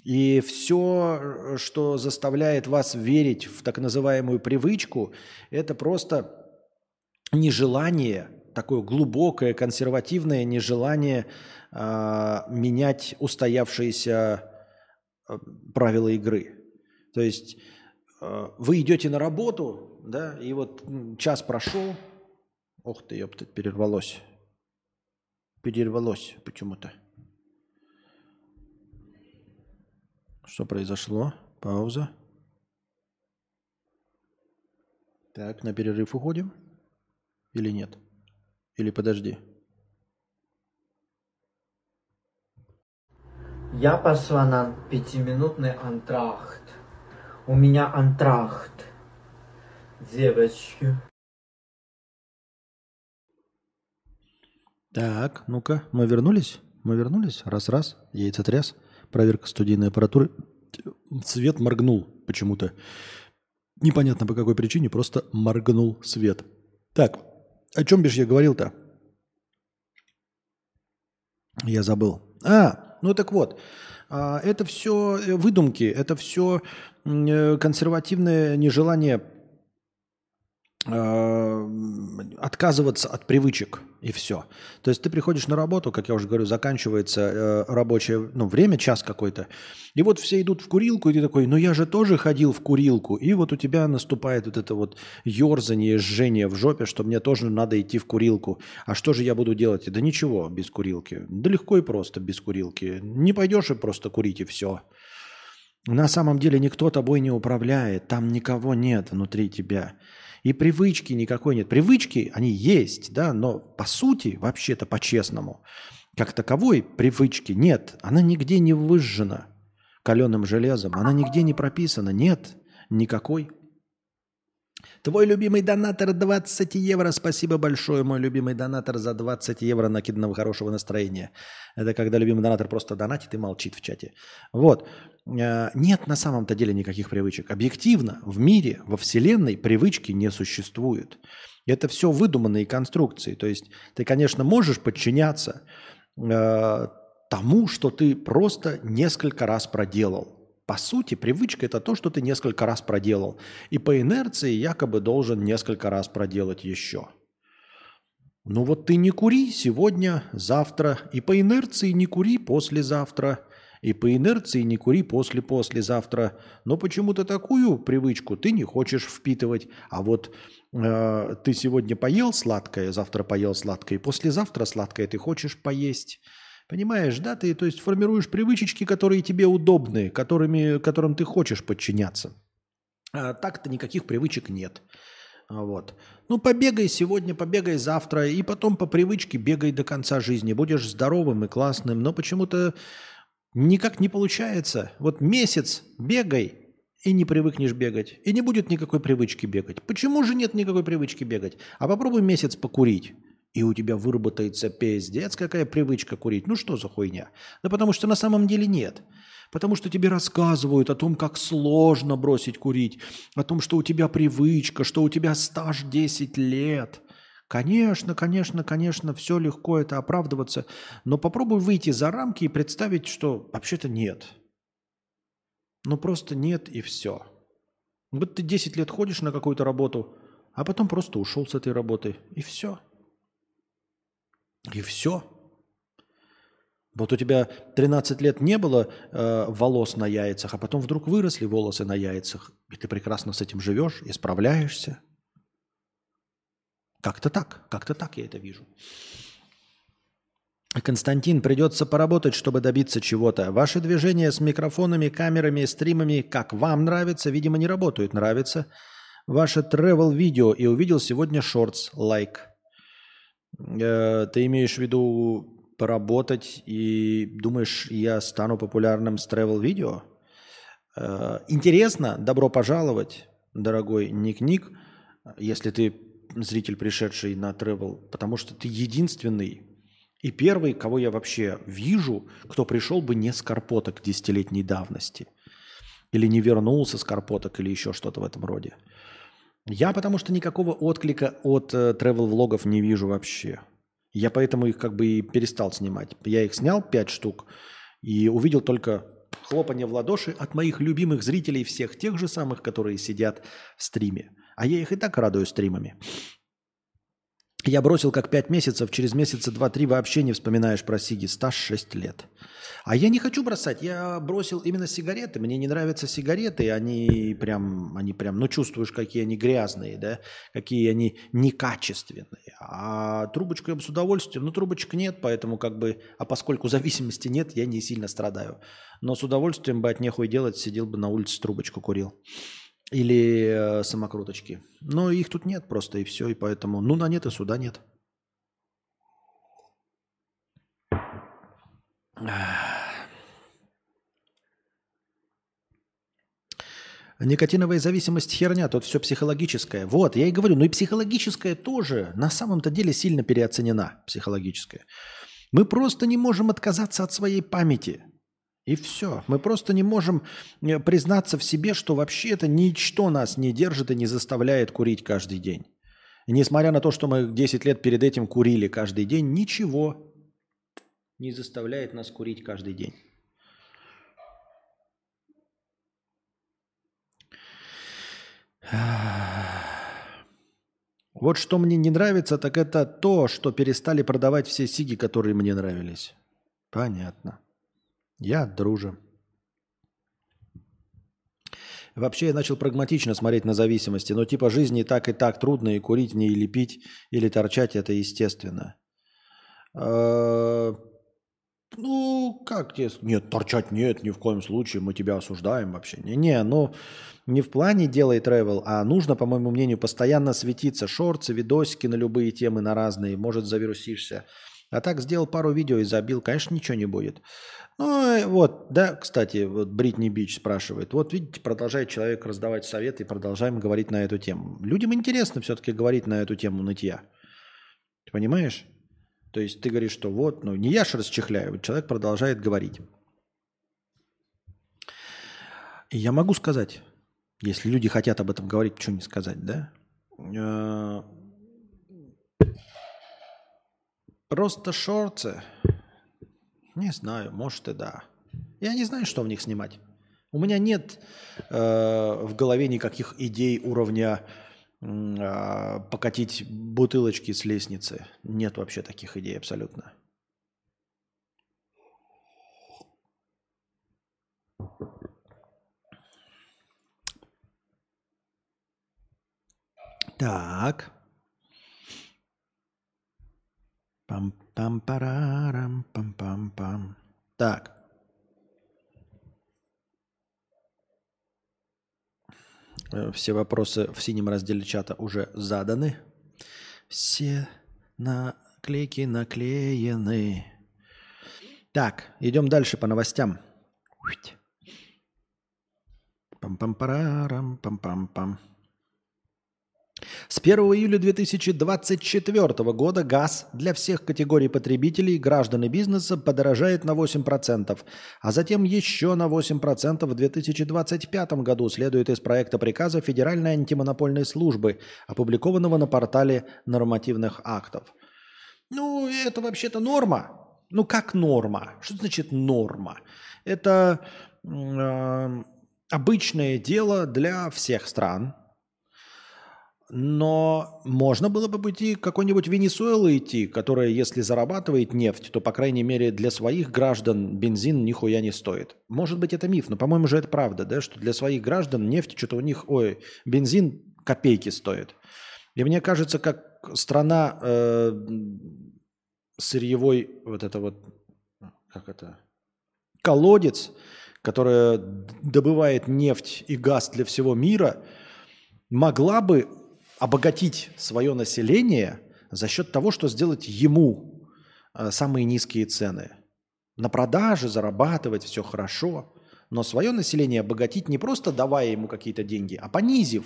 И все, что заставляет вас верить в так называемую привычку, это просто нежелание, такое глубокое консервативное нежелание э, менять устоявшиеся э, правила игры. То есть э, вы идете на работу, да, и вот час прошел, Ох ты, ёпта, перервалось. Перервалось почему-то. Что произошло? Пауза. Так, на перерыв уходим? Или нет? Или подожди? Я пошла на пятиминутный антрахт. У меня антрахт. Девочки. Так, ну-ка, мы вернулись? Мы вернулись? Раз-раз, яйцетряс, проверка студийной аппаратуры. Свет моргнул почему-то. Непонятно по какой причине, просто моргнул свет. Так, о чем бишь я говорил-то? Я забыл. А, ну так вот, а, это все выдумки, это все э, консервативное нежелание Э, отказываться от привычек и все. То есть ты приходишь на работу, как я уже говорю, заканчивается э, рабочее ну, время, час какой-то, и вот все идут в курилку, и ты такой, ну я же тоже ходил в курилку, и вот у тебя наступает вот это вот ерзание, жжение в жопе, что мне тоже надо идти в курилку. А что же я буду делать? Да ничего без курилки. Да легко и просто без курилки. Не пойдешь и просто курить и все. На самом деле никто тобой не управляет, там никого нет внутри тебя. И привычки никакой нет. Привычки, они есть, да, но по сути, вообще-то по-честному, как таковой привычки нет. Она нигде не выжжена каленым железом, она нигде не прописана, нет никакой. Твой любимый донатор 20 евро. Спасибо большое, мой любимый донатор, за 20 евро накиданного хорошего настроения. Это когда любимый донатор просто донатит и молчит в чате. Вот. Э, нет на самом-то деле никаких привычек. Объективно в мире, во Вселенной привычки не существует. Это все выдуманные конструкции. То есть ты, конечно, можешь подчиняться э, тому, что ты просто несколько раз проделал. По сути, привычка – это то, что ты несколько раз проделал. И по инерции якобы должен несколько раз проделать еще. Ну вот ты не кури сегодня, завтра, и по инерции не кури послезавтра – и по инерции не кури после-послезавтра. Но почему-то такую привычку ты не хочешь впитывать. А вот э, ты сегодня поел сладкое, завтра поел сладкое, и послезавтра сладкое ты хочешь поесть. Понимаешь, да? Ты то есть формируешь привычечки, которые тебе удобны, которыми, которым ты хочешь подчиняться. А так-то никаких привычек нет. Вот. Ну, побегай сегодня, побегай завтра, и потом по привычке бегай до конца жизни. Будешь здоровым и классным, но почему-то Никак не получается. Вот месяц бегай, и не привыкнешь бегать. И не будет никакой привычки бегать. Почему же нет никакой привычки бегать? А попробуй месяц покурить. И у тебя выработается пиздец, какая привычка курить. Ну что за хуйня? Да потому что на самом деле нет. Потому что тебе рассказывают о том, как сложно бросить курить, о том, что у тебя привычка, что у тебя стаж 10 лет. Конечно, конечно, конечно, все легко это оправдываться, но попробуй выйти за рамки и представить, что вообще-то нет. Ну просто нет и все. Вот ты 10 лет ходишь на какую-то работу, а потом просто ушел с этой работы, и все. И все. Вот у тебя 13 лет не было э, волос на яйцах, а потом вдруг выросли волосы на яйцах, и ты прекрасно с этим живешь и справляешься. Как-то так, как-то так я это вижу. Константин, придется поработать, чтобы добиться чего-то. Ваши движения с микрофонами, камерами, стримами, как вам нравится, видимо, не работают. Нравится. Ваше travel видео и увидел сегодня шортс, лайк. Э, ты имеешь в виду поработать и думаешь, я стану популярным с travel видео? Э, интересно, добро пожаловать, дорогой Ник-Ник, если ты зритель, пришедший на travel, потому что ты единственный и первый, кого я вообще вижу, кто пришел бы не с карпоток десятилетней давности. Или не вернулся с карпоток, или еще что-то в этом роде. Я потому что никакого отклика от э, travel-влогов не вижу вообще. Я поэтому их как бы и перестал снимать. Я их снял пять штук и увидел только хлопанье в ладоши от моих любимых зрителей, всех тех же самых, которые сидят в стриме. А я их и так радую стримами. Я бросил как пять месяцев, через месяца два-три вообще не вспоминаешь про сиги. Стаж 6 лет. А я не хочу бросать, я бросил именно сигареты. Мне не нравятся сигареты, они прям, они прям, ну чувствуешь, какие они грязные, да, какие они некачественные. А трубочку я бы с удовольствием, ну трубочек нет, поэтому как бы, а поскольку зависимости нет, я не сильно страдаю. Но с удовольствием бы от нехуй делать, сидел бы на улице, трубочку курил. Или э, самокруточки. Но их тут нет просто, и все. И поэтому, ну, на нет и сюда нет. Никотиновая зависимость херня, тут все психологическое. Вот, я и говорю, ну и психологическое тоже на самом-то деле сильно переоценена, психологическое. Мы просто не можем отказаться от своей памяти. И все. Мы просто не можем э, признаться в себе, что вообще это ничто нас не держит и не заставляет курить каждый день. Несмотря на то, что мы 10 лет перед этим курили каждый день, ничего не заставляет нас курить каждый день. Вот что мне не нравится, так это то, что перестали продавать все сиги, которые мне нравились. Понятно. Я друже. Вообще я начал прагматично смотреть на зависимости. Но типа жизни и так, и так трудно, и курить не или пить, или торчать, это естественно. А, ну, как тебе? Нет, торчать нет, ни в коем случае, мы тебя осуждаем вообще. Не-не, ну, не в плане делай travel, а нужно, по моему мнению, постоянно светиться. Шорты, видосики на любые темы, на разные, может завирусишься. А так сделал пару видео и забил, конечно, ничего не будет. Ну, вот, да, кстати, вот Бритни Бич спрашивает. Вот, видите, продолжает человек раздавать советы и продолжаем говорить на эту тему. Людям интересно все-таки говорить на эту тему нытья. Ты понимаешь? То есть ты говоришь, что вот, ну, не я же расчехляю, вот человек продолжает говорить. И я могу сказать, если люди хотят об этом говорить, что не сказать, да? Э, просто шорты не знаю, может и да. Я не знаю, что в них снимать. У меня нет э, в голове никаких идей уровня э, покатить бутылочки с лестницы. Нет вообще таких идей абсолютно. Так. Пам-пам-парарам, пам-пам-пам. Так. Э, все вопросы в синем разделе чата уже заданы. Все наклейки наклеены. Так, идем дальше по новостям. Пам-пам-парарам, пам-пам-пам. С 1 июля 2024 года газ для всех категорий потребителей, граждан и бизнеса подорожает на 8%, а затем еще на 8% в 2025 году, следует из проекта приказа Федеральной антимонопольной службы, опубликованного на портале нормативных актов. Ну, это вообще-то норма. Ну, как норма? Что значит норма? Это э, обычное дело для всех стран, но можно было бы пойти какой-нибудь Венесуэлы идти, которая, если зарабатывает нефть, то, по крайней мере, для своих граждан бензин нихуя не стоит. Может быть, это миф, но, по-моему, же это правда, да, что для своих граждан нефть что-то у них, ой, бензин копейки стоит. И мне кажется, как страна э, сырьевой, вот это вот, как это, колодец, которая добывает нефть и газ для всего мира, могла бы обогатить свое население за счет того, что сделать ему э, самые низкие цены. На продаже зарабатывать все хорошо, но свое население обогатить не просто давая ему какие-то деньги, а понизив.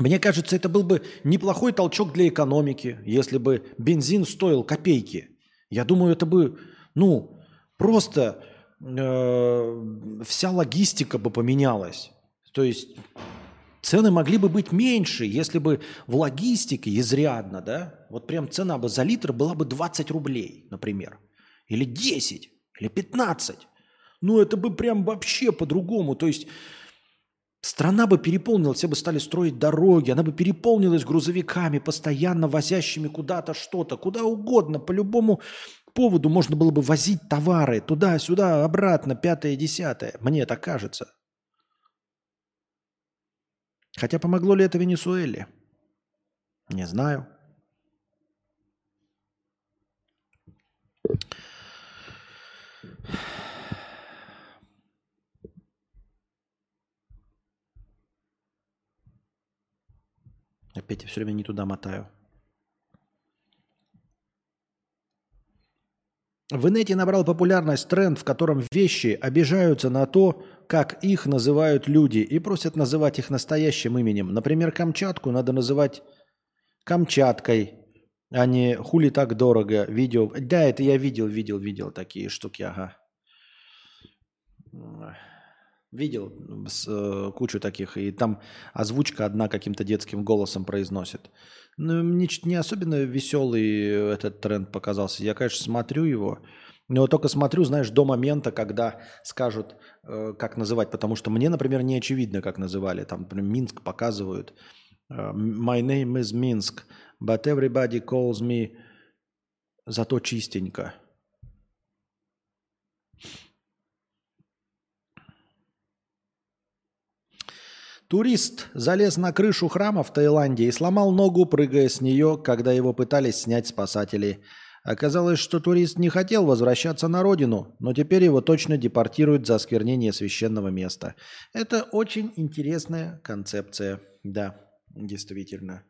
Мне кажется, это был бы неплохой толчок для экономики, если бы бензин стоил копейки. Я думаю, это бы, ну, просто э, вся логистика бы поменялась. То есть Цены могли бы быть меньше, если бы в логистике изрядно, да, вот прям цена бы за литр была бы 20 рублей, например, или 10, или 15. Ну, это бы прям вообще по-другому. То есть страна бы переполнилась, все бы стали строить дороги, она бы переполнилась грузовиками, постоянно возящими куда-то что-то, куда угодно, по любому поводу можно было бы возить товары туда-сюда, обратно, пятое, десятое. Мне так кажется. Хотя помогло ли это Венесуэле? Не знаю. Опять я все время не туда мотаю. В инете набрал популярность тренд, в котором вещи обижаются на то, как их называют люди, и просят называть их настоящим именем. Например, Камчатку надо называть Камчаткой, а не хули так дорого. Видео. Да, это я видел, видел, видел такие штуки, ага. Видел с, э, кучу таких, и там озвучка одна каким-то детским голосом произносит. Ну, мне не особенно веселый этот тренд показался. Я, конечно, смотрю его, но только смотрю, знаешь, до момента, когда скажут, э, как называть. Потому что мне, например, не очевидно, как называли. Там, например, Минск показывают. Э, My name is Minsk, but everybody calls me зато чистенько. Турист залез на крышу храма в Таиланде и сломал ногу, прыгая с нее, когда его пытались снять спасатели. Оказалось, что турист не хотел возвращаться на родину, но теперь его точно депортируют за осквернение священного места. Это очень интересная концепция. Да, действительно.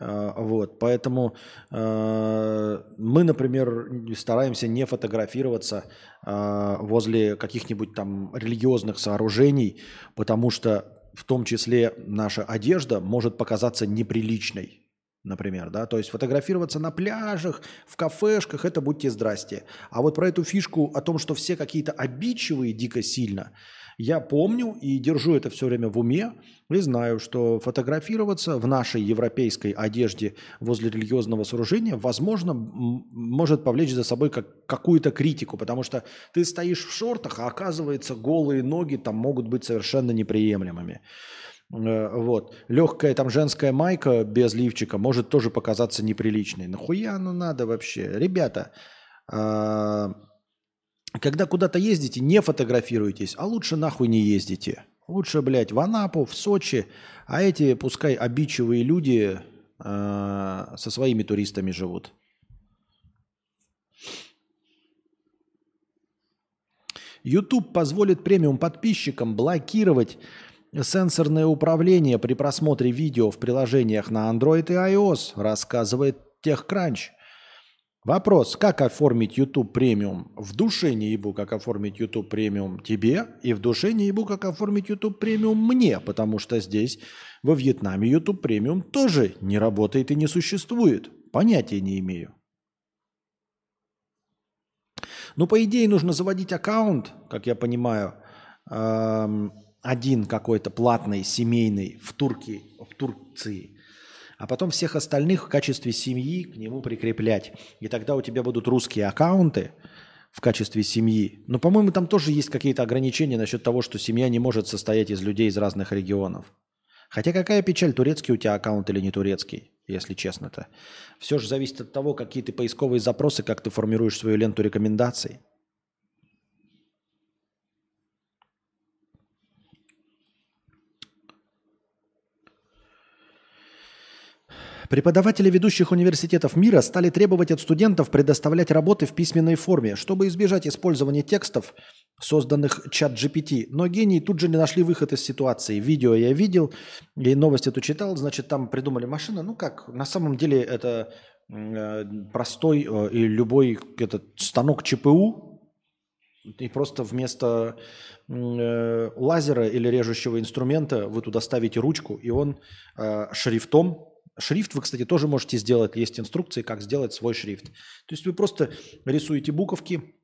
А, вот, поэтому э, мы, например, стараемся не фотографироваться э, возле каких-нибудь там религиозных сооружений, потому что в том числе наша одежда может показаться неприличной, например, да, то есть фотографироваться на пляжах, в кафешках, это будьте здрасте. А вот про эту фишку о том, что все какие-то обидчивые дико сильно, я помню и держу это все время в уме, и знаю, что фотографироваться в нашей европейской одежде возле религиозного сооружения, возможно, может повлечь за собой как, какую-то критику, потому что ты стоишь в шортах, а оказывается голые ноги там могут быть совершенно неприемлемыми. Э, вот. Легкая там женская майка без лифчика может тоже показаться неприличной. Нахуя оно надо вообще? Ребята, а, когда куда-то ездите, не фотографируйтесь, а лучше нахуй не ездите. Лучше, блядь, в Анапу, в Сочи, а эти, пускай обидчивые люди э, со своими туристами живут. YouTube позволит премиум подписчикам блокировать сенсорное управление при просмотре видео в приложениях на Android и iOS, рассказывает TechCrunch. Вопрос, как оформить YouTube премиум? В душе не ебу, как оформить YouTube премиум тебе, и в душе не ебу, как оформить YouTube премиум мне, потому что здесь, во Вьетнаме, YouTube премиум тоже не работает и не существует. Понятия не имею. Ну, по идее, нужно заводить аккаунт, как я понимаю, эм, один какой-то платный, семейный в, Турке, в Турции, а потом всех остальных в качестве семьи к нему прикреплять. И тогда у тебя будут русские аккаунты в качестве семьи. Но, по-моему, там тоже есть какие-то ограничения насчет того, что семья не может состоять из людей из разных регионов. Хотя какая печаль, турецкий у тебя аккаунт или не турецкий, если честно-то. Все же зависит от того, какие ты поисковые запросы, как ты формируешь свою ленту рекомендаций. Преподаватели ведущих университетов мира стали требовать от студентов предоставлять работы в письменной форме, чтобы избежать использования текстов, созданных чат GPT. Но гении тут же не нашли выход из ситуации. Видео я видел, и новость эту читал, значит, там придумали машину. Ну как, на самом деле это э, простой э, и любой этот станок ЧПУ, и просто вместо э, лазера или режущего инструмента вы туда ставите ручку, и он шрифтом Шрифт вы, кстати, тоже можете сделать. Есть инструкции, как сделать свой шрифт. То есть вы просто рисуете буковки,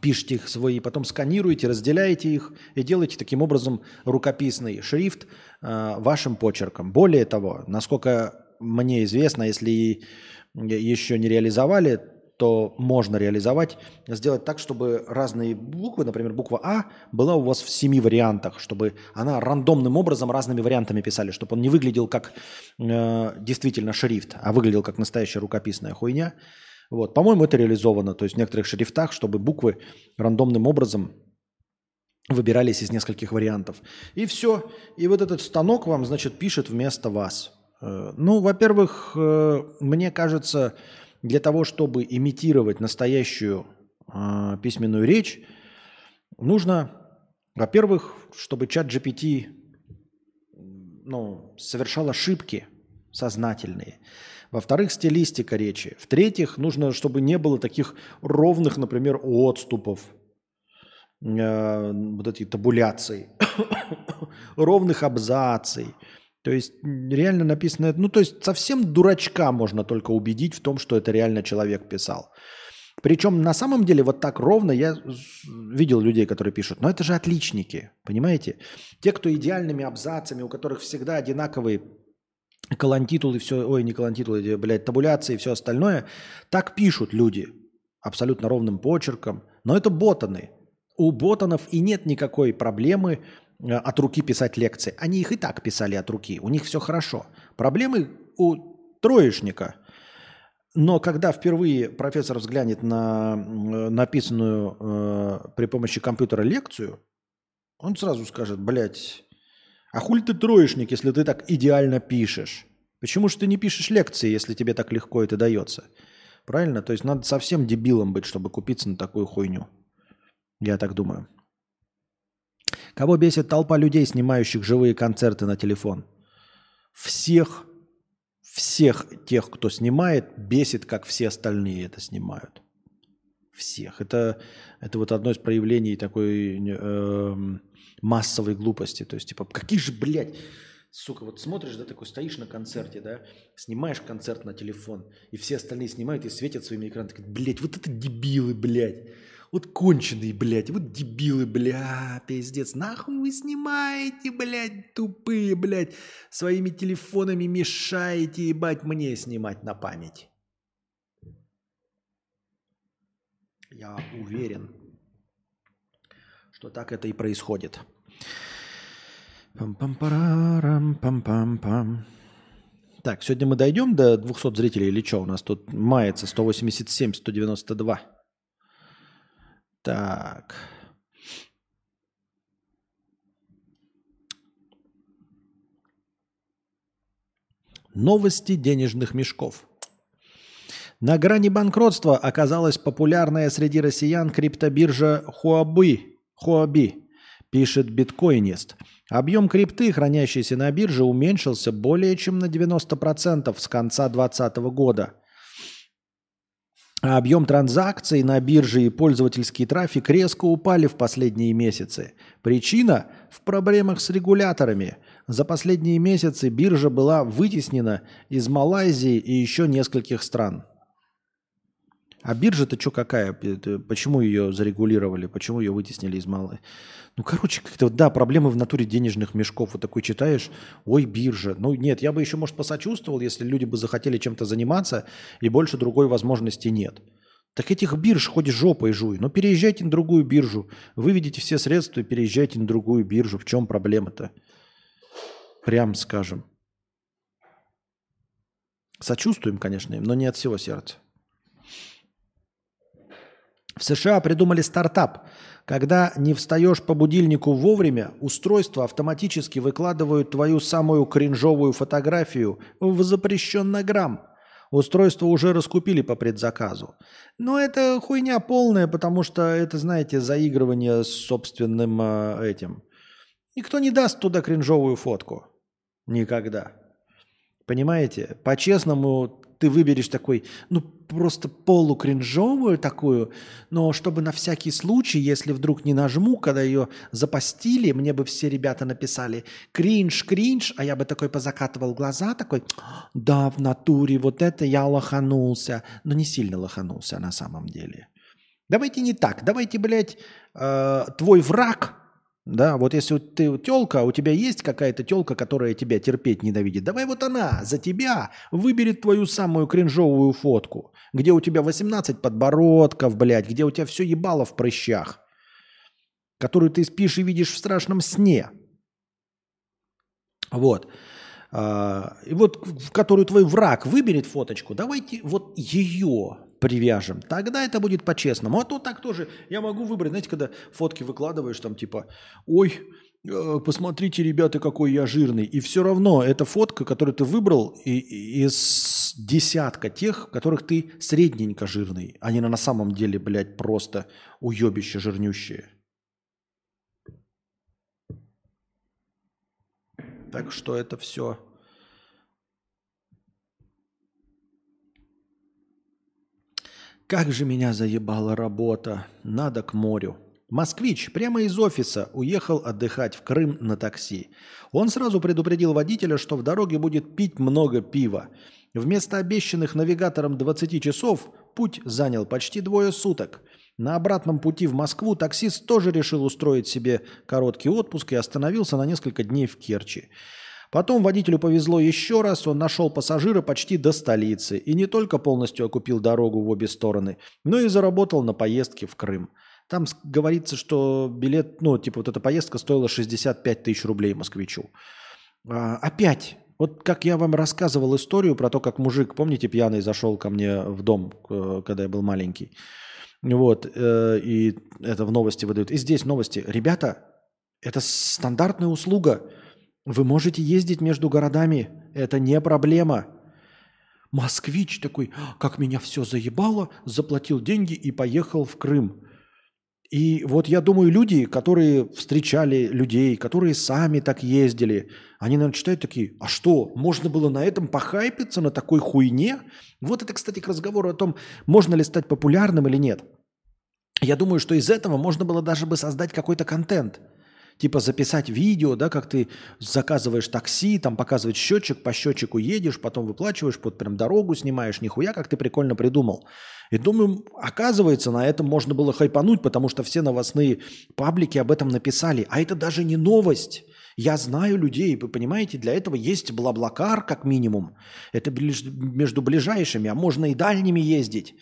пишите их свои, потом сканируете, разделяете их и делаете таким образом рукописный шрифт э, вашим почерком. Более того, насколько мне известно, если еще не реализовали, то можно реализовать, сделать так, чтобы разные буквы, например, буква А была у вас в семи вариантах, чтобы она рандомным образом разными вариантами писали, чтобы он не выглядел как э, действительно шрифт, а выглядел как настоящая рукописная хуйня. Вот. По-моему, это реализовано. То есть в некоторых шрифтах, чтобы буквы рандомным образом выбирались из нескольких вариантов. И все. И вот этот станок вам, значит, пишет вместо вас. Э, ну, во-первых, э, мне кажется, для того, чтобы имитировать настоящую э, письменную речь, нужно, во-первых, чтобы чат GPT ну, совершал ошибки сознательные. Во-вторых, стилистика речи. В-третьих, нужно, чтобы не было таких ровных, например, отступов, э, вот эти табуляции, ровных абзаций – то есть реально написано, ну то есть совсем дурачка можно только убедить в том, что это реально человек писал. Причем на самом деле вот так ровно я видел людей, которые пишут, но это же отличники, понимаете? Те, кто идеальными абзацами, у которых всегда одинаковые колонтитулы, все, ой, не колонтитулы, блядь, табуляции и все остальное, так пишут люди абсолютно ровным почерком, но это ботаны. У ботанов и нет никакой проблемы от руки писать лекции. Они их и так писали от руки. У них все хорошо. Проблемы у троечника. Но когда впервые профессор взглянет на написанную э, при помощи компьютера лекцию, он сразу скажет, блядь, а хули ты троечник, если ты так идеально пишешь? Почему же ты не пишешь лекции, если тебе так легко это дается? Правильно? То есть надо совсем дебилом быть, чтобы купиться на такую хуйню. Я так думаю. Кого бесит толпа людей, снимающих живые концерты на телефон? Всех, всех тех, кто снимает, бесит, как все остальные это снимают. Всех. Это, это вот одно из проявлений такой э, массовой глупости. То есть, типа, какие же, блядь, сука, вот смотришь, да, такой стоишь на концерте, да, снимаешь концерт на телефон, и все остальные снимают и светят своими экранами. Блядь, вот это дебилы, блядь. Вот конченые, блядь, вот дебилы, бля, пиздец. Нахуй вы снимаете, блядь, тупые, блядь. Своими телефонами мешаете, ебать, мне снимать на память. Я уверен, что так это и происходит. Пам-пам-парам-пам-пам-пам. Так, сегодня мы дойдем до 200 зрителей или что? У нас тут мается 187, 192. Так. Новости денежных мешков. На грани банкротства оказалась популярная среди россиян криптобиржа Huobi, Huobi пишет биткоинист. Объем крипты, хранящейся на бирже, уменьшился более чем на 90% с конца 2020 года – А объем транзакций на бирже и пользовательский трафик резко упали в последние месяцы. Причина в проблемах с регуляторами. За последние месяцы биржа была вытеснена из Малайзии и еще нескольких стран. А биржа-то что какая? Почему ее зарегулировали? Почему ее вытеснили из Малайзии? Ну, короче, как-то, вот, да, проблемы в натуре денежных мешков. Вот такой читаешь, ой, биржа. Ну, нет, я бы еще, может, посочувствовал, если люди бы захотели чем-то заниматься, и больше другой возможности нет. Так этих бирж хоть жопой жуй. Но переезжайте на другую биржу. Выведите все средства и переезжайте на другую биржу. В чем проблема-то? Прям скажем. Сочувствуем, конечно, им, но не от всего сердца. В США придумали стартап. Когда не встаешь по будильнику вовремя, устройства автоматически выкладывают твою самую кринжовую фотографию в запрещенный грамм. Устройство уже раскупили по предзаказу. Но это хуйня полная, потому что это, знаете, заигрывание с собственным э, этим. Никто не даст туда кринжовую фотку. Никогда. Понимаете? По-честному ты выберешь такой, ну, просто полукринжовую такую, но чтобы на всякий случай, если вдруг не нажму, когда ее запостили, мне бы все ребята написали кринж, кринж, а я бы такой позакатывал глаза, такой, да, в натуре, вот это я лоханулся, но не сильно лоханулся на самом деле. Давайте не так, давайте, блядь, э, твой враг – да, вот если ты телка, у тебя есть какая-то телка, которая тебя терпеть ненавидит, давай вот она за тебя выберет твою самую кринжовую фотку, где у тебя 18 подбородков, блядь, где у тебя все ебало в прыщах, которую ты спишь и видишь в страшном сне. Вот. А, и вот, в которую твой враг выберет фоточку, давайте вот ее привяжем. Тогда это будет по-честному. А то так тоже я могу выбрать, знаете, когда фотки выкладываешь, там типа, ой, э, посмотрите, ребята, какой я жирный. И все равно эта фотка, которую ты выбрал и, и из десятка тех, которых ты средненько жирный. Они на самом деле, блядь, просто уебище жирнющие. Так что это все Как же меня заебала работа. Надо к морю. Москвич прямо из офиса уехал отдыхать в Крым на такси. Он сразу предупредил водителя, что в дороге будет пить много пива. Вместо обещанных навигатором 20 часов путь занял почти двое суток. На обратном пути в Москву таксист тоже решил устроить себе короткий отпуск и остановился на несколько дней в Керчи. Потом водителю повезло еще раз, он нашел пассажира почти до столицы и не только полностью окупил дорогу в обе стороны, но и заработал на поездке в Крым. Там говорится, что билет, ну, типа вот эта поездка стоила 65 тысяч рублей москвичу. А, опять, вот как я вам рассказывал историю про то, как мужик, помните, пьяный зашел ко мне в дом, э, когда я был маленький. Вот, э, и это в новости выдают. И здесь новости. Ребята, это стандартная услуга – вы можете ездить между городами, это не проблема. Москвич такой, как меня все заебало, заплатил деньги и поехал в Крым. И вот я думаю, люди, которые встречали людей, которые сами так ездили, они, наверное, читают такие, а что, можно было на этом похайпиться, на такой хуйне? Вот это, кстати, к разговору о том, можно ли стать популярным или нет. Я думаю, что из этого можно было даже бы создать какой-то контент – типа записать видео, да, как ты заказываешь такси, там показывать счетчик, по счетчику едешь, потом выплачиваешь, под прям дорогу снимаешь, нихуя, как ты прикольно придумал. И думаю, оказывается, на этом можно было хайпануть, потому что все новостные паблики об этом написали. А это даже не новость. Я знаю людей, вы понимаете, для этого есть Блаблакар как минимум. Это между ближайшими, а можно и дальними ездить.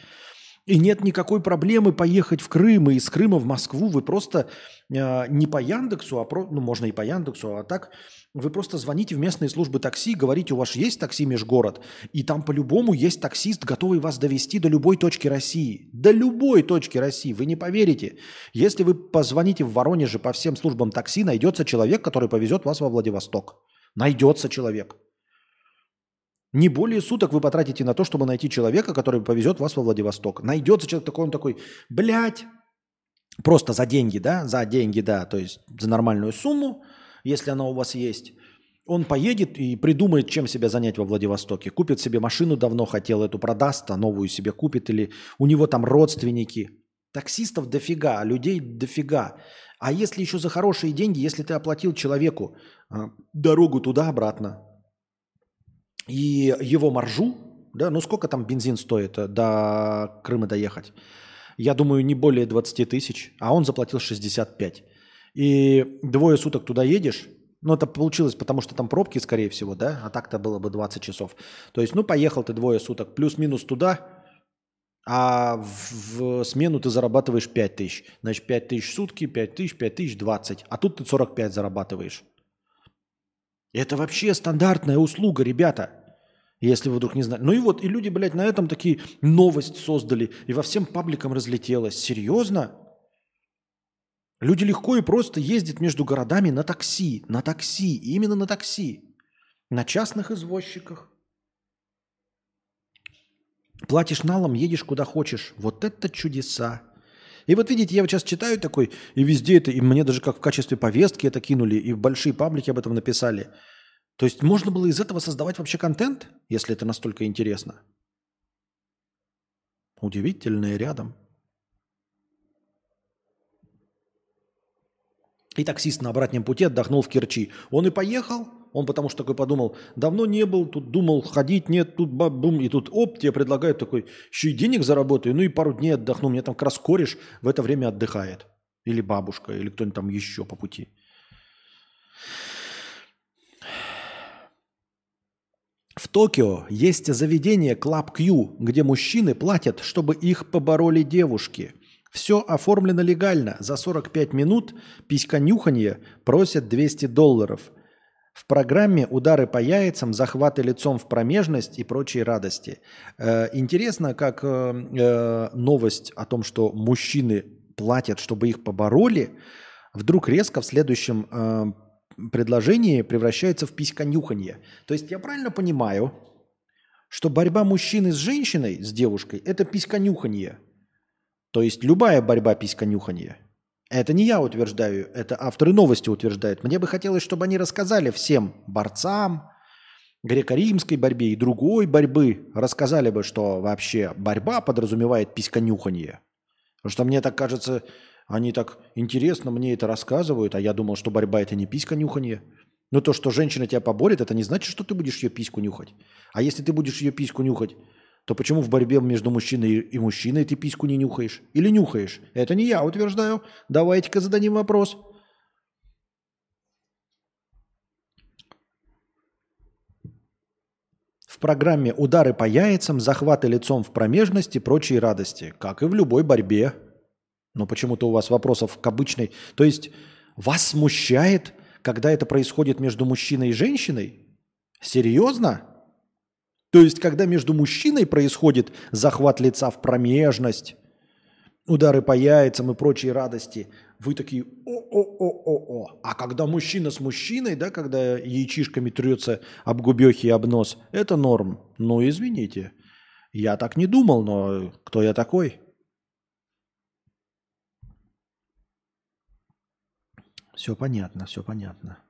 И нет никакой проблемы поехать в Крым и из Крыма в Москву. Вы просто э, не по Яндексу, а про, ну можно и по Яндексу, а так вы просто звоните в местные службы такси, говорите, у вас есть такси межгород, и там по-любому есть таксист, готовый вас довести до любой точки России. До любой точки России. Вы не поверите. Если вы позвоните в Воронеже по всем службам такси, найдется человек, который повезет вас во Владивосток. Найдется человек. Не более суток вы потратите на то, чтобы найти человека, который повезет вас во Владивосток. Найдется человек такой, он такой, блядь, просто за деньги, да, за деньги, да, то есть за нормальную сумму, если она у вас есть. Он поедет и придумает, чем себя занять во Владивостоке. Купит себе машину, давно хотел эту продаст, а новую себе купит. Или у него там родственники. Таксистов дофига, людей дофига. А если еще за хорошие деньги, если ты оплатил человеку а, дорогу туда-обратно и его маржу, да, ну сколько там бензин стоит э, до Крыма доехать? Я думаю, не более 20 тысяч, а он заплатил 65. И двое суток туда едешь, ну, это получилось, потому что там пробки, скорее всего, да? А так-то было бы 20 часов. То есть, ну, поехал ты двое суток, плюс-минус туда, а в, в смену ты зарабатываешь 5 тысяч. Значит, 5 тысяч сутки, 5 тысяч, 5 тысяч, 20. А тут ты 45 зарабатываешь. Это вообще стандартная услуга, ребята. Если вы вдруг не знали. Ну и вот, и люди, блядь, на этом такие новость создали. И во всем пабликам разлетелось. Серьезно? Люди легко и просто ездят между городами на такси. На такси. Именно на такси. На частных извозчиках. Платишь налом, едешь куда хочешь. Вот это чудеса. И вот видите, я вот сейчас читаю такой, и везде это, и мне даже как в качестве повестки это кинули, и в большие паблики об этом написали. То есть можно было из этого создавать вообще контент, если это настолько интересно. Удивительное рядом. И таксист на обратном пути отдохнул в Керчи. Он и поехал, он потому что такой подумал, давно не был, тут думал ходить, нет, тут бум, и тут оп, тебе предлагают такой, еще и денег заработаю, ну и пару дней отдохну, мне там как раз кореш в это время отдыхает. Или бабушка, или кто-нибудь там еще по пути. В Токио есть заведение Club Q, где мужчины платят, чтобы их побороли девушки – все оформлено легально. За 45 минут письконюханье просят 200 долларов. В программе удары по яйцам, захваты лицом в промежность и прочие радости. Э, интересно, как э, э, новость о том, что мужчины платят, чтобы их побороли, вдруг резко в следующем э, предложении превращается в письконюханье. То есть я правильно понимаю, что борьба мужчины с женщиной, с девушкой, это письконюханье. То есть любая борьба письконюханье. Это не я утверждаю, это авторы новости утверждают. Мне бы хотелось, чтобы они рассказали всем борцам, греко-римской борьбе и другой борьбы, рассказали бы, что вообще борьба подразумевает письконюханье. Потому что мне так кажется, они так интересно мне это рассказывают, а я думал, что борьба это не письконюханье. Но то, что женщина тебя поборет, это не значит, что ты будешь ее письку нюхать. А если ты будешь ее письку нюхать, то почему в борьбе между мужчиной и мужчиной ты письку не нюхаешь? Или нюхаешь? Это не я утверждаю. Давайте-ка зададим вопрос. В программе удары по яйцам, захваты лицом в промежности прочие радости. Как и в любой борьбе. Но почему-то у вас вопросов к обычной... То есть вас смущает, когда это происходит между мужчиной и женщиной? Серьезно? То есть, когда между мужчиной происходит захват лица в промежность, удары по яйцам и прочие радости, вы такие о-о-о-о-о. А когда мужчина с мужчиной, да, когда яичишками трется об губехи и об нос, это норм. Ну, извините. Я так не думал, но кто я такой? Все понятно, все понятно.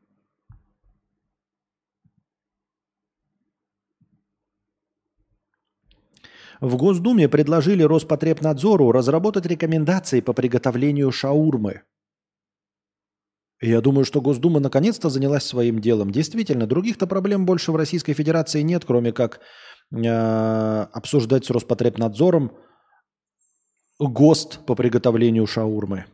В Госдуме предложили Роспотребнадзору разработать рекомендации по приготовлению шаурмы. Я думаю, что Госдума наконец-то занялась своим делом. Действительно, других-то проблем больше в Российской Федерации нет, кроме как э, обсуждать с Роспотребнадзором ГОСТ по приготовлению шаурмы.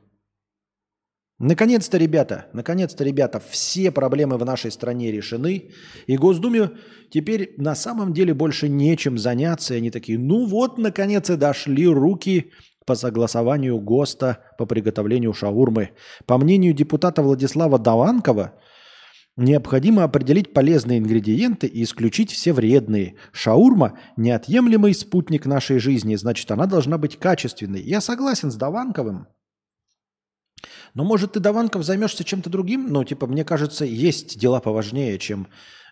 Наконец-то, ребята, наконец-то, ребята, все проблемы в нашей стране решены. И Госдуме теперь на самом деле больше нечем заняться. И они такие, ну вот, наконец и дошли руки по согласованию ГОСТа по приготовлению шаурмы. По мнению депутата Владислава Даванкова, необходимо определить полезные ингредиенты и исключить все вредные. Шаурма – неотъемлемый спутник нашей жизни, значит, она должна быть качественной. Я согласен с Даванковым – но, может, ты, Даванков, займешься чем-то другим? Ну, типа, мне кажется, есть дела поважнее, чем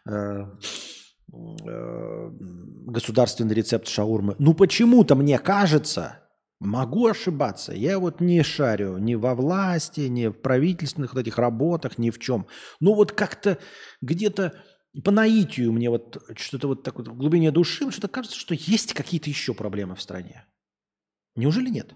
э, э, государственный рецепт шаурмы. Ну, почему-то мне кажется, Могу ошибаться. Я вот не шарю ни во власти, ни в правительственных вот этих работах, ни в чем. Ну вот как-то где-то по наитию мне вот что-то вот так вот в глубине души что-то кажется, что есть какие-то еще проблемы в стране. Неужели нет?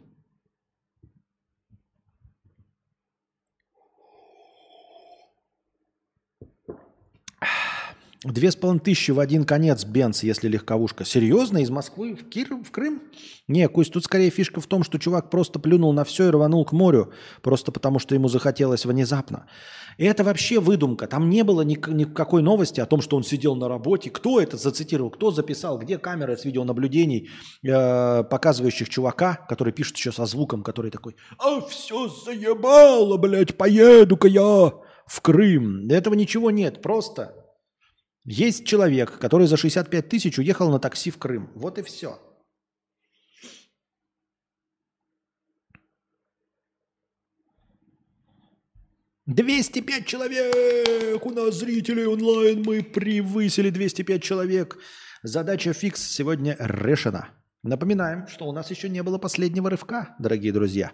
Две с половиной тысячи в один конец Бенц, если легковушка. Серьезно? Из Москвы в, Кир... в Крым? Не, Кусь, тут скорее фишка в том, что чувак просто плюнул на все и рванул к морю, просто потому что ему захотелось внезапно. И это вообще выдумка. Там не было ни... никакой новости о том, что он сидел на работе. Кто это зацитировал? Кто записал? Где камеры с видеонаблюдений, э, показывающих чувака, который пишет еще со звуком, который такой «А все заебало, блядь, поеду-ка я в Крым». Этого ничего нет, просто есть человек, который за 65 тысяч уехал на такси в Крым. Вот и все. Двести пять человек! У нас зрители онлайн. Мы превысили 205 человек. Задача фикс сегодня решена. Напоминаем, что у нас еще не было последнего рывка, дорогие друзья.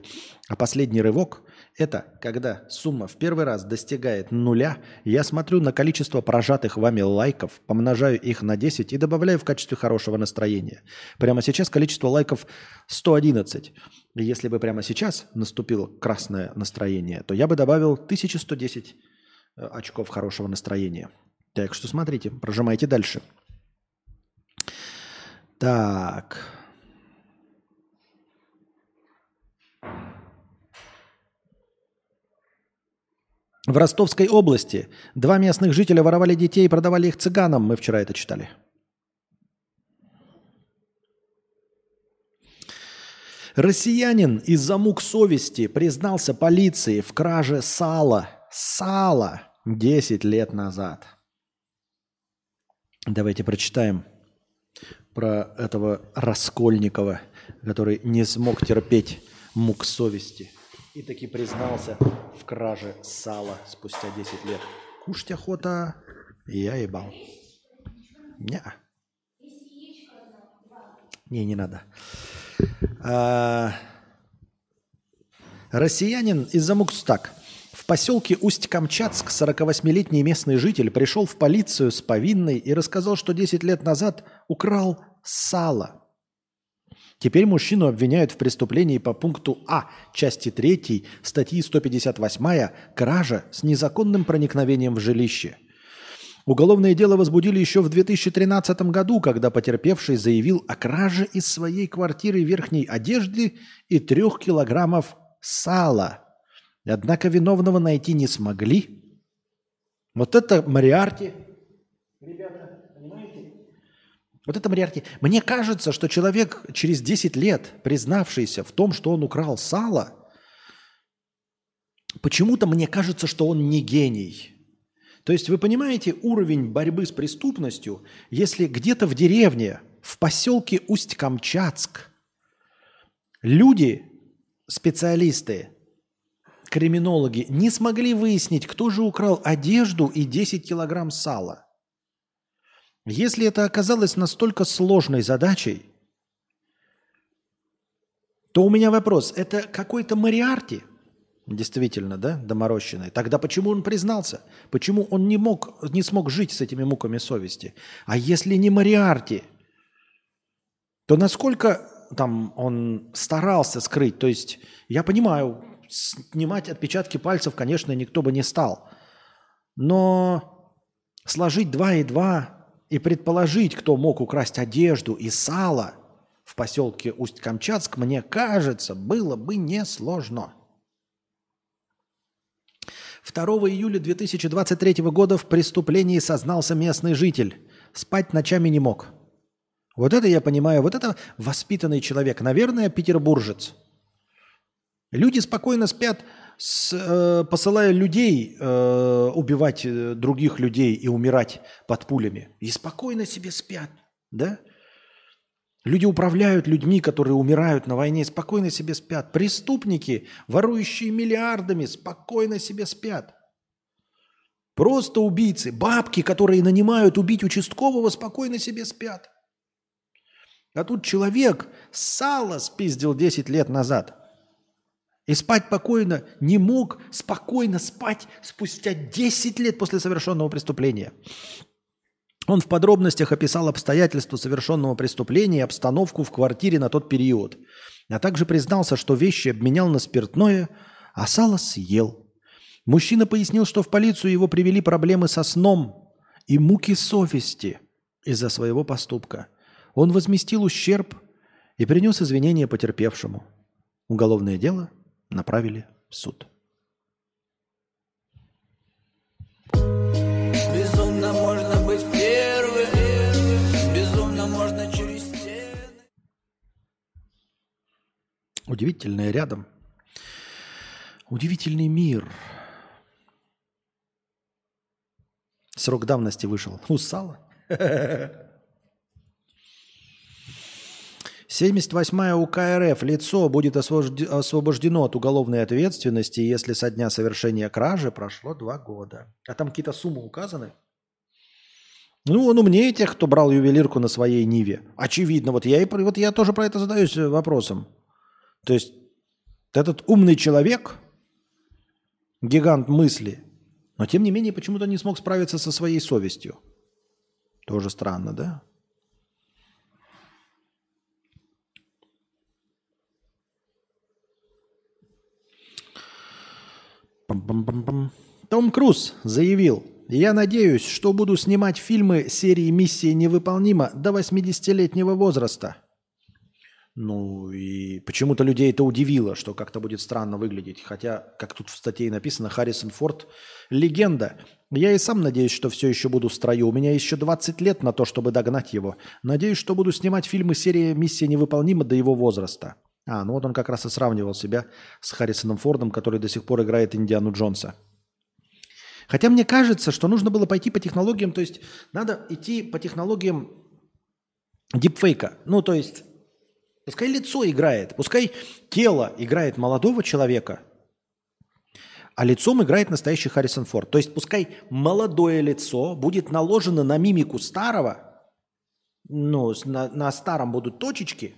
А последний рывок – это когда сумма в первый раз достигает нуля, я смотрю на количество прожатых вами лайков, помножаю их на 10 и добавляю в качестве хорошего настроения. Прямо сейчас количество лайков 111. И если бы прямо сейчас наступило красное настроение, то я бы добавил 1110 э, очков хорошего настроения. Так что смотрите, прожимайте дальше. Так. В Ростовской области два местных жителя воровали детей и продавали их цыганам. Мы вчера это читали. Россиянин из-за мук совести признался полиции в краже сала. Сала 10 лет назад. Давайте прочитаем про этого Раскольникова, который не смог терпеть мук совести – и таки признался в краже сала спустя 10 лет. Кушать охота, я ебал. Не. Не, не надо. А... Россиянин из-за Мукстак. В поселке Усть-Камчатск 48-летний местный житель пришел в полицию с повинной и рассказал, что 10 лет назад украл сало – Теперь мужчину обвиняют в преступлении по пункту А части 3 статьи 158 «Кража с незаконным проникновением в жилище». Уголовное дело возбудили еще в 2013 году, когда потерпевший заявил о краже из своей квартиры верхней одежды и трех килограммов сала. Однако виновного найти не смогли. Вот это Мариарти, ребята. Вот это Мариарти. Мне кажется, что человек через 10 лет, признавшийся в том, что он украл сало, почему-то мне кажется, что он не гений. То есть вы понимаете уровень борьбы с преступностью, если где-то в деревне, в поселке Усть-Камчатск, люди, специалисты, криминологи не смогли выяснить, кто же украл одежду и 10 килограмм сала – если это оказалось настолько сложной задачей, то у меня вопрос, это какой-то Мариарти, действительно, да, доморощенный. Тогда почему он признался? Почему он не, мог, не смог жить с этими муками совести? А если не Мариарти, то насколько там он старался скрыть? То есть я понимаю, снимать отпечатки пальцев, конечно, никто бы не стал. Но сложить два и два и предположить, кто мог украсть одежду и сало в поселке Усть-Камчатск, мне кажется, было бы несложно. 2 июля 2023 года в преступлении сознался местный житель. Спать ночами не мог. Вот это я понимаю, вот это воспитанный человек, наверное, петербуржец. Люди спокойно спят с, э, посылая людей э, убивать э, других людей и умирать под пулями. И спокойно себе спят, да? Люди управляют людьми, которые умирают на войне, спокойно себе спят. Преступники, ворующие миллиардами, спокойно себе спят. Просто убийцы, бабки, которые нанимают убить участкового, спокойно себе спят. А тут человек сало спиздил 10 лет назад. И спать спокойно не мог спокойно спать спустя 10 лет после совершенного преступления. Он в подробностях описал обстоятельства совершенного преступления и обстановку в квартире на тот период, а также признался, что вещи обменял на спиртное, а сало съел. Мужчина пояснил, что в полицию его привели проблемы со сном и муки совести из-за своего поступка. Он возместил ущерб и принес извинения потерпевшему. Уголовное дело направили в суд. Безумно можно быть первым, безумно можно через стены. Удивительное рядом. Удивительный мир. Срок давности вышел. У сала. 78-я УК РФ. Лицо будет освобожде- освобождено от уголовной ответственности, если со дня совершения кражи прошло два года. А там какие-то суммы указаны? Ну, он умнее тех, кто брал ювелирку на своей Ниве. Очевидно. Вот я, и, вот я тоже про это задаюсь э, вопросом. То есть этот умный человек, гигант мысли, но тем не менее почему-то не смог справиться со своей совестью. Тоже странно, да? Пам-пам-пам-пам. Том Круз заявил, я надеюсь, что буду снимать фильмы серии «Миссия невыполнима» до 80-летнего возраста. Ну и почему-то людей это удивило, что как-то будет странно выглядеть. Хотя, как тут в статье написано, Харрисон Форд – легенда. Я и сам надеюсь, что все еще буду в строю. У меня еще 20 лет на то, чтобы догнать его. Надеюсь, что буду снимать фильмы серии «Миссия невыполнима» до его возраста. А, ну вот он как раз и сравнивал себя с Харрисоном Фордом, который до сих пор играет Индиану Джонса. Хотя мне кажется, что нужно было пойти по технологиям, то есть надо идти по технологиям дипфейка. Ну, то есть пускай лицо играет, пускай тело играет молодого человека, а лицом играет настоящий Харрисон Форд. То есть пускай молодое лицо будет наложено на мимику старого, ну, на, на старом будут точечки,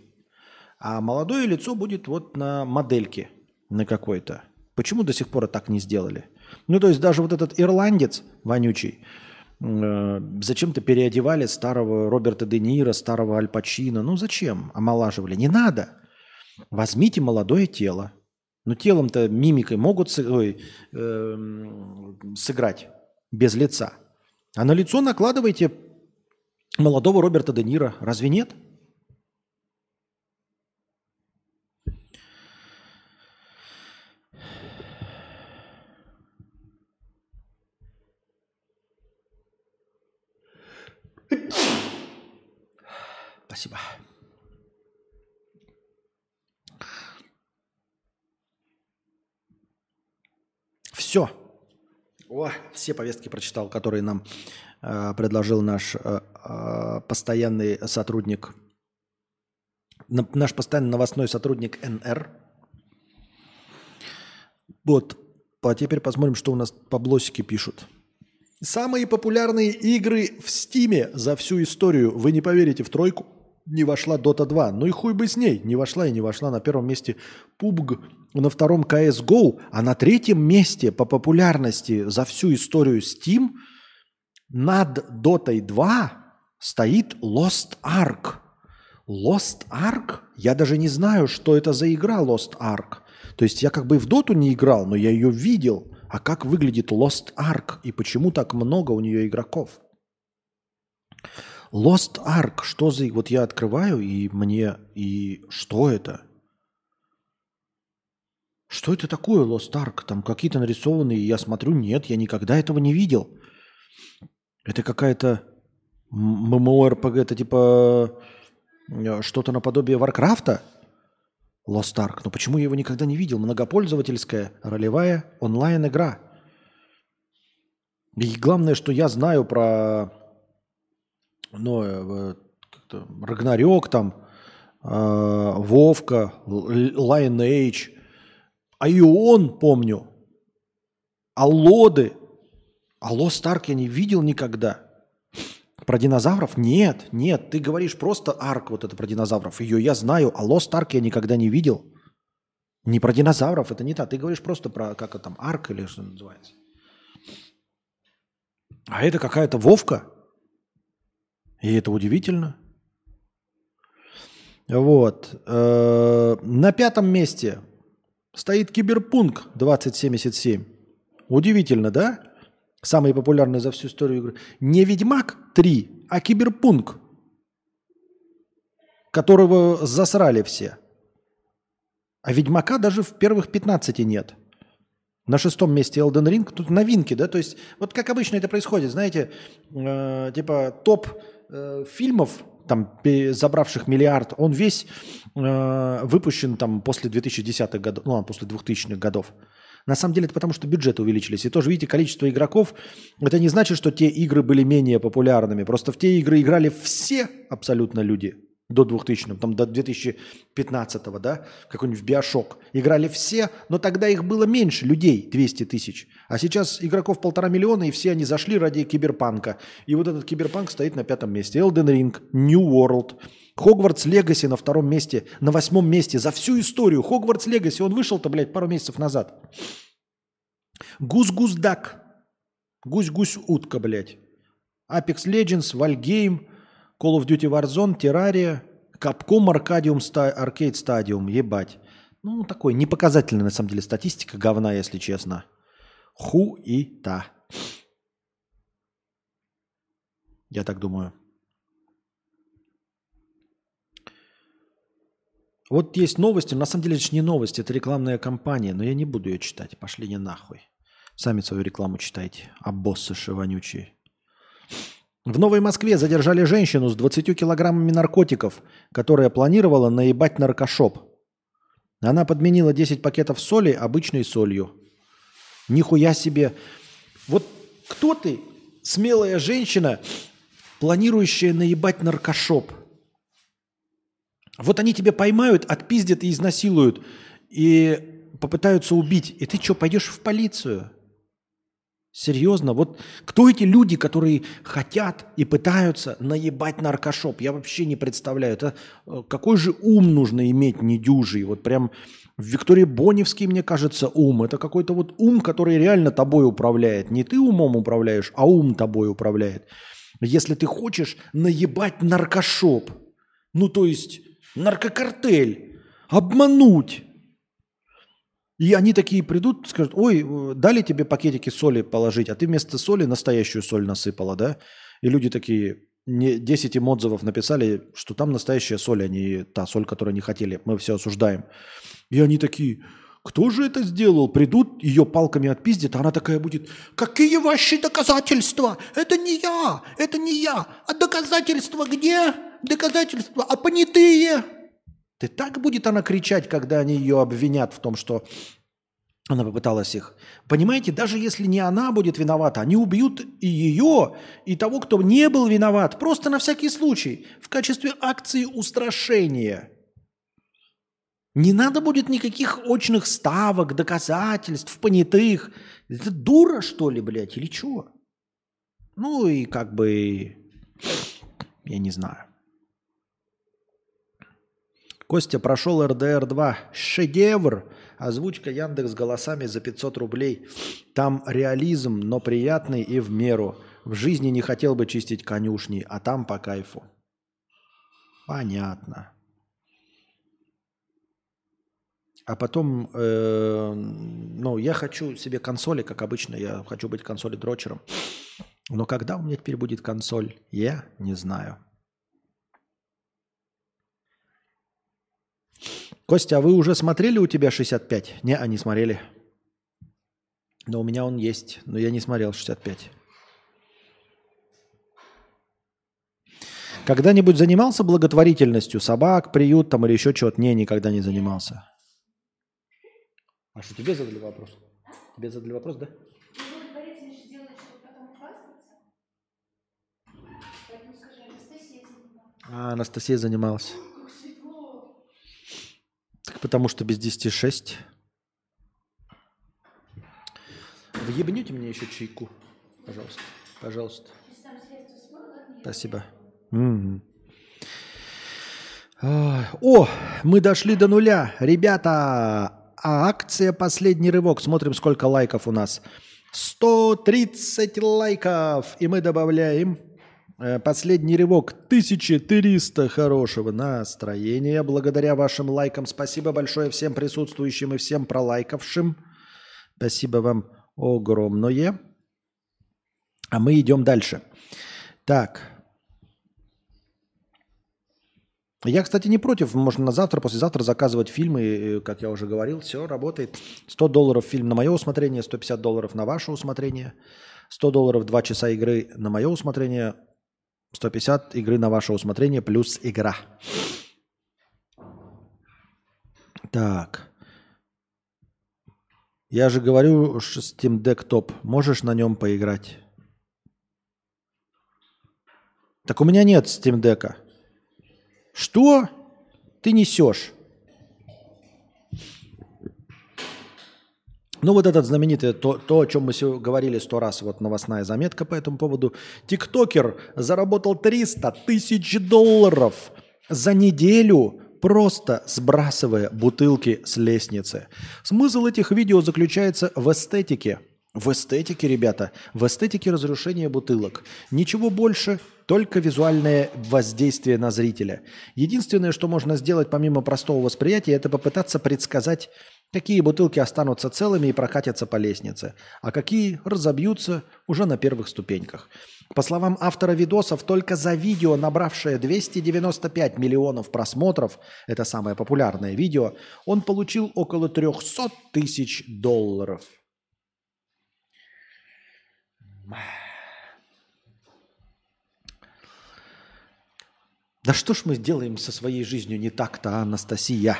а молодое лицо будет вот на модельке на какой-то. Почему до сих пор так не сделали? Ну, то есть даже вот этот ирландец вонючий, э, зачем-то переодевали старого Роберта Де Ниро, старого Аль Пачино. Ну, зачем? Омолаживали. Не надо. Возьмите молодое тело. Ну, телом-то, мимикой могут сы- ой, эм, сыграть без лица. А на лицо накладывайте молодого Роберта Де Ниро. Разве нет? Спасибо. Все. О, все повестки прочитал, которые нам э, предложил наш э, э, постоянный сотрудник, на- наш постоянный новостной сотрудник НР. Вот. А теперь посмотрим, что у нас по блосике пишут. Самые популярные игры в Стиме за всю историю. Вы не поверите, в тройку не вошла Dota 2. Ну и хуй бы с ней. Не вошла и не вошла. На первом месте PUBG, на втором CSGO, а на третьем месте по популярности за всю историю Steam над Dota 2 стоит Lost Ark. Lost Ark? Я даже не знаю, что это за игра Lost Ark. То есть я как бы в Доту не играл, но я ее видел. А как выглядит Lost Ark и почему так много у нее игроков? Lost Ark, что за... Вот я открываю, и мне... И что это? Что это такое Lost Ark? Там какие-то нарисованные, я смотрю, нет, я никогда этого не видел. Это какая-то м- MMORPG, это типа э, что-то наподобие Варкрафта? Lost Ark. Но почему я его никогда не видел? Многопользовательская, ролевая онлайн-игра. И главное, что я знаю про ну, э, Рагнарёк там, э, Вовка, Л- Lineage, Айон помню, Аллоды. А Lost Ark я не видел никогда. Про динозавров? Нет, нет, ты говоришь просто арк вот это про динозавров. Ее я знаю, а Lost Ark я никогда не видел. Не про динозавров, это не та. Ты говоришь просто про, как это там, арк или что называется. А это какая-то Вовка. И это удивительно. Вот. Э, На пятом месте стоит Киберпунк 2077. Удивительно, да? Самый популярный за всю историю игры. Не Ведьмак 3, а Киберпунк, которого засрали все. А Ведьмака даже в первых 15 нет. На шестом месте Elden Ring. Тут новинки, да? То есть, вот как обычно это происходит, знаете, э, типа топ э, фильмов, там, забравших миллиард, он весь э, выпущен там после 2010-х годов, ну, после 2000-х годов. На самом деле это потому, что бюджеты увеличились. И тоже, видите, количество игроков, это не значит, что те игры были менее популярными. Просто в те игры играли все абсолютно люди до 2000 там до 2015 да, какой-нибудь Биошок. Играли все, но тогда их было меньше людей, 200 тысяч. А сейчас игроков полтора миллиона, и все они зашли ради киберпанка. И вот этот киберпанк стоит на пятом месте. Elden Ring, New World, Хогвартс Легаси на втором месте, на восьмом месте за всю историю. Хогвартс Легаси, он вышел-то, блядь, пару месяцев назад. Гус-гус-дак. Гусь-гусь-утка, блядь. Apex Legends, Valgame, Call of Duty Warzone, Terraria, Capcom Arcadium Sta- Arcade Stadium, ебать. Ну, такой непоказательная, на самом деле, статистика говна, если честно. Ху-и-та. Я так думаю. Вот есть новости, но на самом деле это же не новости, это рекламная кампания, но я не буду ее читать, пошли не нахуй. Сами свою рекламу читайте, а боссы вонючие. В Новой Москве задержали женщину с 20 килограммами наркотиков, которая планировала наебать наркошоп. Она подменила 10 пакетов соли обычной солью. Нихуя себе. Вот кто ты, смелая женщина, планирующая наебать наркошоп? Вот они тебя поймают, отпиздят и изнасилуют, и попытаются убить. И ты что, пойдешь в полицию? Серьезно? Вот кто эти люди, которые хотят и пытаются наебать наркошоп? Я вообще не представляю. Это э, какой же ум нужно иметь недюжий? Вот прям в Виктории Боневский, мне кажется, ум. Это какой-то вот ум, который реально тобой управляет. Не ты умом управляешь, а ум тобой управляет. Если ты хочешь наебать наркошоп, ну то есть наркокартель, обмануть, и они такие придут, скажут, ой, э, дали тебе пакетики соли положить, а ты вместо соли настоящую соль насыпала, да? И люди такие, не 10 им отзывов написали, что там настоящая соль, а не та соль, которую они хотели. Мы все осуждаем. И они такие, кто же это сделал? Придут, ее палками отпиздят, а она такая будет, какие ваши доказательства? Это не я, это не я. А доказательства где? Доказательства, а понятые? Ты так будет она кричать, когда они ее обвинят в том, что она попыталась их. Понимаете, даже если не она будет виновата, они убьют и ее, и того, кто не был виноват, просто на всякий случай, в качестве акции устрашения. Не надо будет никаких очных ставок, доказательств, понятых. Это дура, что ли, блядь, или чего? Ну и как бы, я не знаю. Костя прошел РДР-2. Шедевр. Озвучка Яндекс голосами за 500 рублей. Там реализм, но приятный и в меру. В жизни не хотел бы чистить конюшни, а там по кайфу. Понятно. А потом, э, ну, я хочу себе консоли, как обычно, я хочу быть консоли дрочером. Но когда у меня теперь будет консоль, я не знаю. Костя, а вы уже смотрели у тебя 65? Не, они смотрели. Но у меня он есть, но я не смотрел 65. Когда-нибудь занимался благотворительностью? Собак, приют там или еще чего-то? Не, никогда не занимался. А что, тебе задали вопрос? Тебе задали вопрос, да? А, Анастасия занималась. Так потому что без 10 6. Вы ебнете мне еще чайку? Пожалуйста. Пожалуйста. Спасибо. Ай, О, мы дошли до нуля. Ребята, а акция «Последний рывок». Смотрим, сколько лайков у нас. 130 лайков. И мы добавляем «Последний рывок». 1300 хорошего настроения. Благодаря вашим лайкам. Спасибо большое всем присутствующим и всем пролайкавшим. Спасибо вам огромное. А мы идем дальше. Так. Я, кстати, не против. Можно на завтра, послезавтра заказывать фильмы, э, как я уже говорил. Все, работает. 100 долларов фильм на мое усмотрение, 150 долларов на ваше усмотрение. 100 долларов 2 часа игры на мое усмотрение, 150 игры на ваше усмотрение плюс игра. Так. Я же говорю, Steam Deck топ. Можешь на нем поиграть? Так у меня нет Steam Deck. Что ты несешь? Ну вот этот знаменитый, то, то о чем мы говорили сто раз, вот новостная заметка по этому поводу. Тиктокер заработал 300 тысяч долларов за неделю, просто сбрасывая бутылки с лестницы. Смысл этих видео заключается в эстетике. В эстетике, ребята, в эстетике разрушения бутылок. Ничего больше, только визуальное воздействие на зрителя. Единственное, что можно сделать помимо простого восприятия, это попытаться предсказать, какие бутылки останутся целыми и прокатятся по лестнице, а какие разобьются уже на первых ступеньках. По словам автора видосов, только за видео, набравшее 295 миллионов просмотров, это самое популярное видео, он получил около 300 тысяч долларов. Да что ж мы делаем со своей жизнью не так-то, Анастасия?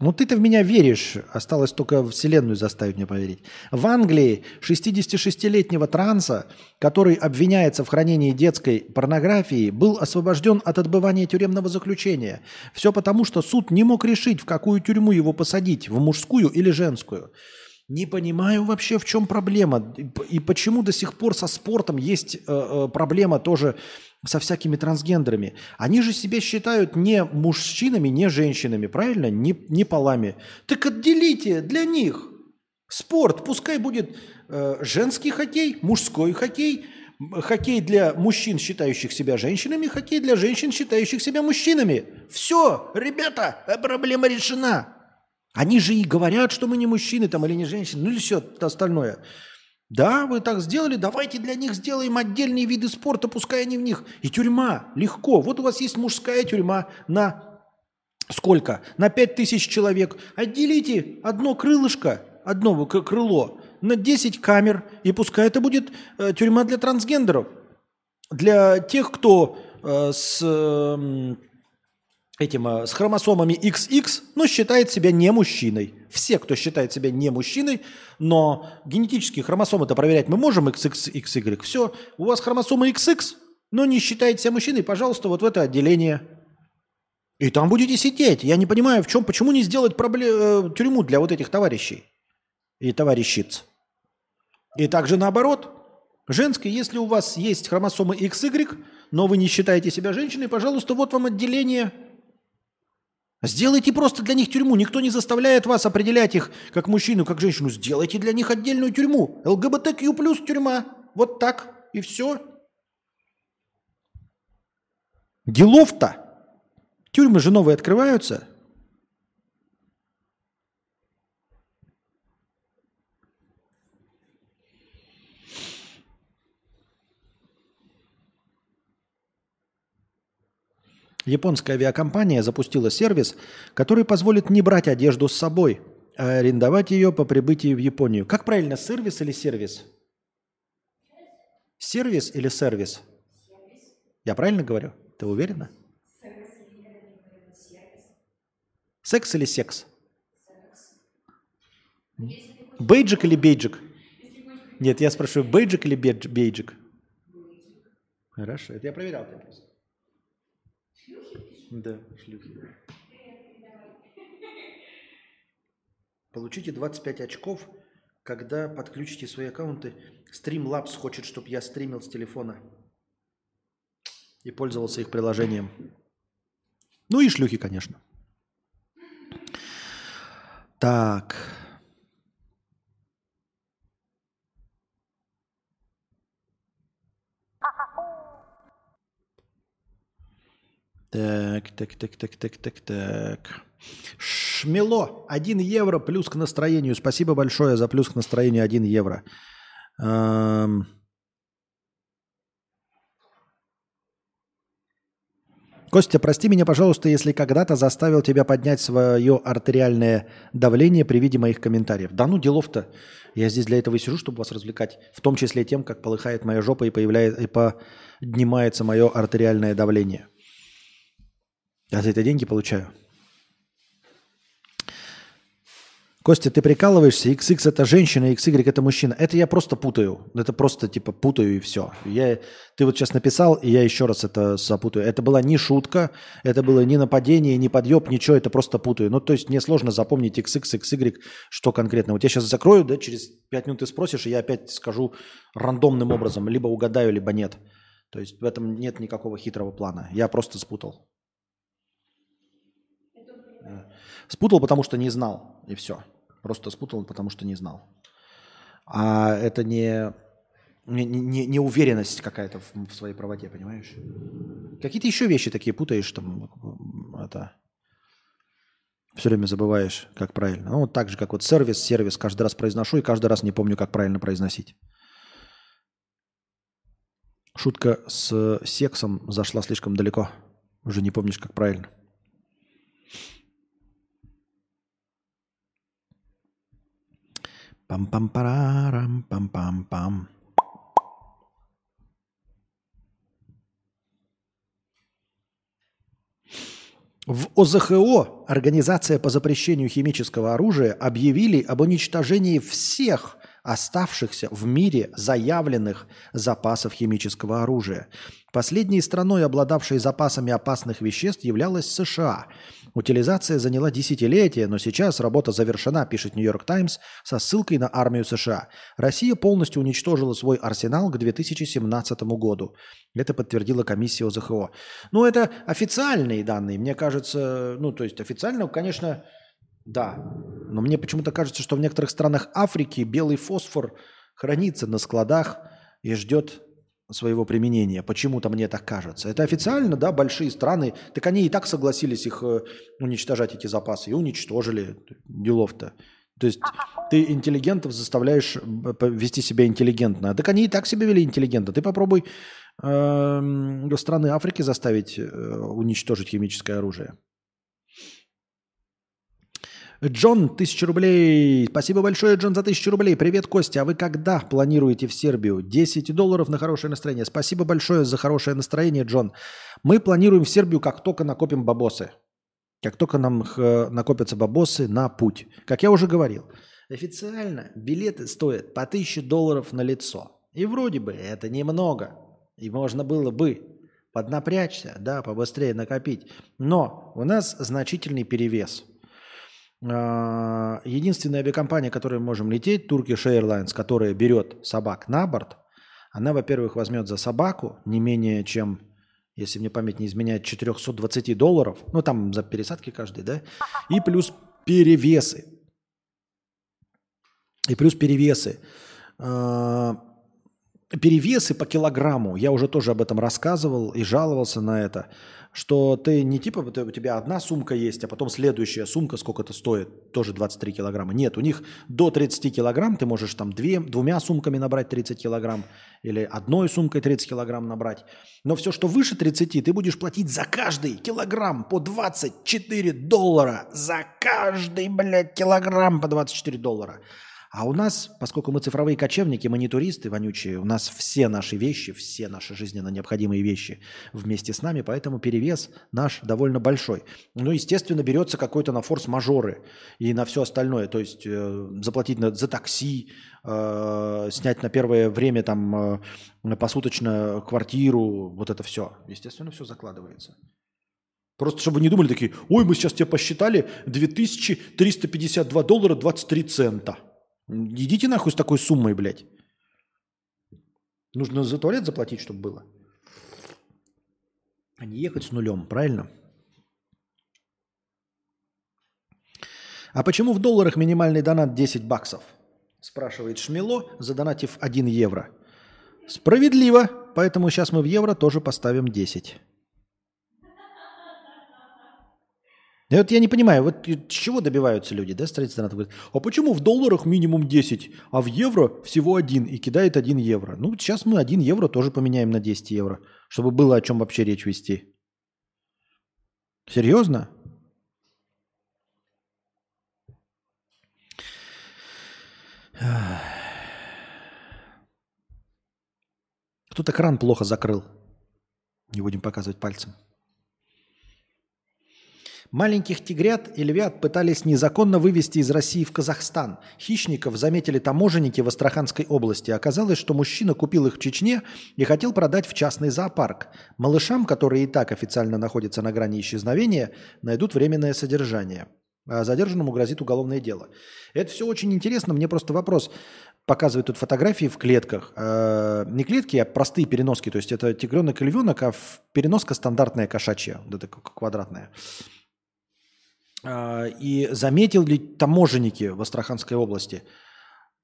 Ну ты-то в меня веришь, осталось только Вселенную заставить меня поверить. В Англии 66-летнего транса, который обвиняется в хранении детской порнографии, был освобожден от отбывания тюремного заключения. Все потому, что суд не мог решить, в какую тюрьму его посадить, в мужскую или женскую. Не понимаю вообще, в чем проблема. И почему до сих пор со спортом есть э, э, проблема тоже со всякими трансгендерами. Они же себя считают не мужчинами, не женщинами, правильно? Не, не полами. Так отделите для них спорт. Пускай будет э, женский хоккей, мужской хоккей, хоккей для мужчин, считающих себя женщинами, хоккей для женщин, считающих себя мужчинами. Все, ребята, э, проблема решена. Они же и говорят, что мы не мужчины там или не женщины, ну или все остальное. Да, вы так сделали, давайте для них сделаем отдельные виды спорта, пускай они в них. И тюрьма, легко. Вот у вас есть мужская тюрьма на сколько? На 5000 человек. Отделите одно крылышко, одно крыло на 10 камер, и пускай это будет э, тюрьма для трансгендеров. Для тех, кто э, с эм, этим, э, с хромосомами XX, но считает себя не мужчиной. Все, кто считает себя не мужчиной, но генетические хромосомы-то проверять мы можем XX, XY. Все, у вас хромосома XX, но не считаете себя мужчиной, пожалуйста, вот в это отделение. И там будете сидеть. Я не понимаю, в чем, почему не сделать пробле- э, тюрьму для вот этих товарищей и товарищиц. И также наоборот. Женской, если у вас есть хромосомы XY, но вы не считаете себя женщиной, пожалуйста, вот вам отделение. Сделайте просто для них тюрьму. Никто не заставляет вас определять их как мужчину, как женщину. Сделайте для них отдельную тюрьму. ЛГБТQ плюс тюрьма. Вот так. И все. Делов-то. Тюрьмы же новые открываются. Японская авиакомпания запустила сервис, который позволит не брать одежду с собой, а арендовать ее по прибытии в Японию. Как правильно, сервис или сервис? Сервис или сервис? Я правильно говорю? Ты уверена? Секс или секс? Бейджик или бейджик? Нет, я спрашиваю, бейджик или бейджик? Хорошо, это я проверял просто. Да, шлюхи. Получите 25 очков Когда подключите свои аккаунты, Streamlabs хочет, чтобы я стримил с телефона и пользовался их приложением. Ну и шлюхи, конечно. Так. Так, так, так, так, так, так, так. Шмело. 1 евро плюс к настроению. Спасибо большое за плюс к настроению 1 евро. Эм. Костя, прости меня, пожалуйста, если когда-то заставил тебя поднять свое артериальное давление при виде моих комментариев. Да ну, делов-то. Я здесь для этого и сижу, чтобы вас развлекать. В том числе тем, как полыхает моя жопа и, появляется, и поднимается мое артериальное давление. Я за это деньги получаю. Костя, ты прикалываешься? XX это женщина, XY это мужчина. Это я просто путаю. Это просто типа путаю и все. Я, ты вот сейчас написал, и я еще раз это запутаю. Это была не шутка, это было не нападение, не подъеб, ничего, это просто путаю. Ну, то есть мне сложно запомнить XX, XY, что конкретно. Вот я сейчас закрою, да, через 5 минут ты спросишь, и я опять скажу рандомным образом. Либо угадаю, либо нет. То есть в этом нет никакого хитрого плана. Я просто спутал. Спутал, потому что не знал, и все. Просто спутал, потому что не знал. А это не, не, не, не уверенность какая-то в, в своей правоте, понимаешь? Какие-то еще вещи такие путаешь, там, это, все время забываешь, как правильно. Ну, вот так же, как вот сервис, сервис, каждый раз произношу и каждый раз не помню, как правильно произносить. Шутка с сексом зашла слишком далеко. Уже не помнишь, как правильно. Пам-пам-парарам, пам-пам-пам. В ОЗХО, Организация по запрещению химического оружия, объявили об уничтожении всех оставшихся в мире заявленных запасов химического оружия. Последней страной, обладавшей запасами опасных веществ, являлась США – Утилизация заняла десятилетия, но сейчас работа завершена, пишет Нью-Йорк Таймс со ссылкой на армию США. Россия полностью уничтожила свой арсенал к 2017 году. Это подтвердила комиссия ОЗХО. Ну, это официальные данные. Мне кажется, ну, то есть официально, конечно, да. Но мне почему-то кажется, что в некоторых странах Африки белый фосфор хранится на складах и ждет своего применения. Почему-то мне так кажется. Это официально, да, большие страны, так они и так согласились их э, уничтожать, эти запасы, и уничтожили делов-то. То есть ты интеллигентов заставляешь вести себя интеллигентно. Так они и так себя вели интеллигентно. Ты попробуй э, страны Африки заставить э, уничтожить химическое оружие. Джон, тысяча рублей. Спасибо большое, Джон, за тысячу рублей. Привет, Костя. А вы когда планируете в Сербию? 10 долларов на хорошее настроение. Спасибо большое за хорошее настроение, Джон. Мы планируем в Сербию, как только накопим бабосы. Как только нам накопятся бабосы на путь. Как я уже говорил, официально билеты стоят по 1000 долларов на лицо. И вроде бы это немного. И можно было бы поднапрячься, да, побыстрее накопить. Но у нас значительный перевес – единственная авиакомпания, которой мы можем лететь, Turkish Airlines, которая берет собак на борт, она, во-первых, возьмет за собаку не менее чем, если мне память не изменяет, 420 долларов, ну там за пересадки каждый, да, и плюс перевесы. И плюс перевесы. А, перевесы по килограмму, я уже тоже об этом рассказывал и жаловался на это что ты не типа, вот у тебя одна сумка есть, а потом следующая сумка сколько-то стоит, тоже 23 килограмма. Нет, у них до 30 килограмм ты можешь там две, двумя сумками набрать 30 килограмм или одной сумкой 30 килограмм набрать. Но все, что выше 30, ты будешь платить за каждый килограмм по 24 доллара. За каждый, блядь, килограмм по 24 доллара. А у нас, поскольку мы цифровые кочевники, мы не туристы вонючие, у нас все наши вещи, все наши жизненно необходимые вещи вместе с нами, поэтому перевес наш довольно большой. Ну, естественно, берется какой-то на форс-мажоры и на все остальное, то есть э, заплатить на, за такси, э, снять на первое время там э, посуточно квартиру, вот это все. Естественно, все закладывается. Просто чтобы не думали такие, ой, мы сейчас тебе посчитали 2352 доллара 23 цента. Идите нахуй с такой суммой, блядь. Нужно за туалет заплатить, чтобы было. А не ехать с нулем, правильно? А почему в долларах минимальный донат 10 баксов? Спрашивает Шмело, задонатив 1 евро. Справедливо, поэтому сейчас мы в евро тоже поставим 10. И вот я не понимаю, вот чего добиваются люди, да, строительство донатов? Говорят, а почему в долларах минимум 10, а в евро всего один и кидает 1 евро? Ну, сейчас мы 1 евро тоже поменяем на 10 евро, чтобы было о чем вообще речь вести. Серьезно? Кто-то кран плохо закрыл. Не будем показывать пальцем. Маленьких тигрят и львят пытались незаконно вывести из России в Казахстан. Хищников заметили таможенники в Астраханской области. Оказалось, что мужчина купил их в Чечне и хотел продать в частный зоопарк. Малышам, которые и так официально находятся на грани исчезновения, найдут временное содержание. А задержанному грозит уголовное дело. Это все очень интересно. Мне просто вопрос. Показывают тут фотографии в клетках. Э, не клетки, а простые переноски. То есть это тигренок и львенок, а переноска стандартная кошачья, вот эта квадратная. А, и заметил ли таможенники в Астраханской области?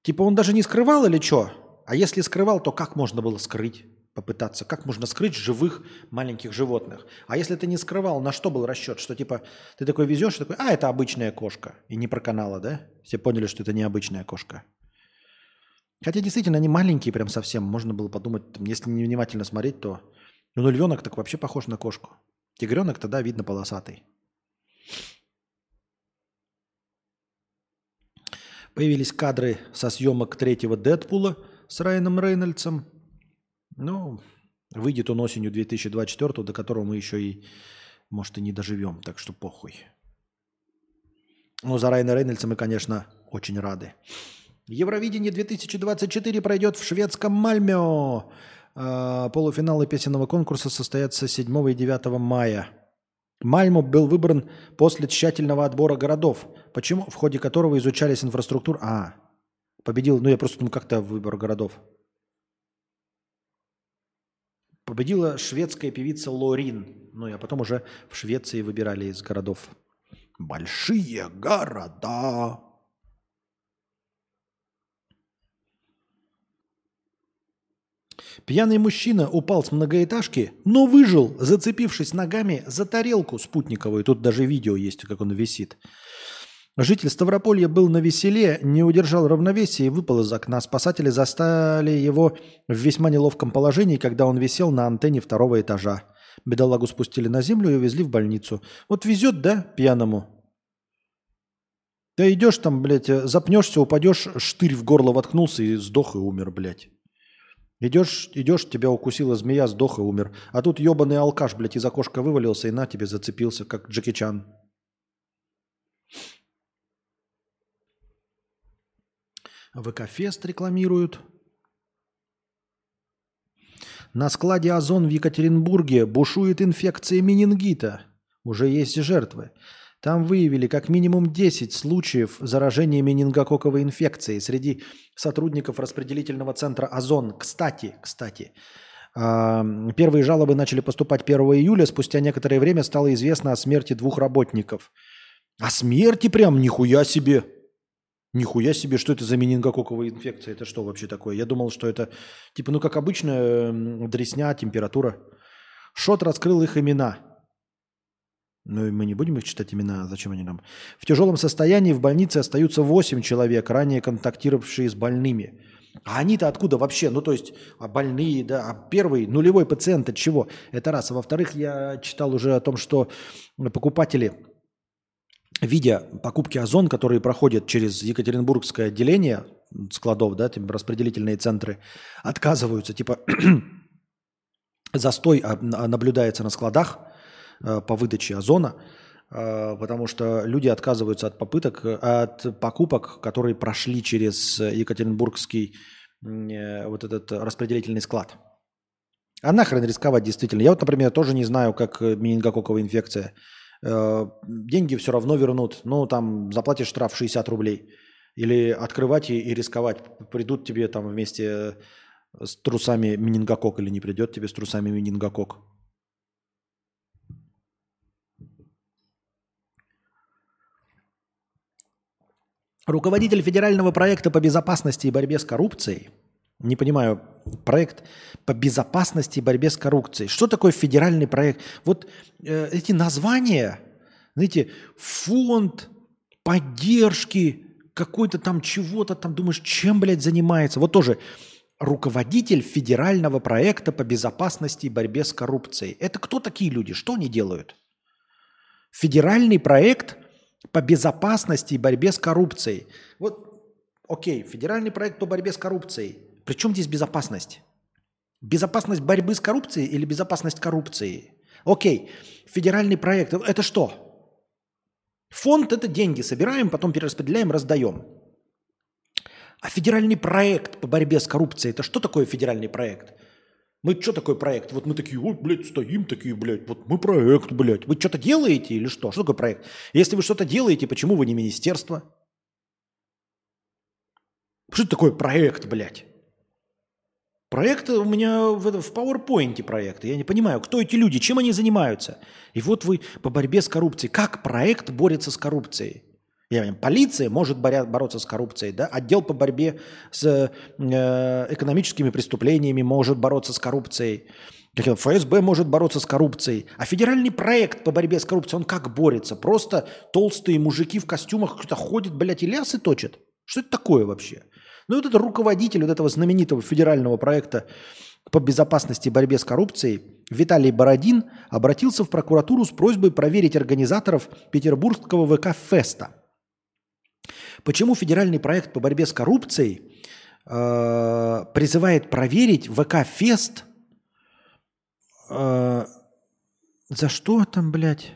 Типа он даже не скрывал или что? А если скрывал, то как можно было скрыть? Попытаться. Как можно скрыть живых маленьких животных? А если ты не скрывал, на что был расчет? Что типа ты такой везешь, такой, а, это обычная кошка. И не про канала, да? Все поняли, что это не обычная кошка. Хотя действительно они маленькие прям совсем. Можно было подумать, там, если невнимательно смотреть, то... Ну, львенок так вообще похож на кошку. Тигренок тогда видно полосатый. Появились кадры со съемок третьего Дэдпула с Райаном Рейнольдсом. Ну, выйдет он осенью 2024, до которого мы еще и, может, и не доживем, так что похуй. Но за Райана Рейнольдса мы, конечно, очень рады. Евровидение 2024 пройдет в шведском Мальме. А, полуфиналы песенного конкурса состоятся 7 и 9 мая. Мальмо был выбран после тщательного отбора городов, почему, в ходе которого изучались инфраструктура. А, победил, ну я просто думаю, как-то выбор городов. Победила шведская певица Лорин. Ну, а потом уже в Швеции выбирали из городов. Большие города. Пьяный мужчина упал с многоэтажки, но выжил, зацепившись ногами за тарелку спутниковую. Тут даже видео есть, как он висит. Житель Ставрополья был на веселе, не удержал равновесия и выпал из окна. Спасатели застали его в весьма неловком положении, когда он висел на антенне второго этажа. Бедолагу спустили на землю и увезли в больницу. Вот везет, да, пьяному? Ты идешь там, блядь, запнешься, упадешь, штырь в горло воткнулся и сдох и умер, блядь. Идешь, идешь, тебя укусила змея, сдох и умер. А тут ебаный алкаш, блядь, из окошка вывалился и на тебе зацепился, как Джеки Чан. ВК-фест рекламируют. На складе «Озон» в Екатеринбурге бушует инфекция менингита. Уже есть жертвы. Там выявили как минимум 10 случаев заражения менингококковой инфекцией среди сотрудников распределительного центра «Озон». Кстати, кстати, первые жалобы начали поступать 1 июля. Спустя некоторое время стало известно о смерти двух работников. О смерти прям? Нихуя себе! Нихуя себе, что это за менингококковая инфекция? Это что вообще такое? Я думал, что это типа, ну как обычно, дресня, температура. Шот раскрыл их имена – ну и мы не будем их читать имена, зачем они нам? В тяжелом состоянии в больнице остаются 8 человек, ранее контактировавшие с больными. А они-то откуда вообще? Ну, то есть, а больные, да, а первый, нулевой пациент от чего? Это раз. А во-вторых, я читал уже о том, что покупатели, видя покупки Озон, которые проходят через Екатеринбургское отделение складов, да, распределительные центры, отказываются, типа, застой а, наблюдается на складах, по выдаче озона, э, потому что люди отказываются от попыток, от покупок, которые прошли через Екатеринбургский э, вот этот распределительный склад. А нахрен рисковать действительно? Я вот, например, тоже не знаю, как менингококковая инфекция. Деньги все равно вернут. Ну, там заплатишь штраф 60 рублей. Или открывать и, и рисковать. Придут тебе там вместе с трусами менингокок или не придет тебе с трусами менингокок. Руководитель федерального проекта по безопасности и борьбе с коррупцией. Не понимаю, проект по безопасности и борьбе с коррупцией. Что такое федеральный проект? Вот э, эти названия, знаете, фонд поддержки какой-то там чего-то там, думаешь, чем, блядь, занимается? Вот тоже руководитель федерального проекта по безопасности и борьбе с коррупцией. Это кто такие люди? Что они делают? Федеральный проект по безопасности и борьбе с коррупцией. Вот, окей, федеральный проект по борьбе с коррупцией. Причем здесь безопасность? Безопасность борьбы с коррупцией или безопасность коррупции? Окей, федеральный проект – это что? Фонд – это деньги, собираем, потом перераспределяем, раздаем. А федеральный проект по борьбе с коррупцией – это что такое федеральный проект? Мы что такое проект? Вот мы такие, ой, блядь, стоим такие, блядь, вот мы проект, блядь. Вы что-то делаете или что? Что такое проект? Если вы что-то делаете, почему вы не министерство? Что такое проект, блядь? Проект у меня в, в PowerPoint проект. Я не понимаю, кто эти люди, чем они занимаются. И вот вы по борьбе с коррупцией. Как проект борется с коррупцией? Я понимаю, полиция может боря, бороться с коррупцией, да? отдел по борьбе с э, экономическими преступлениями может бороться с коррупцией, ФСБ может бороться с коррупцией. А федеральный проект по борьбе с коррупцией, он как борется? Просто толстые мужики в костюмах кто-то ходят, блядь, и лясы точат? Что это такое вообще? Ну, вот это руководитель вот этого знаменитого федерального проекта по безопасности и борьбе с коррупцией Виталий Бородин обратился в прокуратуру с просьбой проверить организаторов петербургского ВК-феста. Почему федеральный проект по борьбе с коррупцией э, призывает проверить ВК-фест? Э, за что там, блядь?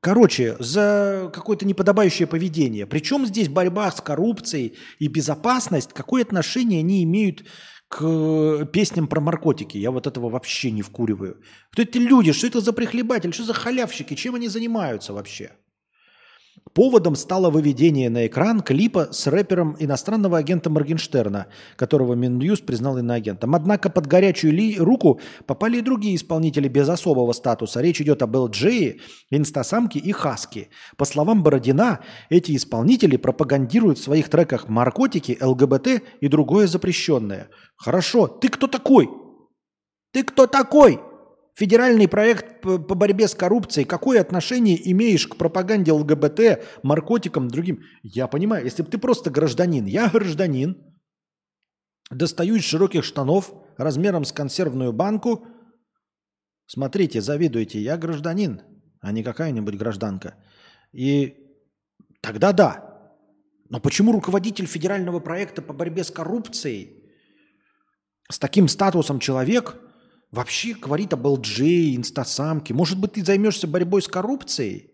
Короче, за какое-то неподобающее поведение. Причем здесь борьба с коррупцией и безопасность, какое отношение они имеют к песням про наркотики? Я вот этого вообще не вкуриваю. Кто эти люди? Что это за прихлебатели? Что за халявщики? Чем они занимаются вообще? Поводом стало выведение на экран клипа с рэпером иностранного агента Моргенштерна, которого Минюст признал иноагентом. Однако под горячую ли руку попали и другие исполнители без особого статуса. Речь идет об LJ, Инстасамке и Хаски. По словам Бородина, эти исполнители пропагандируют в своих треках наркотики, ЛГБТ и другое запрещенное. Хорошо, ты кто такой? Ты кто такой? Федеральный проект по борьбе с коррупцией. Какое отношение имеешь к пропаганде ЛГБТ, наркотикам, другим? Я понимаю, если бы ты просто гражданин. Я гражданин. Достаю из широких штанов размером с консервную банку. Смотрите, завидуйте, я гражданин, а не какая-нибудь гражданка. И тогда да. Но почему руководитель федерального проекта по борьбе с коррупцией с таким статусом человек – вообще говорит об LG, инстасамке. Может быть, ты займешься борьбой с коррупцией?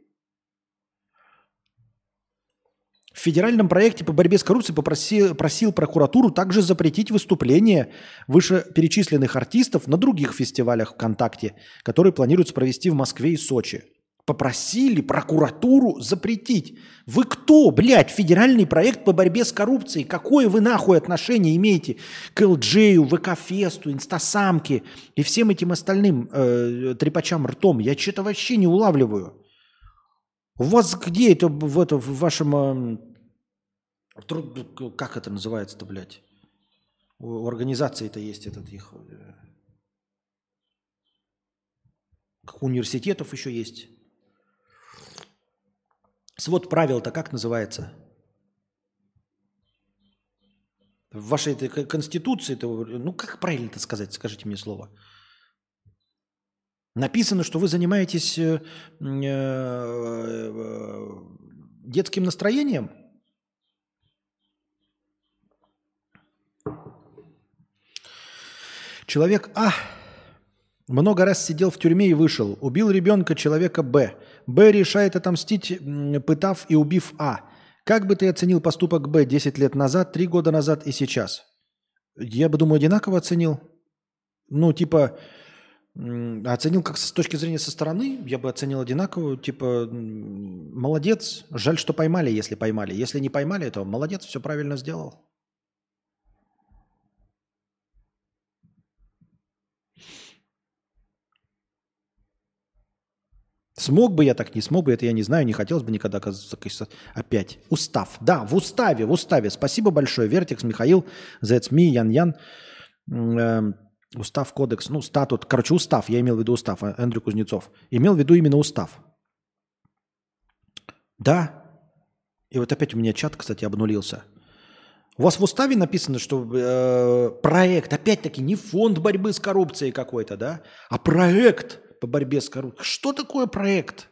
В федеральном проекте по борьбе с коррупцией попросил, просил прокуратуру также запретить выступления вышеперечисленных артистов на других фестивалях ВКонтакте, которые планируется провести в Москве и Сочи попросили прокуратуру запретить. Вы кто, блядь, федеральный проект по борьбе с коррупцией? Какое вы нахуй отношение имеете к ЛДЖ, ВК-фесту, инстасамке и всем этим остальным э, трепачам ртом? Я что-то вообще не улавливаю. У вас где это в, это, в вашем... Э, как это называется-то, блядь? У организации-то есть этот их... Э, у университетов еще есть. Свод правил-то как называется? В вашей этой конституции, ну как правильно это сказать, скажите мне слово. Написано, что вы занимаетесь э, э, детским настроением. Человек А много раз сидел в тюрьме и вышел. Убил ребенка человека Б. Б решает отомстить, пытав и убив А. Как бы ты оценил поступок Б 10 лет назад, 3 года назад и сейчас? Я бы, думаю, одинаково оценил. Ну, типа, Оценил как с точки зрения со стороны, я бы оценил одинаково, типа, молодец, жаль, что поймали, если поймали. Если не поймали, то молодец, все правильно сделал. Смог бы я так, не смог бы, это я не знаю, не хотелось бы никогда оказаться опять. Устав. Да, в уставе, в уставе. Спасибо большое, Вертикс, Михаил, Зецми, Ян Ян. М, эм, Устав, кодекс, ну, статут. Короче, устав, я имел в виду устав, а, Эндрю Кузнецов. Имел в виду именно устав. Да. И вот опять у меня чат, кстати, обнулился. У вас в уставе написано, что э, проект, опять-таки, не фонд борьбы с коррупцией какой-то, да, а проект по борьбе с коррупцией. Что такое проект?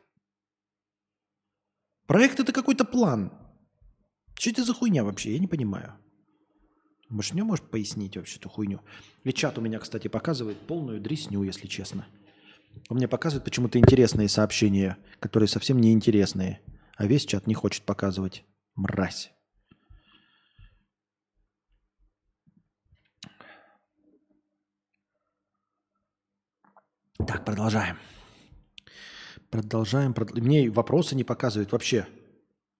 Проект это какой-то план. Что это за хуйня вообще? Я не понимаю. Может, не можешь пояснить вообще эту хуйню? И чат у меня, кстати, показывает полную дресню, если честно. Он мне показывает почему-то интересные сообщения, которые совсем не интересные. А весь чат не хочет показывать. Мразь. Так, продолжаем. Продолжаем. прод- Мне вопросы не показывают вообще.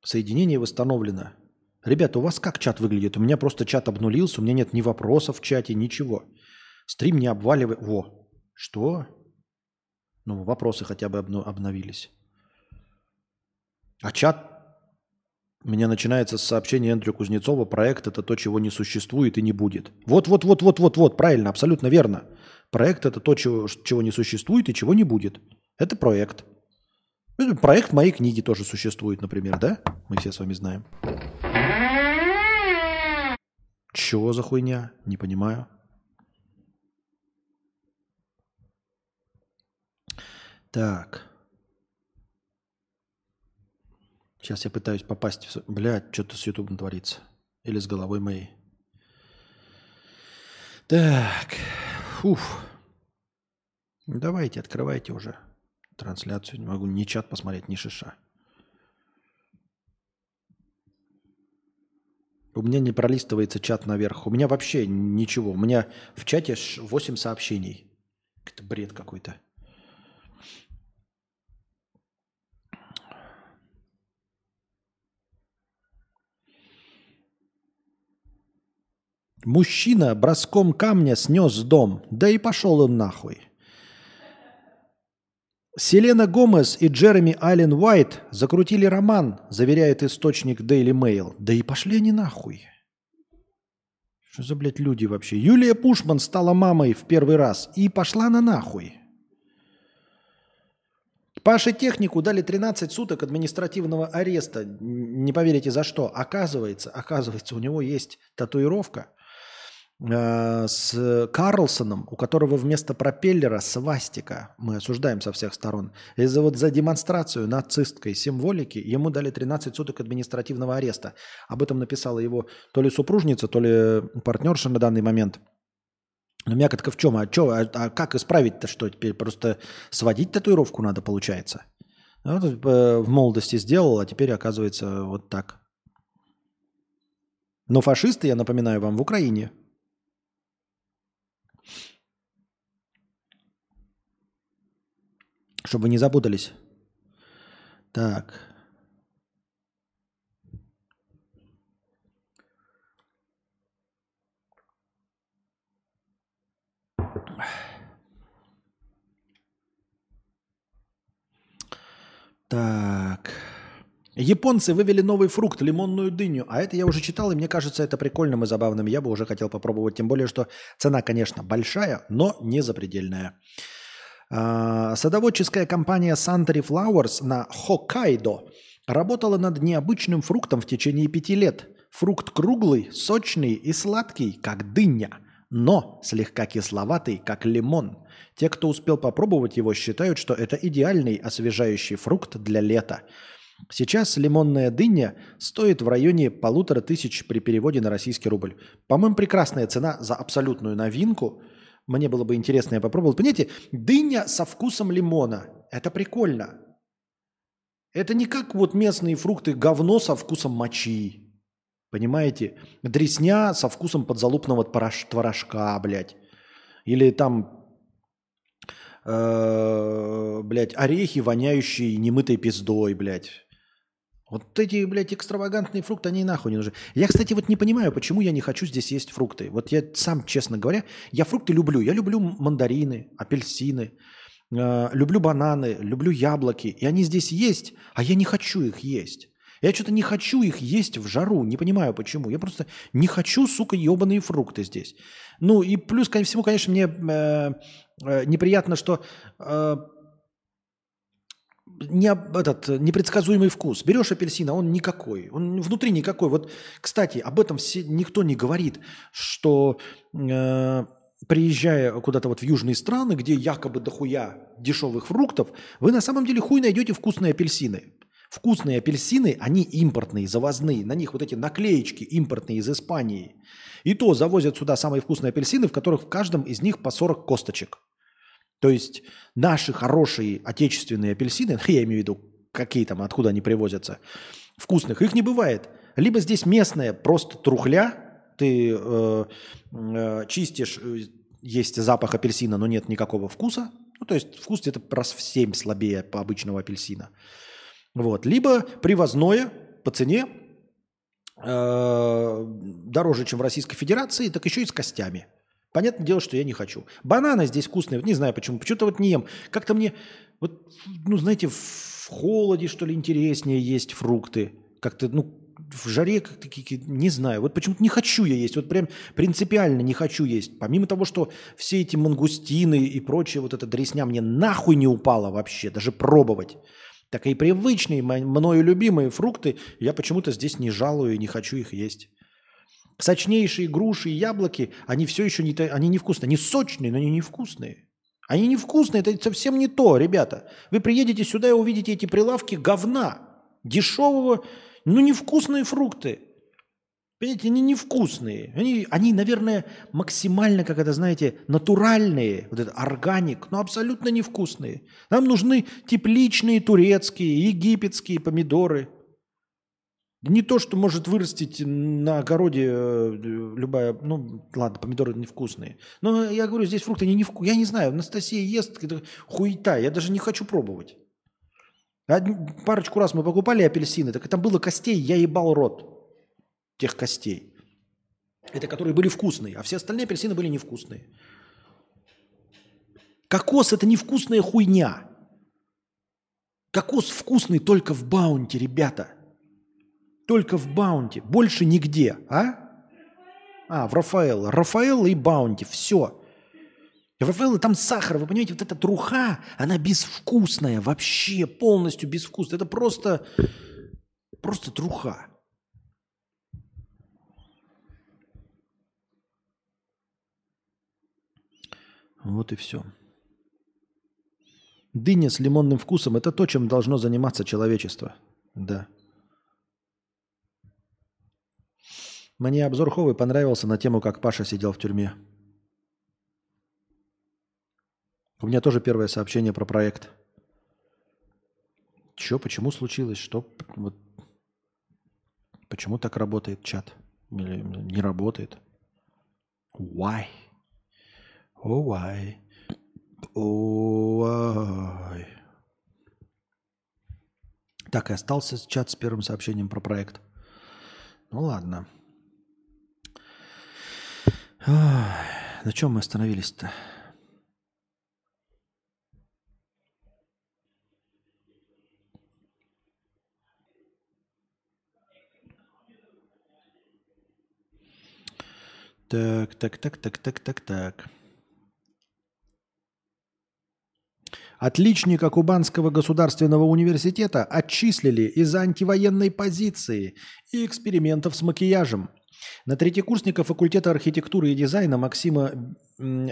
Соединение восстановлено. Ребята, у вас как чат выглядит? У меня просто чат обнулился, у меня нет ни вопросов в чате, ничего. Стрим не обваливает. Во. Что? Ну, вопросы хотя бы обно- обновились. А чат у меня начинается с сообщения Эндрю Кузнецова. Проект – это то, чего не существует и не будет. Вот-вот-вот-вот-вот-вот, правильно, абсолютно верно. Проект – это то, чего, чего не существует и чего не будет. Это проект. Ну, Проект моей книги тоже существует, например, да? Мы все с вами знаем. Чего за хуйня? Не понимаю. Так. Сейчас я пытаюсь попасть в... Блядь, что-то с Ютубом творится. Или с головой моей. Так. Фуф. Давайте, открывайте уже трансляцию. Не могу ни чат посмотреть, ни шиша. У меня не пролистывается чат наверх. У меня вообще ничего. У меня в чате 8 сообщений. Это бред какой-то. Мужчина броском камня снес дом. Да и пошел он нахуй. Селена Гомес и Джереми Аллен Уайт закрутили роман, заверяет источник Daily Mail. Да и пошли они нахуй. Что за, блядь, люди вообще? Юлия Пушман стала мамой в первый раз и пошла на нахуй. Паше технику дали 13 суток административного ареста. Не поверите за что. Оказывается, оказывается, у него есть татуировка э, с Карлсоном, у которого вместо пропеллера свастика. Мы осуждаем со всех сторон. И за, вот за демонстрацию нацистской символики ему дали 13 суток административного ареста. Об этом написала его то ли супружница, то ли партнерша на данный момент. Но мякотка в чем? А, чё, а, а как исправить-то что теперь? Просто сводить татуировку надо, получается. Ну, Вот, э, в молодости сделал, а теперь оказывается вот так. Но фашисты, я напоминаю вам, в Украине. Чтобы не запутались. Так. Так. Японцы вывели новый фрукт, лимонную дыню. А это я уже читал, и мне кажется это прикольным и забавным. Я бы уже хотел попробовать. Тем более, что цена, конечно, большая, но не запредельная. А, Садоводческая компания Suntory Flowers на Хоккайдо работала над необычным фруктом в течение пяти лет. Фрукт круглый, сочный и сладкий, как дыня, но слегка кисловатый, как лимон. Те, кто успел попробовать его, считают, что это идеальный освежающий фрукт для лета. Сейчас лимонная дыня стоит в районе полутора тысяч при переводе на российский рубль. По-моему, прекрасная цена за абсолютную новинку. Мне было бы интересно, я попробовал. Понимаете, дыня со вкусом лимона. Это прикольно. Это не как вот местные фрукты говно со вкусом мочи. Понимаете? Дресня со вкусом подзалупного творож- творожка, блядь. Или там э, блядь, орехи, воняющие немытой пиздой, блядь. Вот эти, блядь, экстравагантные фрукты, они нахуй не нужны. Я, кстати, вот не понимаю, почему я не хочу здесь есть фрукты. Вот я сам, честно говоря, я фрукты люблю. Я люблю мандарины, апельсины, э, люблю бананы, люблю яблоки. И они здесь есть, а я не хочу их есть. Я что-то не хочу их есть в жару, не понимаю почему. Я просто не хочу, сука, ебаные фрукты здесь. Ну и плюс ко всему, конечно, мне э, э, неприятно, что э, не, этот, непредсказуемый вкус. Берешь апельсин, а он никакой. Он внутри никакой. Вот, кстати, об этом все, никто не говорит, что э, приезжая куда-то вот в южные страны, где якобы дохуя дешевых фруктов, вы на самом деле хуй найдете вкусные апельсины. Вкусные апельсины, они импортные, завозные. На них вот эти наклеечки импортные из Испании. И то завозят сюда самые вкусные апельсины, в которых в каждом из них по 40 косточек. То есть наши хорошие отечественные апельсины, я имею в виду, какие там, откуда они привозятся, вкусных, их не бывает. Либо здесь местная просто трухля, ты э, э, чистишь, э, есть запах апельсина, но нет никакого вкуса. Ну, то есть вкус где-то раз в 7 слабее по обычного апельсина. Вот. Либо привозное по цене э, дороже, чем в Российской Федерации, так еще и с костями. Понятное дело, что я не хочу. Бананы здесь вкусные, не знаю почему. Почему-то вот не ем. Как-то мне, вот, ну, знаете, в холоде, что ли, интереснее есть фрукты. Как-то, ну, в жаре как-то, не знаю. Вот почему-то не хочу я есть. Вот прям принципиально не хочу есть. Помимо того, что все эти мангустины и прочее, вот эта дресня мне нахуй не упала вообще, даже пробовать. Так и привычные, мною любимые фрукты, я почему-то здесь не жалую и не хочу их есть. Сочнейшие груши и яблоки, они все еще не, они невкусные. Они сочные, но они невкусные. Они невкусные, это совсем не то, ребята. Вы приедете сюда и увидите эти прилавки говна, дешевого, ну невкусные фрукты. Понимаете, они невкусные. Они, они, наверное, максимально, как это, знаете, натуральные, вот это органик, но абсолютно невкусные. Нам нужны тепличные турецкие, египетские помидоры. Не то, что может вырастить на огороде э, любая, ну ладно, помидоры невкусные. Но я говорю, здесь фрукты не невкусные. Я не знаю, Анастасия ест, хуета, я даже не хочу пробовать. Одни- парочку раз мы покупали апельсины, так там было костей, я ебал рот тех костей. Это которые были вкусные, а все остальные апельсины были невкусные. Кокос – это невкусная хуйня. Кокос вкусный только в Bounty, ребята. Только в Bounty. Больше нигде, а? А, в Raffaello. Raffaello и Bounty. Все. В Raffaello там сахар. Вы понимаете, вот эта труха, она безвкусная. Вообще полностью безвкусная. Это просто, просто труха. Вот и все. Дыня с лимонным вкусом – это то, чем должно заниматься человечество. Да. Мне обзор Ховы понравился на тему, как Паша сидел в тюрьме. У меня тоже первое сообщение про проект. Че, почему случилось? Что? Вот, почему так работает чат? Или не работает? Why? Oh, why? Oh, why? Так, и остался чат с первым сообщением про проект. Ну ладно. На чем мы остановились-то? Так, так, так, так, так, так, так. Отличника Кубанского государственного университета отчислили из-за антивоенной позиции и экспериментов с макияжем. На третьекурсника факультета архитектуры и дизайна Максима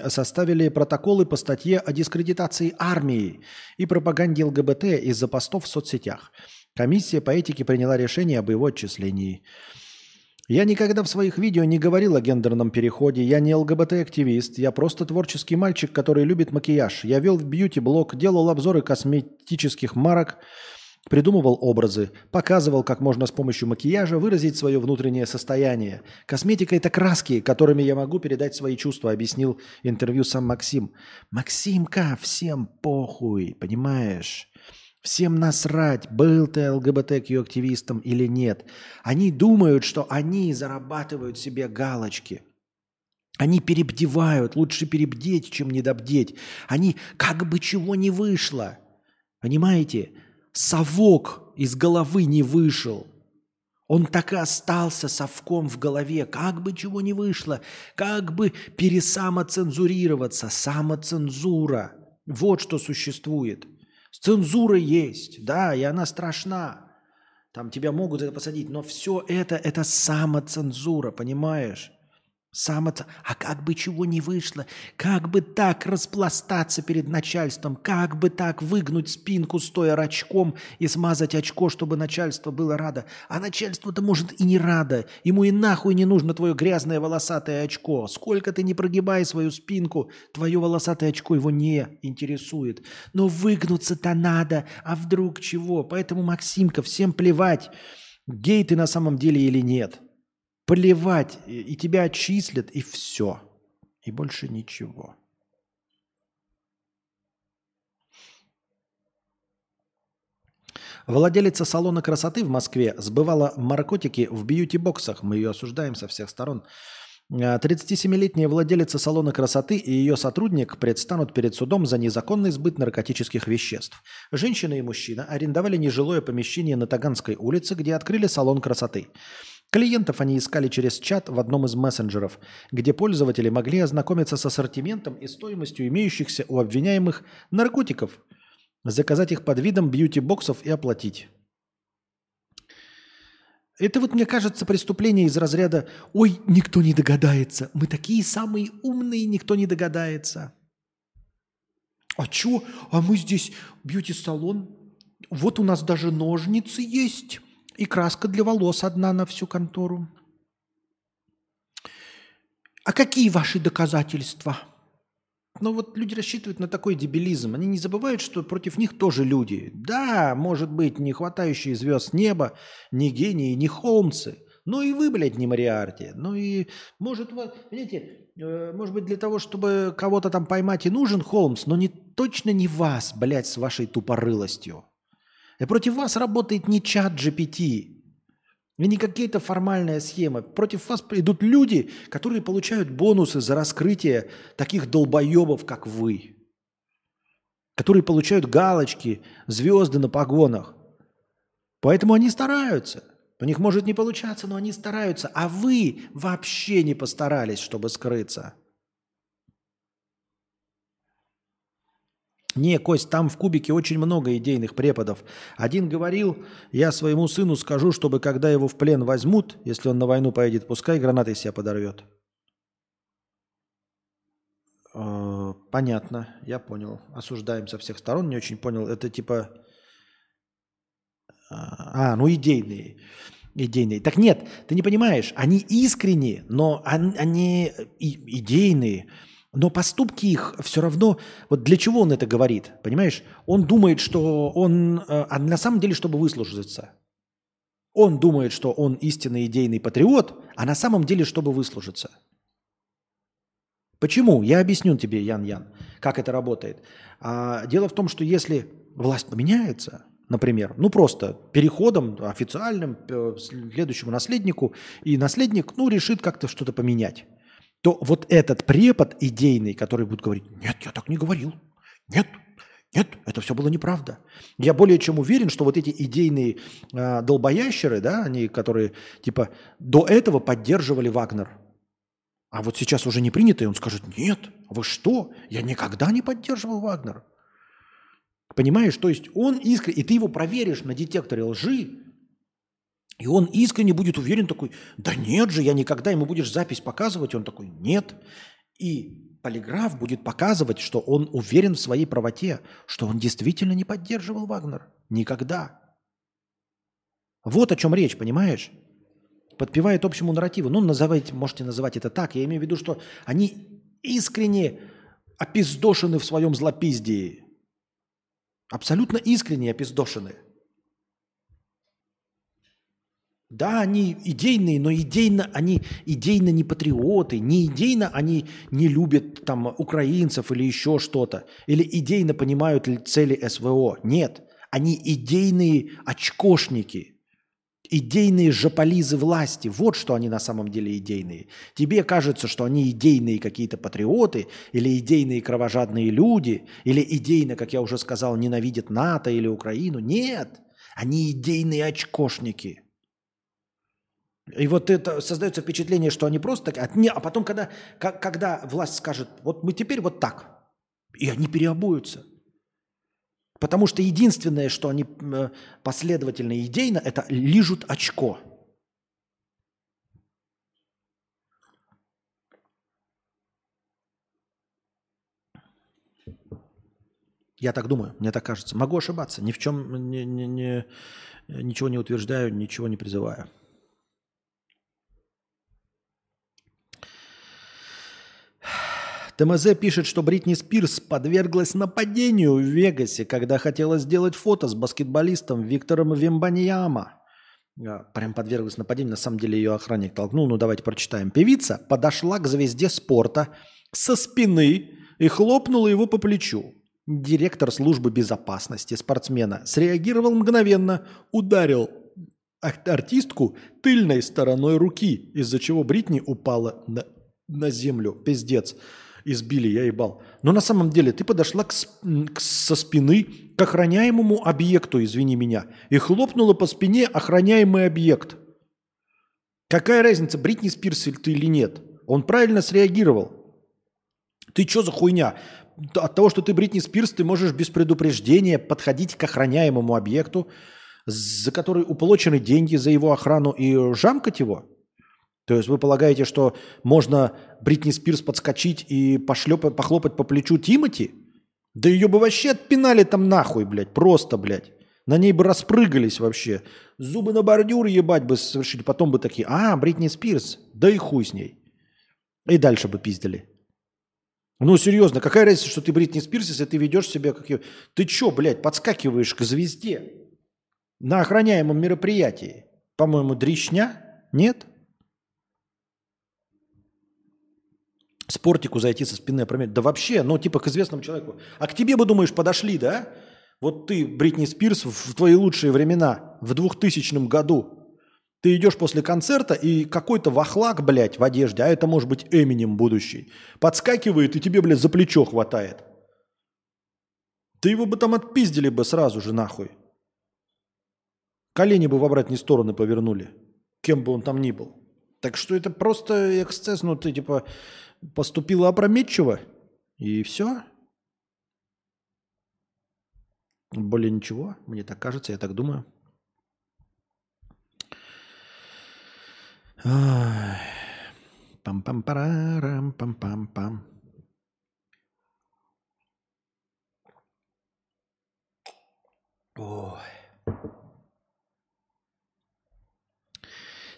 составили протоколы по статье о дискредитации армии и пропаганде ЛГБТ из-за постов в соцсетях. Комиссия по этике приняла решение об его отчислении. Я никогда в своих видео не говорил о гендерном переходе, я не ЛГБТ-активист, я просто творческий мальчик, который любит макияж. Я вел бьюти-блог, делал обзоры косметических марок, Придумывал образы, показывал, как можно с помощью макияжа выразить свое внутреннее состояние. Косметика – это краски, которыми я могу передать свои чувства, объяснил интервью сам Максим. Максимка, всем похуй, понимаешь? Всем насрать, был ты ЛГБТQ-активистом или нет. Они думают, что они зарабатывают себе галочки. Они перебдевают, лучше перебдеть, чем недобдеть. Они как бы чего не вышло. Понимаете? Совок из головы не вышел. Он так и остался совком в голове, как бы чего не вышло, как бы пересамоцензурироваться, самоцензура. Вот что существует. Цензура есть, да, и она страшна. Там тебя могут это посадить, но все это, это самоцензура, понимаешь? Сам это, а как бы чего не вышло, как бы так распластаться перед начальством, как бы так выгнуть спинку, стоя рачком и смазать очко, чтобы начальство было радо. А начальство-то может и не радо, ему и нахуй не нужно твое грязное волосатое очко. Сколько ты не прогибай свою спинку, твое волосатое очко его не интересует. Но выгнуться-то надо, а вдруг чего? Поэтому, Максимка, всем плевать, гей ты на самом деле или нет – Плевать, и тебя отчислят, и все. И больше ничего. Владелица салона красоты в Москве сбывала наркотики в бьюти-боксах. Мы ее осуждаем со всех сторон. 37-летняя владелица салона красоты и ее сотрудник предстанут перед судом за незаконный сбыт наркотических веществ. Женщина и мужчина арендовали нежилое помещение на Таганской улице, где открыли салон красоты. Клиентов они искали через чат в одном из мессенджеров, где пользователи могли ознакомиться с ассортиментом и стоимостью имеющихся у обвиняемых наркотиков, заказать их под видом бьюти-боксов и оплатить. Это вот, мне кажется, преступление из разряда «Ой, никто не догадается, мы такие самые умные, никто не догадается». А чё? А мы здесь бьюти-салон. Вот у нас даже ножницы есть. И краска для волос одна на всю контору. А какие ваши доказательства? Ну вот люди рассчитывают на такой дебилизм. Они не забывают, что против них тоже люди. Да, может быть, не хватающие звезд неба, не гении, не Холмсы. Ну и вы, блядь, не Мариарти. Ну и, может, вы, видите, э, может быть, для того, чтобы кого-то там поймать и нужен Холмс, но не, точно не вас, блядь, с вашей тупорылостью. И против вас работает не чат GPT, и не какие-то формальная схема. Против вас идут люди, которые получают бонусы за раскрытие таких долбоебов, как вы. Которые получают галочки, звезды на погонах. Поэтому они стараются. У них может не получаться, но они стараются. А вы вообще не постарались, чтобы скрыться. Не, Кость, там в кубике очень много идейных преподов. Один говорил, я своему сыну скажу, чтобы когда его в плен возьмут, если он на войну поедет, пускай гранатой себя подорвет. Э, понятно, я понял. Осуждаем со всех сторон, не очень понял. Это типа... А, ну идейные. Идейные. Так нет, ты не понимаешь, они искренние, но они идейные. Но поступки их все равно... Вот для чего он это говорит? Понимаешь? Он думает, что он... Э, а на самом деле, чтобы выслужиться. Он думает, что он истинный идейный патриот, а на самом деле, чтобы выслужиться. Почему? Я объясню тебе, Ян-Ян, как это работает. А, дело в том, что если власть поменяется, например, ну просто переходом официальным э, следующему наследнику, и наследник, ну, решит как-то что-то поменять то вот этот препод идейный, который будет говорить, нет, я так не говорил, нет, нет, это все было неправда. Я более чем уверен, что вот эти идейные э, долбоящеры, да, они, которые типа до этого поддерживали Вагнер, а вот сейчас уже не принято, и он скажет, нет, вы что, я никогда не поддерживал Вагнер. Понимаешь, то есть он искренне, и ты его проверишь на детекторе лжи, и он искренне будет уверен такой, да нет же, я никогда, ему будешь запись показывать, он такой, нет. И полиграф будет показывать, что он уверен в своей правоте, что он действительно не поддерживал Вагнер. Никогда. Вот о чем речь, понимаешь? Подпевает общему нарративу. Ну, называйте, можете называть это так. Я имею в виду, что они искренне опиздошены в своем злопиздии. Абсолютно искренне опиздошены. Да, они идейные, но идейно они идейно не патриоты, не идейно они не любят там украинцев или еще что-то, или идейно понимают ли цели СВО. Нет, они идейные очкошники, идейные жополизы власти. Вот что они на самом деле идейные. Тебе кажется, что они идейные какие-то патриоты, или идейные кровожадные люди, или идейно, как я уже сказал, ненавидят НАТО или Украину. Нет, они идейные очкошники. И вот это создается впечатление, что они просто так, а, потом, когда, когда власть скажет, вот мы теперь вот так, и они переобуются. Потому что единственное, что они э, последовательно идейно, это лижут очко. Я так думаю, мне так кажется. Могу ошибаться, ни в чем не, не- не- ничего не утверждаю, ничего не призываю. ТМЗ пишет, что Бритни Спирс подверглась нападению в Вегасе, когда хотела сделать фото с баскетболистом Виктором Вембаньяма. А, Прям подверглась нападению, на самом деле ее охранник толкнул. Ну давайте прочитаем. Певица подошла к звезде спорта со спины и хлопнула его по плечу. Директор службы безопасности спортсмена среагировал мгновенно, ударил ар- артистку тыльной стороной руки, из-за чего Бритни упала на, на землю. Пиздец. Избили, я ебал. Но на самом деле ты подошла к, к- со спины к охраняемому объекту, извини меня, и хлопнула по спине охраняемый объект. Какая разница, Бритни Спирс ты или нет? Он правильно среагировал. Ты что за хуйня? От того, что ты Бритни Спирс, ты можешь без предупреждения подходить к охраняемому объекту, за который уплочены деньги за его охрану и жамкать его? То есть вы полагаете, что можно Бритни Спирс подскочить и пошлепать, похлопать по плечу Тимати? Да ее бы вообще отпинали там нахуй, блядь, просто, блядь. На ней бы распрыгались вообще. Зубы на бордюр ебать бы совершили. Потом бы такие, а, Бритни Спирс, да и хуй с ней. И дальше бы пиздили. Ну, серьезно, какая разница, что ты Бритни Спирс, если ты ведешь себя как... Ты чё, блядь, подскакиваешь к звезде на охраняемом мероприятии? По-моему, дрищня? Нет? Спортику зайти со спины опрометить. Да вообще, ну, типа к известному человеку. А к тебе бы, думаешь, подошли, да? Вот ты, Бритни Спирс, в твои лучшие времена, в 2000 году, ты идешь после концерта, и какой-то вахлак, блядь, в одежде, а это может быть Эминем будущий, подскакивает и тебе, блядь, за плечо хватает. Ты его бы там отпиздили бы сразу же нахуй. Колени бы в обратные стороны повернули, кем бы он там ни был. Так что это просто эксцесс, ну ты типа поступила опрометчиво, и все. Более ничего, мне так кажется, я так думаю. Ай. Пам-пам-парарам, пам-пам-пам. Ой.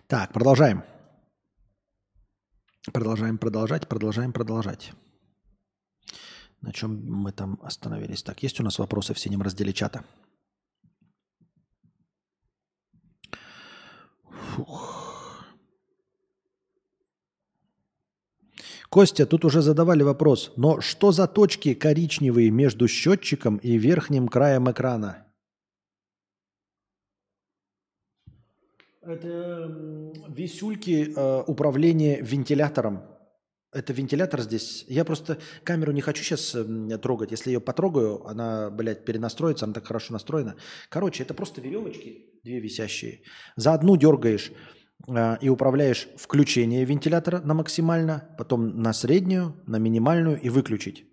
Так, продолжаем. Продолжаем продолжать, продолжаем продолжать. На чем мы там остановились? Так, есть у нас вопросы в синем разделе чата? Фух. Костя, тут уже задавали вопрос, но что за точки коричневые между счетчиком и верхним краем экрана? Это висюльки э, управления вентилятором. Это вентилятор здесь. Я просто камеру не хочу сейчас трогать. Если ее потрогаю, она, блядь, перенастроится, она так хорошо настроена. Короче, это просто веревочки, две висящие. За одну дергаешь э, и управляешь включение вентилятора на максимально, потом на среднюю, на минимальную и выключить.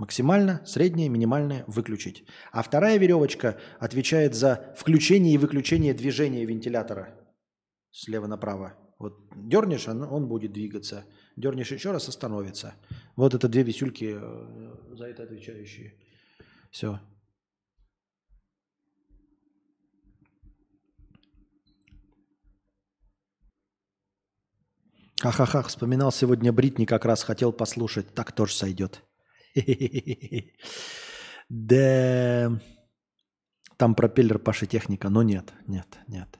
Максимально, среднее, минимальное выключить. А вторая веревочка отвечает за включение и выключение движения вентилятора слева направо. Вот дернешь, он, он будет двигаться. Дернешь еще раз, остановится. Вот это две висюльки э, за это отвечающие. Все. Ха-ха-ха, вспоминал сегодня Бритни, как раз хотел послушать. Так тоже сойдет. Да. Там пропеллер Паши техника, но нет, нет, нет.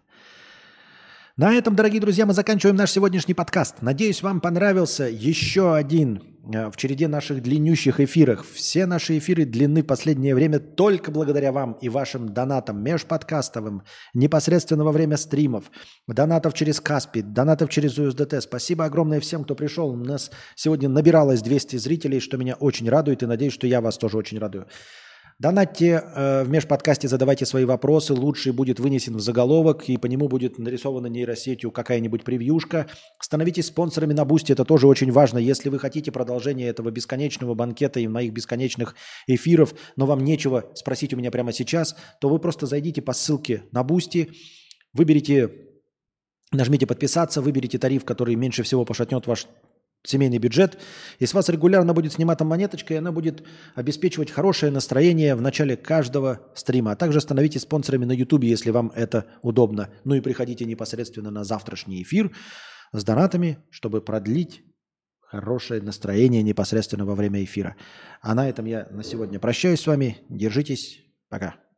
На этом, дорогие друзья, мы заканчиваем наш сегодняшний подкаст. Надеюсь, вам понравился еще один э, в череде наших длиннющих эфиров. Все наши эфиры длины в последнее время только благодаря вам и вашим донатам межподкастовым, непосредственно во время стримов, донатов через Каспи, донатов через USDT. Спасибо огромное всем, кто пришел. У нас сегодня набиралось 200 зрителей, что меня очень радует, и надеюсь, что я вас тоже очень радую. Донатьте э, в межподкасте, задавайте свои вопросы. Лучший будет вынесен в заголовок, и по нему будет нарисована нейросетью какая-нибудь превьюшка. Становитесь спонсорами на Boosty, это тоже очень важно. Если вы хотите продолжение этого бесконечного банкета и моих бесконечных эфиров, но вам нечего спросить у меня прямо сейчас, то вы просто зайдите по ссылке на Boosty, выберите, нажмите подписаться, выберите тариф, который меньше всего пошатнет ваш семейный бюджет, и с вас регулярно будет сниматься монеточка, и она будет обеспечивать хорошее настроение в начале каждого стрима. А также становитесь спонсорами на YouTube, если вам это удобно. Ну и приходите непосредственно на завтрашний эфир с донатами, чтобы продлить хорошее настроение непосредственно во время эфира. А на этом я на сегодня прощаюсь с вами. Держитесь. Пока.